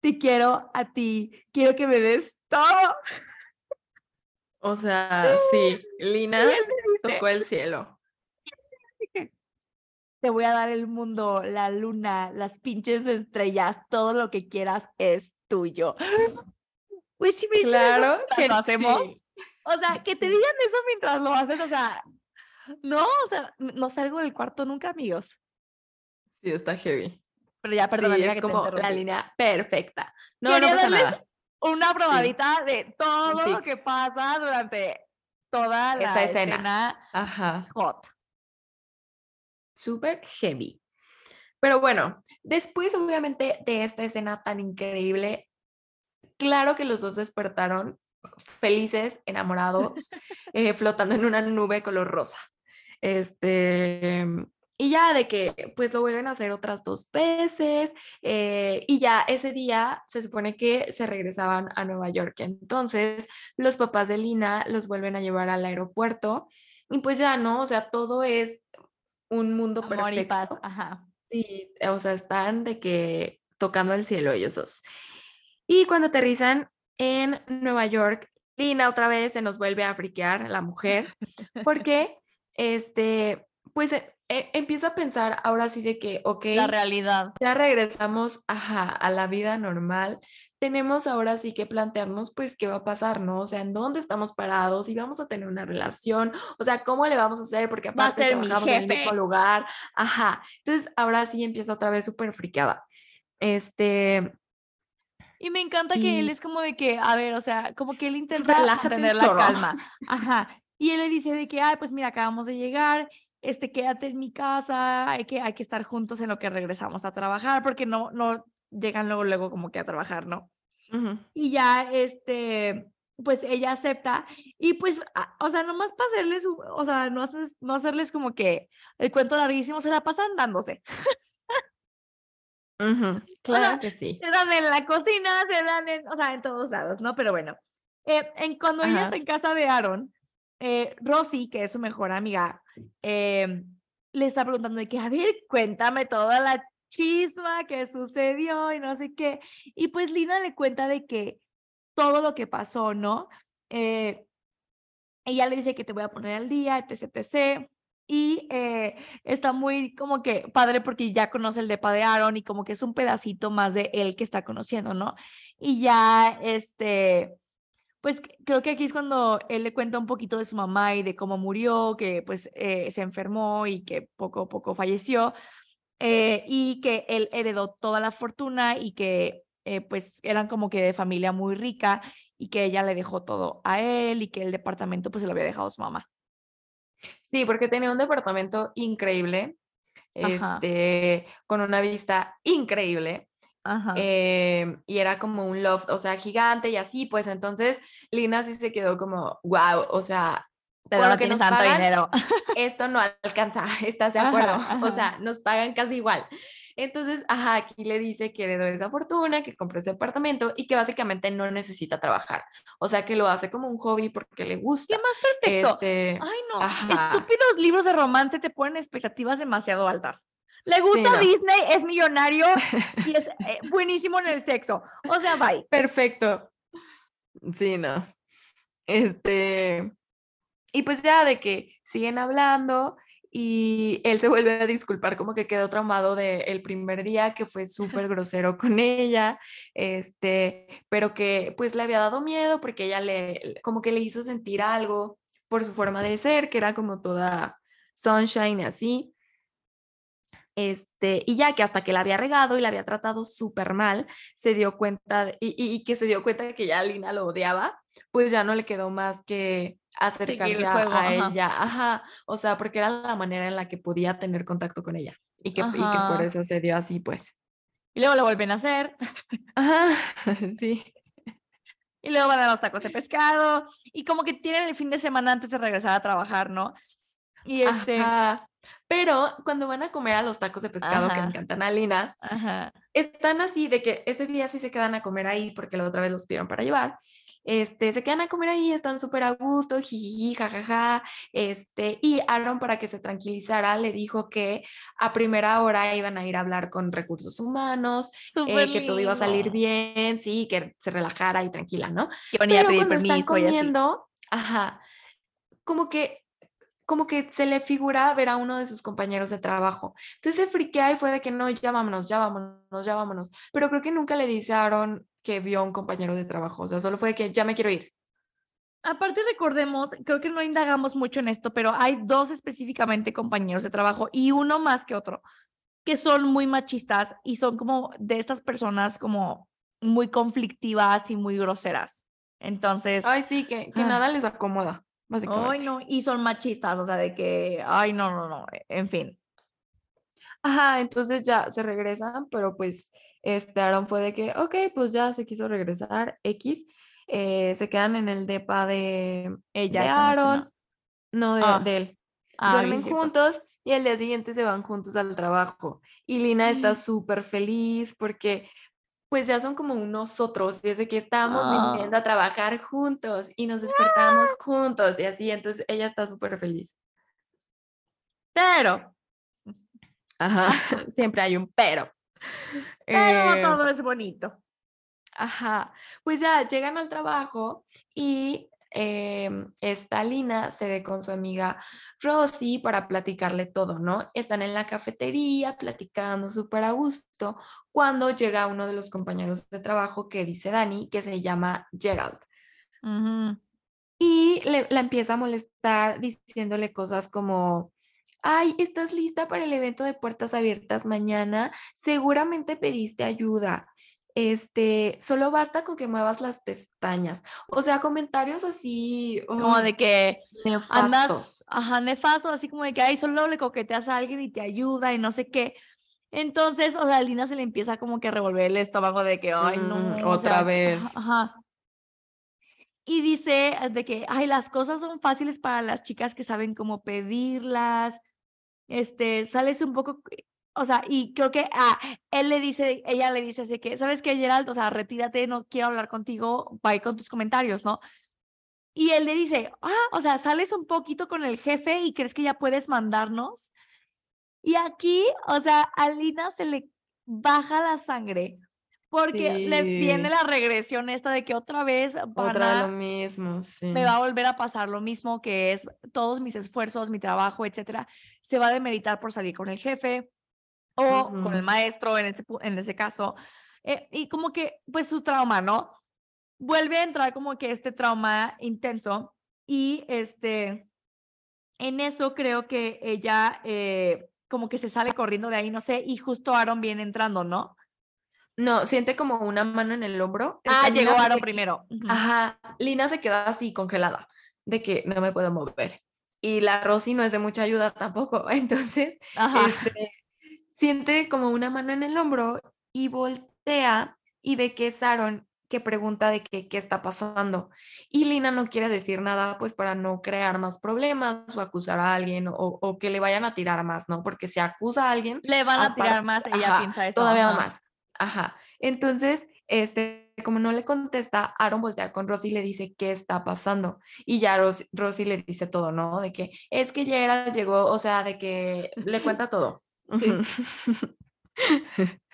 te quiero a ti, quiero que me des todo. O sea, *laughs* sí, Lina dice, tocó el cielo. Te voy a dar el mundo, la luna, las pinches estrellas, todo lo que quieras es tuyo. *laughs* Güey, si me eso Claro que lo hacemos, sí. o sea, que te digan eso mientras lo haces, o sea, no, o sea, no salgo del cuarto nunca, amigos. Sí, está heavy. Pero ya, perdón, sí, es que como la línea perfecta. No, no Quería pasa darles nada. Una probadita de todo lo que pasa durante toda la Esta escena. escena Ajá. hot. Súper heavy. Pero bueno, después obviamente de esta escena tan increíble, claro que los dos despertaron felices, enamorados, *laughs* eh, flotando en una nube color rosa. Este, y ya de que pues lo vuelven a hacer otras dos veces eh, y ya ese día se supone que se regresaban a Nueva York. Entonces los papás de Lina los vuelven a llevar al aeropuerto y pues ya no, o sea, todo es un mundo Amor perfecto. y paz, ajá. Sí, o sea, están de que tocando el cielo ellos dos. Y cuando aterrizan en Nueva York, Lina otra vez se nos vuelve a friquear, la mujer, porque este, pues e- e- empieza a pensar ahora sí de que, ok, La realidad. ya regresamos ajá, a la vida normal. Tenemos ahora sí que plantearnos, pues, qué va a pasar, ¿no? O sea, en dónde estamos parados, si vamos a tener una relación, o sea, cómo le vamos a hacer, porque aparte trabajamos en el mismo lugar, ajá. Entonces, ahora sí empieza otra vez súper friqueada. Este, Y me encanta que él es como de que, a ver, o sea, como que él intenta Relájate mantener la calma. Ajá. Y él le dice de que, ay, pues mira, acabamos de llegar, este, quédate en mi casa, hay que, hay que estar juntos en lo que regresamos a trabajar, porque no, no llegan luego, luego como que a trabajar, ¿no? Y ya, este, pues ella acepta y pues, a- o sea, nomás para hacerles, o sea, no, hacerles- no hacerles como que el cuento larguísimo, se la pasan dándose. *laughs* Claro que sí. Se dan en la cocina, se dan en, o sea, en todos lados, ¿no? Pero bueno, eh, en, cuando ella Ajá. está en casa de Aaron, eh, Rosy, que es su mejor amiga, eh, le está preguntando de que, a ver, cuéntame toda la chisma que sucedió y no sé qué. Y pues Lina le cuenta de que todo lo que pasó, ¿no? Eh, ella le dice que te voy a poner al día, etc, etc. Y eh, está muy como que padre porque ya conoce el depa de Aaron y como que es un pedacito más de él que está conociendo, ¿no? Y ya, este, pues creo que aquí es cuando él le cuenta un poquito de su mamá y de cómo murió, que pues eh, se enfermó y que poco a poco falleció, eh, y que él heredó toda la fortuna y que eh, pues eran como que de familia muy rica y que ella le dejó todo a él y que el departamento pues se lo había dejado a su mamá. Sí, porque tenía un departamento increíble, Ajá. este, con una vista increíble. Ajá. em, y era como un loft, o sea, gigante y así, pues entonces Lina sí se quedó como, wow, o sea, Pero con no lo que nos tanto pagan, dinero. *laughs* esto no alcanza, *laughs* ¿estás de acuerdo? ajá. O sea, nos pagan casi igual. Entonces, ajá, aquí le dice que heredó esa fortuna, que compró ese apartamento y que básicamente no necesita trabajar. O sea, que lo hace como un hobby porque le gusta. ¿Qué más perfecto? Este, Ay, no. ajá. Estúpidos libros de romance te ponen expectativas demasiado altas. Le gusta no. Disney, es millonario *laughs* y es eh, buenísimo en el sexo. O sea, bye. Perfecto. Sí, no. Este, y pues ya de que siguen hablando y él se vuelve a disculpar, como que quedó traumado del primer día, que fue súper grosero con ella, este, pero que pues le había dado miedo porque ella le, como que le hizo sentir algo por su forma de ser, que era como toda sunshine así. Este, y ya que hasta que la había regado y la había tratado súper mal, se dio cuenta, de- y, y- y que se dio cuenta de que ya Lina lo odiaba, pues ya no le quedó más que acercarse juego, a ajá. ella, ajá, o sea, porque era la manera en la que podía tener contacto con ella, y que, y que por eso se dio así, pues. Y luego lo vuelven a hacer. *laughs* Ajá, *laughs* sí. Y luego van a los tacos de pescado. Y como que tienen el fin de semana antes de regresar a trabajar, ¿no? Y este. Ajá. Pero cuando van a comer a los tacos de pescado que Ajá. encantan a Lina, Ajá. están así de que este día sí se quedan a comer ahí porque la otra vez los pidieron para llevar. Este, se quedan a comer ahí, están súper a gusto, jijiji, jajaja. Este, y Aaron, para que se tranquilizara, le dijo que a primera hora iban a ir a hablar con recursos humanos, eh, que todo iba a salir bien, sí, que se relajara y tranquila, ¿no? Que van a ir a Pero pedir cuando están permiso y así. comiendo, ajá, como que como que se le figura ver a uno de sus compañeros de trabajo. Entonces se friquea y fue de que no, ya vámonos, ya vámonos, ya vámonos. Pero creo que nunca le dice a Aaron que vio a un compañero de trabajo. O sea, solo fue de que ya me quiero ir. Aparte recordemos, creo que no indagamos mucho en esto, pero hay dos específicamente compañeros de trabajo y uno más que otro que son muy machistas y son como de estas personas como muy conflictivas y muy groseras. Entonces, Ay, sí, que, que Ah. nada les acomoda, ay no, y son machistas, o sea, de que, ay no, no, no, en fin. Ajá, entonces ya se regresan, pero pues este Aaron fue de que, ok, pues ya se quiso regresar, X. eh, se quedan en el depa de, Ella. de esa noche, ¿no? Aaron, no, de, Ah. de él. Ah, Duermen juntos y al día siguiente se van juntos al trabajo. Y Lina está Mm. súper feliz porque pues ya son como nosotros, desde que estábamos Ah. viniendo a trabajar juntos y nos despertamos juntos y así, entonces ella está súper feliz. Pero, Ajá, *laughs* siempre hay un pero. Pero Eh, todo es bonito. Ajá, pues ya llegan al trabajo y em, esta Lina se ve con su amiga Rosy para platicarle todo, ¿no? Están en la cafetería platicando súper a gusto cuando llega uno de los compañeros de trabajo que dice Dani, que se llama Gerald. Y le- la empieza a molestar diciéndole cosas como, ay, ¿estás lista para el evento de puertas abiertas mañana? Seguramente pediste ayuda. Este, solo basta con que muevas las pestañas. O sea, comentarios así Como de que nefastos. andas, ajá, nefasto, así como de que, ay, solo le coqueteas a alguien y te ayuda y no sé qué. Entonces, o sea, a Lina se le empieza como que a revolver el estómago de que, ay, no, Mm, o otra sea, vez. Ajá, ajá. Y dice eh, de que, ay, las cosas son fáciles para las chicas que saben cómo pedirlas. Este, sales un poco, c- o sea, y creo que, ah, él le dice, ella le dice así que, ¿sabes qué, Gerald? O sea, retírate, no quiero hablar contigo, bye con tus comentarios, ¿no? Y él le dice, ah, o sea, sales un poquito con el jefe y crees que ya puedes mandarnos. Y aquí, o sea, a Lina se le baja la sangre porque le viene la regresión esta de que otra vez van Otra a- lo mismo, sí. me va a volver a pasar lo mismo que es todos mis esfuerzos, mi trabajo, etcétera, se va a demeritar por salir con el jefe o con el maestro en ese, en ese caso. Eh, y como que, pues su trauma, ¿no? Vuelve a entrar como que este trauma intenso y este, en eso creo que ella eh, como que se sale corriendo de ahí, no sé, y justo Aaron viene entrando, ¿no? No, siente como una mano en el hombro. Ah, llegó porque- primero. Ajá, Lina se queda así congelada, de que no me puedo mover. Y la Rosy no es de mucha ayuda tampoco. *laughs* Entonces, Ajá. este, siente como una mano en el hombro y voltea y ve que es Aaron que pregunta de que, qué está pasando. Y Lina no quiere decir nada, pues para no crear más problemas o acusar a alguien o, o que le vayan a tirar más, ¿no? Porque si acusa a alguien, Le van a tirar más, ella ajá, piensa eso. Todavía ajá. más. Ajá. Entonces, este, como no le contesta, Aaron voltea con Rosy y le dice qué está pasando. Y ya Ros- Rosy le dice todo, ¿no? De que es que Gerald llegó, o sea, de que le cuenta todo. Sí. Ujú. *laughs*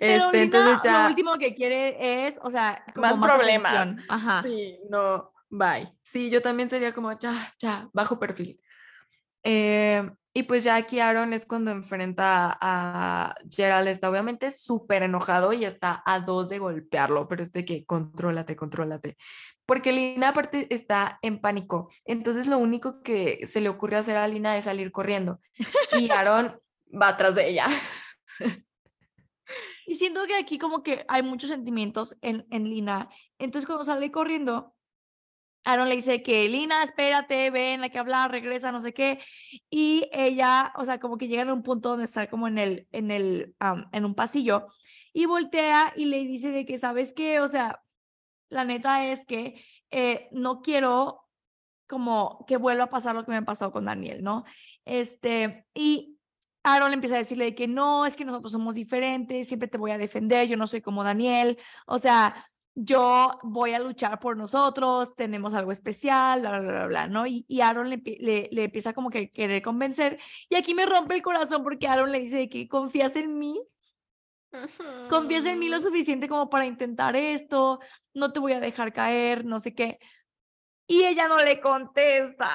Pero Este, entonces ya. lo último que quiere es, o sea, como Más más, problemas. Ajá. Sí, no, bye. Sí, yo también sería como, ya, ya, bajo perfil. Eh, y pues ya aquí Aaron es cuando enfrenta a Gerald, está obviamente súper enojado y está a dos de golpearlo, pero es de que contrólate, contrólate. Porque Lina aparte está en pánico, entonces lo único que se le ocurre hacer a Lina es salir corriendo y *laughs* Aaron va atrás de ella. *laughs* Y siento que aquí como que hay muchos sentimientos en, en Lina. Entonces cuando sale corriendo, Aaron le dice que Lina, espérate, ven, hay que hablar, regresa, no sé qué. Y ella, o sea, como que llegan a un punto donde está como en el, en el, am, en un pasillo y voltea y le dice de que, ¿sabes qué? O sea, la neta es que eh, no quiero como que vuelva a pasar lo que me pasó con Daniel, ¿no? Este, y Aaron le empieza a decirle de que no, es que nosotros somos diferentes, siempre te voy a defender, yo no soy como Daniel, o sea, yo voy a luchar por nosotros, tenemos algo especial, bla, bla, bla, bla, ¿no? Y, y Aaron le, le, le empieza como que querer convencer, y aquí me rompe el corazón porque Aaron le dice que confías en mí, confías en mí lo suficiente como para intentar esto, no te voy a dejar caer, no sé qué. Y ella no le contesta.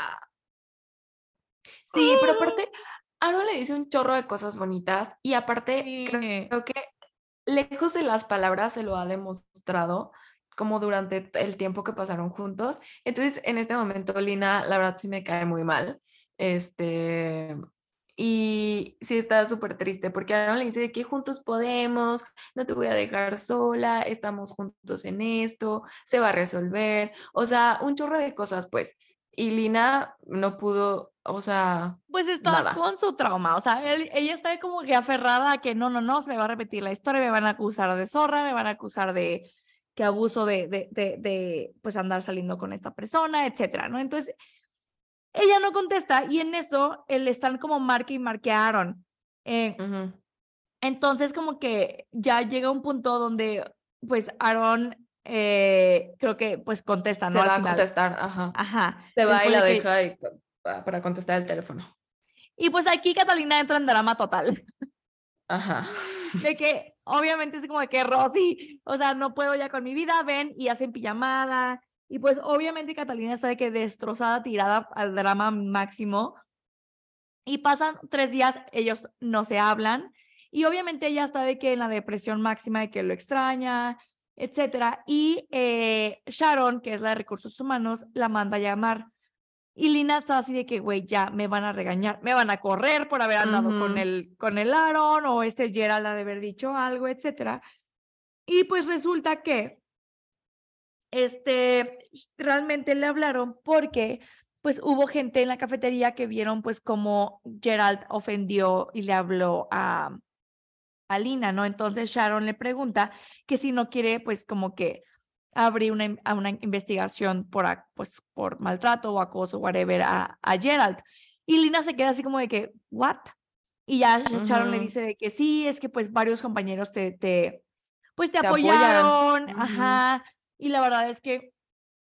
Sí, pero aparte, Aaron le dice un chorro de cosas bonitas y aparte Sí. creo que lejos de las palabras se lo ha demostrado como durante el tiempo que pasaron juntos. Entonces, en este momento, Lina, la verdad sí me cae muy mal. Este, y sí está súper triste porque Aaron le dice que juntos podemos, no te voy a dejar sola, estamos juntos en esto, se va a resolver. O sea, un chorro de cosas, pues. Y Lina no pudo, o sea, Pues está Nada. con su trauma, o sea, él- ella está como que aferrada a que no, no, no, se me va a repetir la historia, me van a acusar de zorra, me van a acusar de que abuso de, de, de, de, pues andar saliendo con esta persona, etcétera, ¿no? Entonces, ella no contesta y en eso le están como marque y marquearon. Eh, Entonces, como que ya llega un punto donde, pues, Aaron eh, creo que pues contesta, ¿no? Se va a contestar, ajá. Ajá. Se va y la deja para contestar el teléfono. Y pues aquí Catalina entra en drama total. Ajá. De que obviamente es como de que Rosy, o sea, no puedo ya con mi vida, ven y hacen pijamada. Y pues obviamente Catalina está de que destrozada, tirada al drama máximo. Y pasan tres días, ellos no se hablan. Y obviamente ella está de que en la depresión máxima de que lo extraña, etcétera. Y eh, Sharon, que es la de recursos humanos, la manda a llamar. Y Lina está así de que, güey, ya me van a regañar, me van a correr por haber andado con, el, con el Aaron o este Gerald ha de haber dicho algo, etcétera. Y pues resulta que este, realmente le hablaron porque pues hubo gente en la cafetería que vieron pues como Gerald ofendió y le habló a, a Lina, ¿no? Entonces Sharon le pregunta que si no quiere pues como que abrir una, una investigación por, pues, por maltrato o acoso, whatever, a, a Gerald. Y Lina se queda así como de que, ¿what? Y ya Sharon le dice de que sí, es que pues varios compañeros te, te pues te, apoyaron, ajá. Y la verdad es que,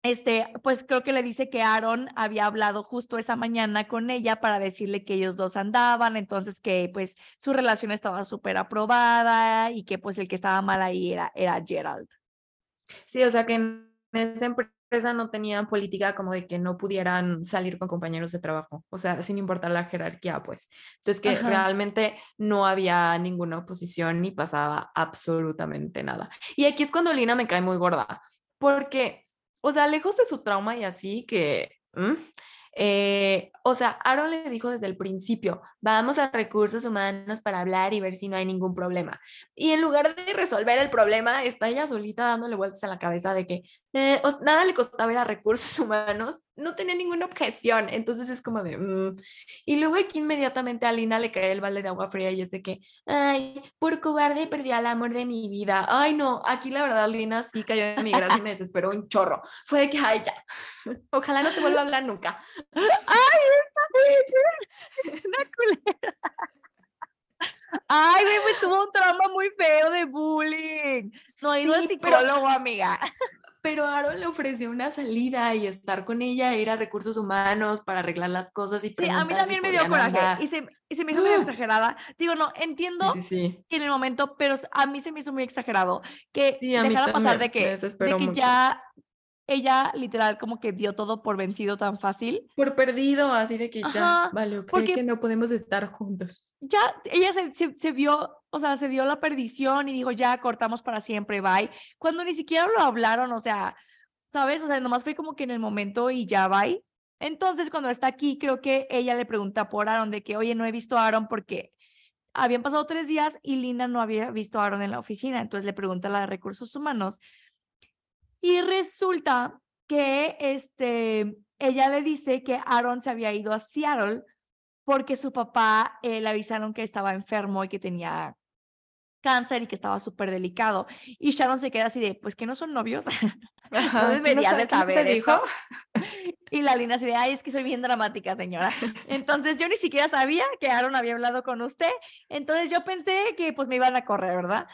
este, pues creo que le dice que Aaron había hablado justo esa mañana con ella para decirle que ellos dos andaban, entonces que pues su relación estaba súper aprobada y que pues el que estaba mal ahí era, era Gerald. Sí, o sea que en esa empresa no tenían política como de que no pudieran salir con compañeros de trabajo, o sea, sin importar la jerarquía, pues. Entonces que realmente no había ninguna oposición ni pasaba absolutamente nada. Y aquí es cuando Lina me cae muy gorda, porque, o sea, lejos de su trauma y así, que... Eh, o sea, Aaron le dijo desde el principio, vamos a recursos humanos para hablar y ver si no hay ningún problema. Y en lugar de resolver el problema, está ella solita dándole vueltas a la cabeza de que eh, nada le costaba ir a recursos *laughs* humanos, no tenía ninguna objeción. Entonces es como de... Mm". Y luego aquí inmediatamente a Lina le cae el balde de agua fría y es de que, ay, por cobarde perdí al amor de mi vida. Ay, no, aquí la verdad Lina sí cayó en mi gracia y me desesperó un chorro. Fue de que, ay, ya, ojalá no te vuelva a hablar nunca. Ay, es una culera. Ay, güey, pues tuvo un trauma muy feo de bullying. No ha ido al psicólogo, amiga. Pero Aaron le ofreció una salida y estar con ella, ir a recursos humanos para arreglar las cosas y Sí, a mí también me dio coraje y se, y se, me hizo muy *gasps* exagerada. Digo, no, entiendo en el momento, pero a mí se me hizo muy exagerado que dejara pasar de que, de que ya ella literal como que dio todo por vencido tan fácil. Por perdido, así de que ya, vale, porque que no podemos estar juntos. Ya, ella se, se, vio, o sea, se dio la perdición y dijo, ya cortamos para siempre, bye. Cuando ni siquiera lo hablaron, o sea, ¿sabes? O sea, nomás fue como que en el momento y ya, bye. Entonces, cuando está aquí, creo que ella le pregunta por Aaron de que, oye, no he visto a Aaron porque habían pasado tres días y Linda no había visto a Aaron en la oficina. Entonces le pregunta a la de recursos humanos y resulta que este, ella le dice que Aaron se había ido a Seattle porque su papá eh, le avisaron que estaba enfermo y que tenía cáncer y que estaba súper delicado. Y Sharon se queda así de, pues que no son novios. *laughs* no de saber. Dijo? *laughs* y la Lina así de, ay, es que soy bien dramática, señora. *laughs* Entonces yo ni siquiera sabía que Aaron había hablado con usted. Entonces yo pensé que pues me iban a correr, ¿verdad?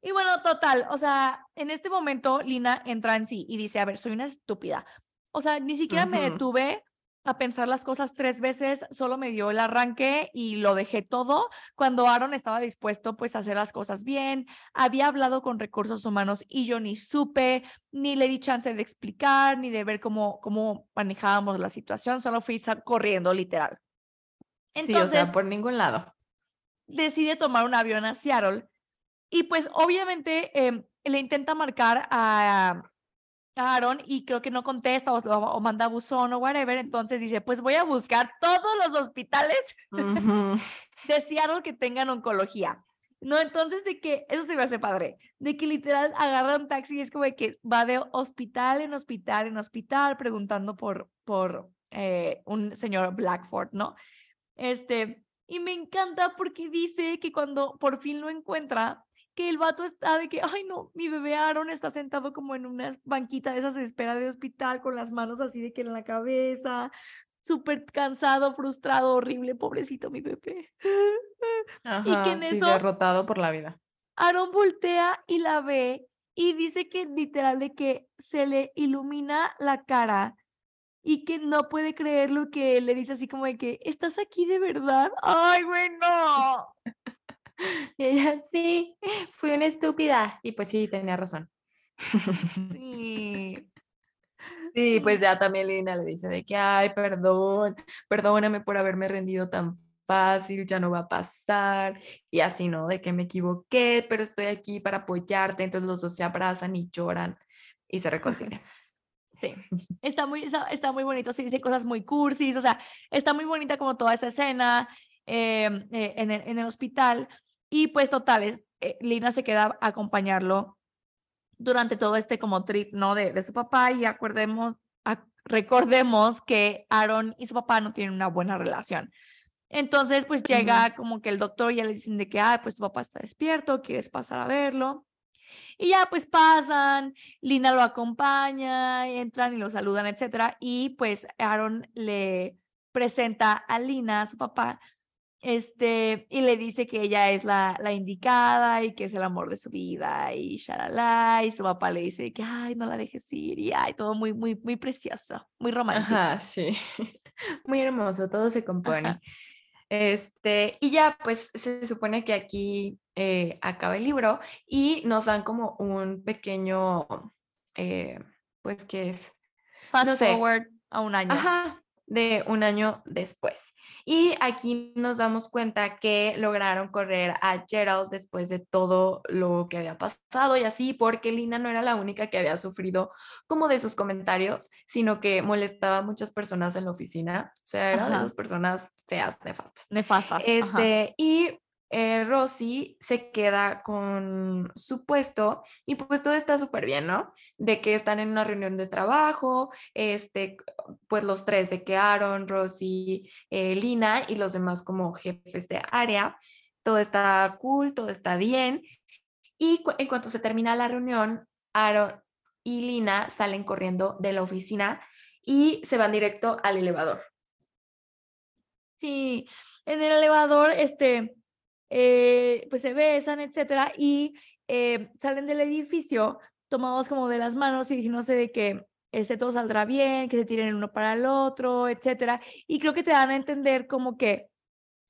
Y bueno, total, o sea, en este momento Lina entra en sí y dice, a ver, soy una estúpida. O sea, ni siquiera me detuve a pensar las cosas tres veces, solo me dio el arranque y lo dejé todo cuando Aaron estaba dispuesto pues a hacer las cosas bien, había hablado con recursos humanos y yo ni supe, ni le di chance de explicar, ni de ver cómo, cómo manejábamos la situación, solo fui corriendo literal. Entonces, sí, o sea, por ningún lado. Decide tomar un avión a Seattle y pues obviamente em, le intenta marcar a, Aaron y creo que no contesta o, manda buzón o whatever. Entonces dice, pues voy a buscar todos los hospitales *laughs* de Seattle que tengan oncología. No, entonces de que, eso se me hace padre, de que literal agarra un taxi y es como de que va de hospital en hospital en hospital preguntando por, por eh, un señor Blackford, ¿no? Este, y me encanta porque dice que cuando por fin lo encuentra, que el vato está de que, ay no, mi bebé Aaron está sentado como en una banquita de esas de espera de hospital con las manos así de que en la cabeza, súper cansado, frustrado, horrible, pobrecito mi bebé. *laughs* y que en eso... derrotado por la vida. Aaron voltea y la ve y dice que literal de que se le ilumina la cara y que no puede creer lo que le dice así como de que, ¿estás aquí de verdad? Ay, güey, no. *laughs* y ella, sí, fui una estúpida. Y pues sí, tenía razón. Sí. *laughs* Sí, pues ya también Lina le dice de que, ay, perdón, perdóname por haberme rendido tan fácil, ya no va a pasar, y así, ¿no? De que me equivoqué, pero estoy aquí para apoyarte, entonces los dos se abrazan y lloran y se *laughs* reconcilian. Sí, está muy, está, muy bonito, se dice cosas muy cursis, o sea, está muy bonita como toda esa escena em, eh, en, el, en, el, hospital, y pues totales, eh, Lina se queda a acompañarlo durante todo este como trip, ¿no? De, de su papá, y acordemos, recordemos que Aaron y su papá no tienen una buena relación. Entonces, pues llega como que el doctor ya le dicen de que, ah, pues tu papá está despierto, quieres pasar a verlo. Y ya pues pasan, Lina lo acompaña, entran y lo saludan, etcétera. Y pues Aaron le presenta a Lina, a su papá, este, y le dice que ella es la, la indicada y que es el amor de su vida y shalala, y su papá le dice que, ay, no la dejes ir, y ay, todo muy, muy, muy precioso, muy romántico. Ajá, sí, *laughs* muy hermoso, todo se compone. Este, y ya, pues se supone que aquí eh, acaba el libro y nos dan como un pequeño, eh, pues, ¿qué es? Fast forward a un año. Ajá, de un año después. Y aquí nos damos cuenta que lograron correr a Gerald después de todo lo que había pasado y así, porque Lina no era la única que había sufrido como de sus comentarios, sino que molestaba a muchas personas en la oficina. O sea, era de las personas feas, nefastas. Nefastas. Este, y eh, Rosy se queda con su puesto y pues todo está súper bien, ¿no? De que están en una reunión de trabajo, este, pues los tres, de que Aaron, Rosy, eh, Lina y los demás como jefes de área, todo está cool, todo está bien. Y en cuanto se termina la reunión, Aaron y Lina salen corriendo de la oficina y se van directo al elevador. Sí, en el elevador, este, eh, pues se besan, etcétera, y eh, salen del edificio tomados como de las manos y diciéndose de que este todo saldrá bien, que se tiren uno para el otro, etcétera. Y creo que te dan a entender como que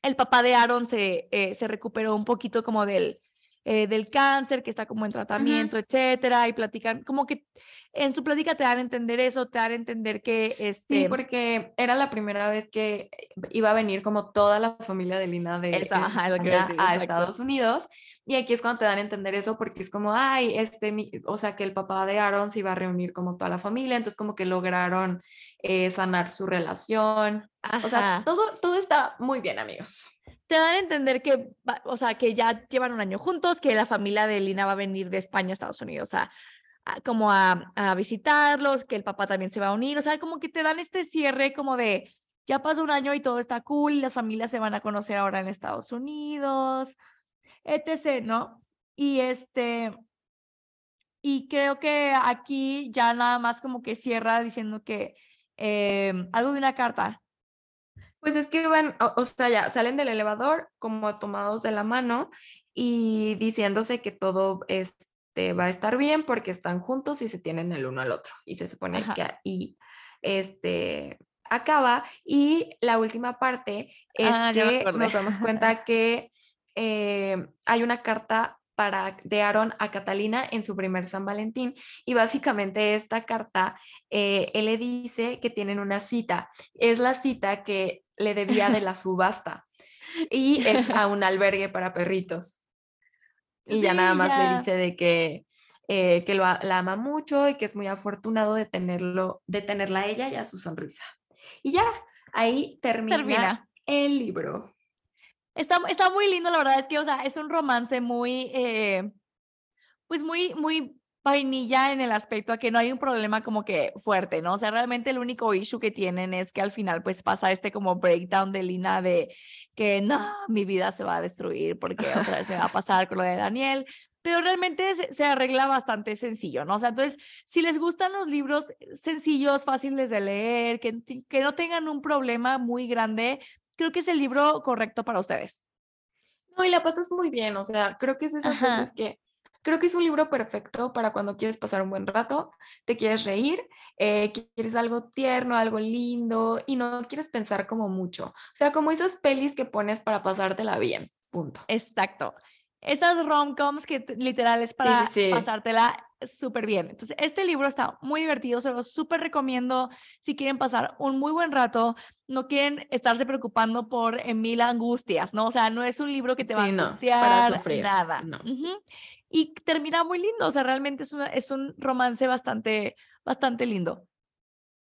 el papá de Aaron se, eh, se recuperó un poquito como del, eh, del cáncer, que está como en tratamiento, etcétera, y platican, como que en su plática te dan a entender eso, te dan a entender que este... Sí, porque era la primera vez que iba a venir como toda la familia de Lina de, a Estados Unidos, y aquí es cuando te dan a entender eso, porque es como, ay, este, o sea, que el papá de Aaron se iba a reunir como toda la familia, entonces como que lograron eh, sanar su relación. O sea, todo, todo está muy bien, amigos te dan a entender que, o sea, que ya llevan un año juntos, que la familia de Lina va a venir de España a Estados Unidos a, como a, a, visitarlos, que el papá también se va a unir, o sea, como que te dan este cierre como de, ya pasó un año y todo está cool, las familias se van a conocer ahora en Estados Unidos, etc., ¿no? Y este, y creo que aquí ya nada más como que cierra diciendo que eh, algo de una carta pues es que van, o, sea, ya salen del elevador como tomados de la mano y diciéndose que todo este, va a estar bien porque están juntos y se tienen el uno al otro. Y se supone que ahí este, acaba. Y la última parte es ah, que nos damos *laughs* cuenta que eh, hay una carta para, de Aaron a Catalina en su primer San Valentín. Y básicamente esta carta, eh, él le dice que tienen una cita. Es la cita que le debía de la subasta. Y es a un albergue para perritos. Y ya nada más le dice de que, eh, que lo, la ama mucho y que es muy afortunado de tenerlo, de tenerla a ella y a su sonrisa. Y ya, ahí termina. el libro. Está, está muy lindo, la verdad es que, o sea, es un romance muy, eh, pues muy, muy vainilla en el aspecto a que no hay un problema como que fuerte, ¿no? O sea, realmente el único issue que tienen es que al final pues pasa este como breakdown de Lina de que no, mi vida se va a destruir porque otra vez me va a pasar con lo de Daniel, pero realmente se, se arregla bastante sencillo, ¿no? O sea, entonces, si les gustan los libros sencillos, fáciles de leer, que, que no tengan un problema muy grande, creo que es el libro correcto para ustedes. No, y la pasas muy bien, o sea, creo que es de esas Ajá. veces que creo que es un libro perfecto para cuando quieres pasar un buen rato, te quieres reír, eh, quieres algo tierno, algo lindo y no quieres pensar como mucho. O sea, como esas pelis que pones para pasártela bien, punto. Exacto. Esas rom-coms que literal es para sí, sí. pasártela súper bien. Entonces, este libro está muy divertido, se lo súper recomiendo si quieren pasar un muy buen rato, no quieren estarse preocupando por eh, mil angustias, ¿no? O sea, no es un libro que te va a no, para angustiar, sufrir, nada. no. Y termina muy lindo, o sea, realmente es, una, es un romance bastante, bastante lindo.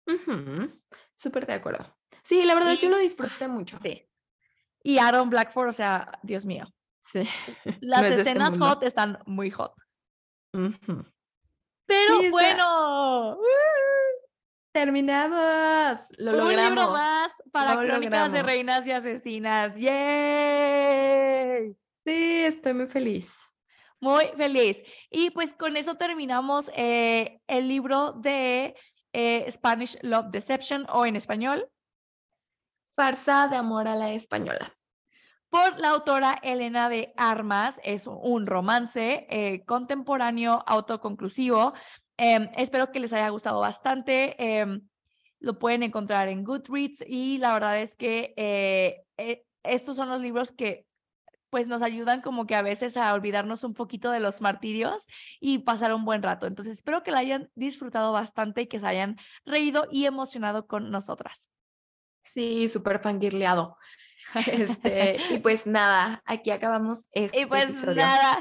Ujú, Súper de acuerdo. Sí, la verdad yo lo disfruté mucho. Sí. Y Aaron Blackford, o sea, Dios mío. Sí. Las No es de este escenas hot están muy hot. Pero Sí, bueno, Terminamos. Lo un logramos. libro más para Lo Crónicas de. Reinas y Asesinas. ¡Yay! Sí, estoy muy feliz. Muy feliz. Y pues con eso terminamos eh, el libro de eh, Spanish Love Deception o en español Farsa de amor a la española. Por la autora Elena de Armas. Es un romance eh, contemporáneo autoconclusivo. Em, espero que les haya gustado bastante. em, lo pueden encontrar en Goodreads y la verdad es que eh, eh, estos son los libros que pues nos ayudan como que a veces a olvidarnos un poquito de los martirios y pasar un buen rato. Entonces espero que la hayan disfrutado bastante y que se hayan reído y emocionado con nosotras. Sí, súper fangirleado. *laughs* Este, y pues nada, aquí acabamos este y pues episodio. Nada.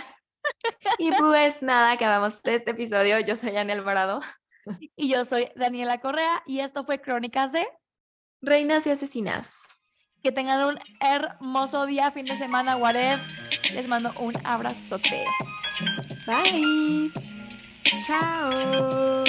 Y pues nada, acabamos este episodio. Yo soy Ana Alvarado. Y yo soy Daniela Correa y esto fue Crónicas de Reinas y Asesinas. Que tengan un hermoso día, fin de semana, whatevs. Les mando un abrazote. Bye. Chao.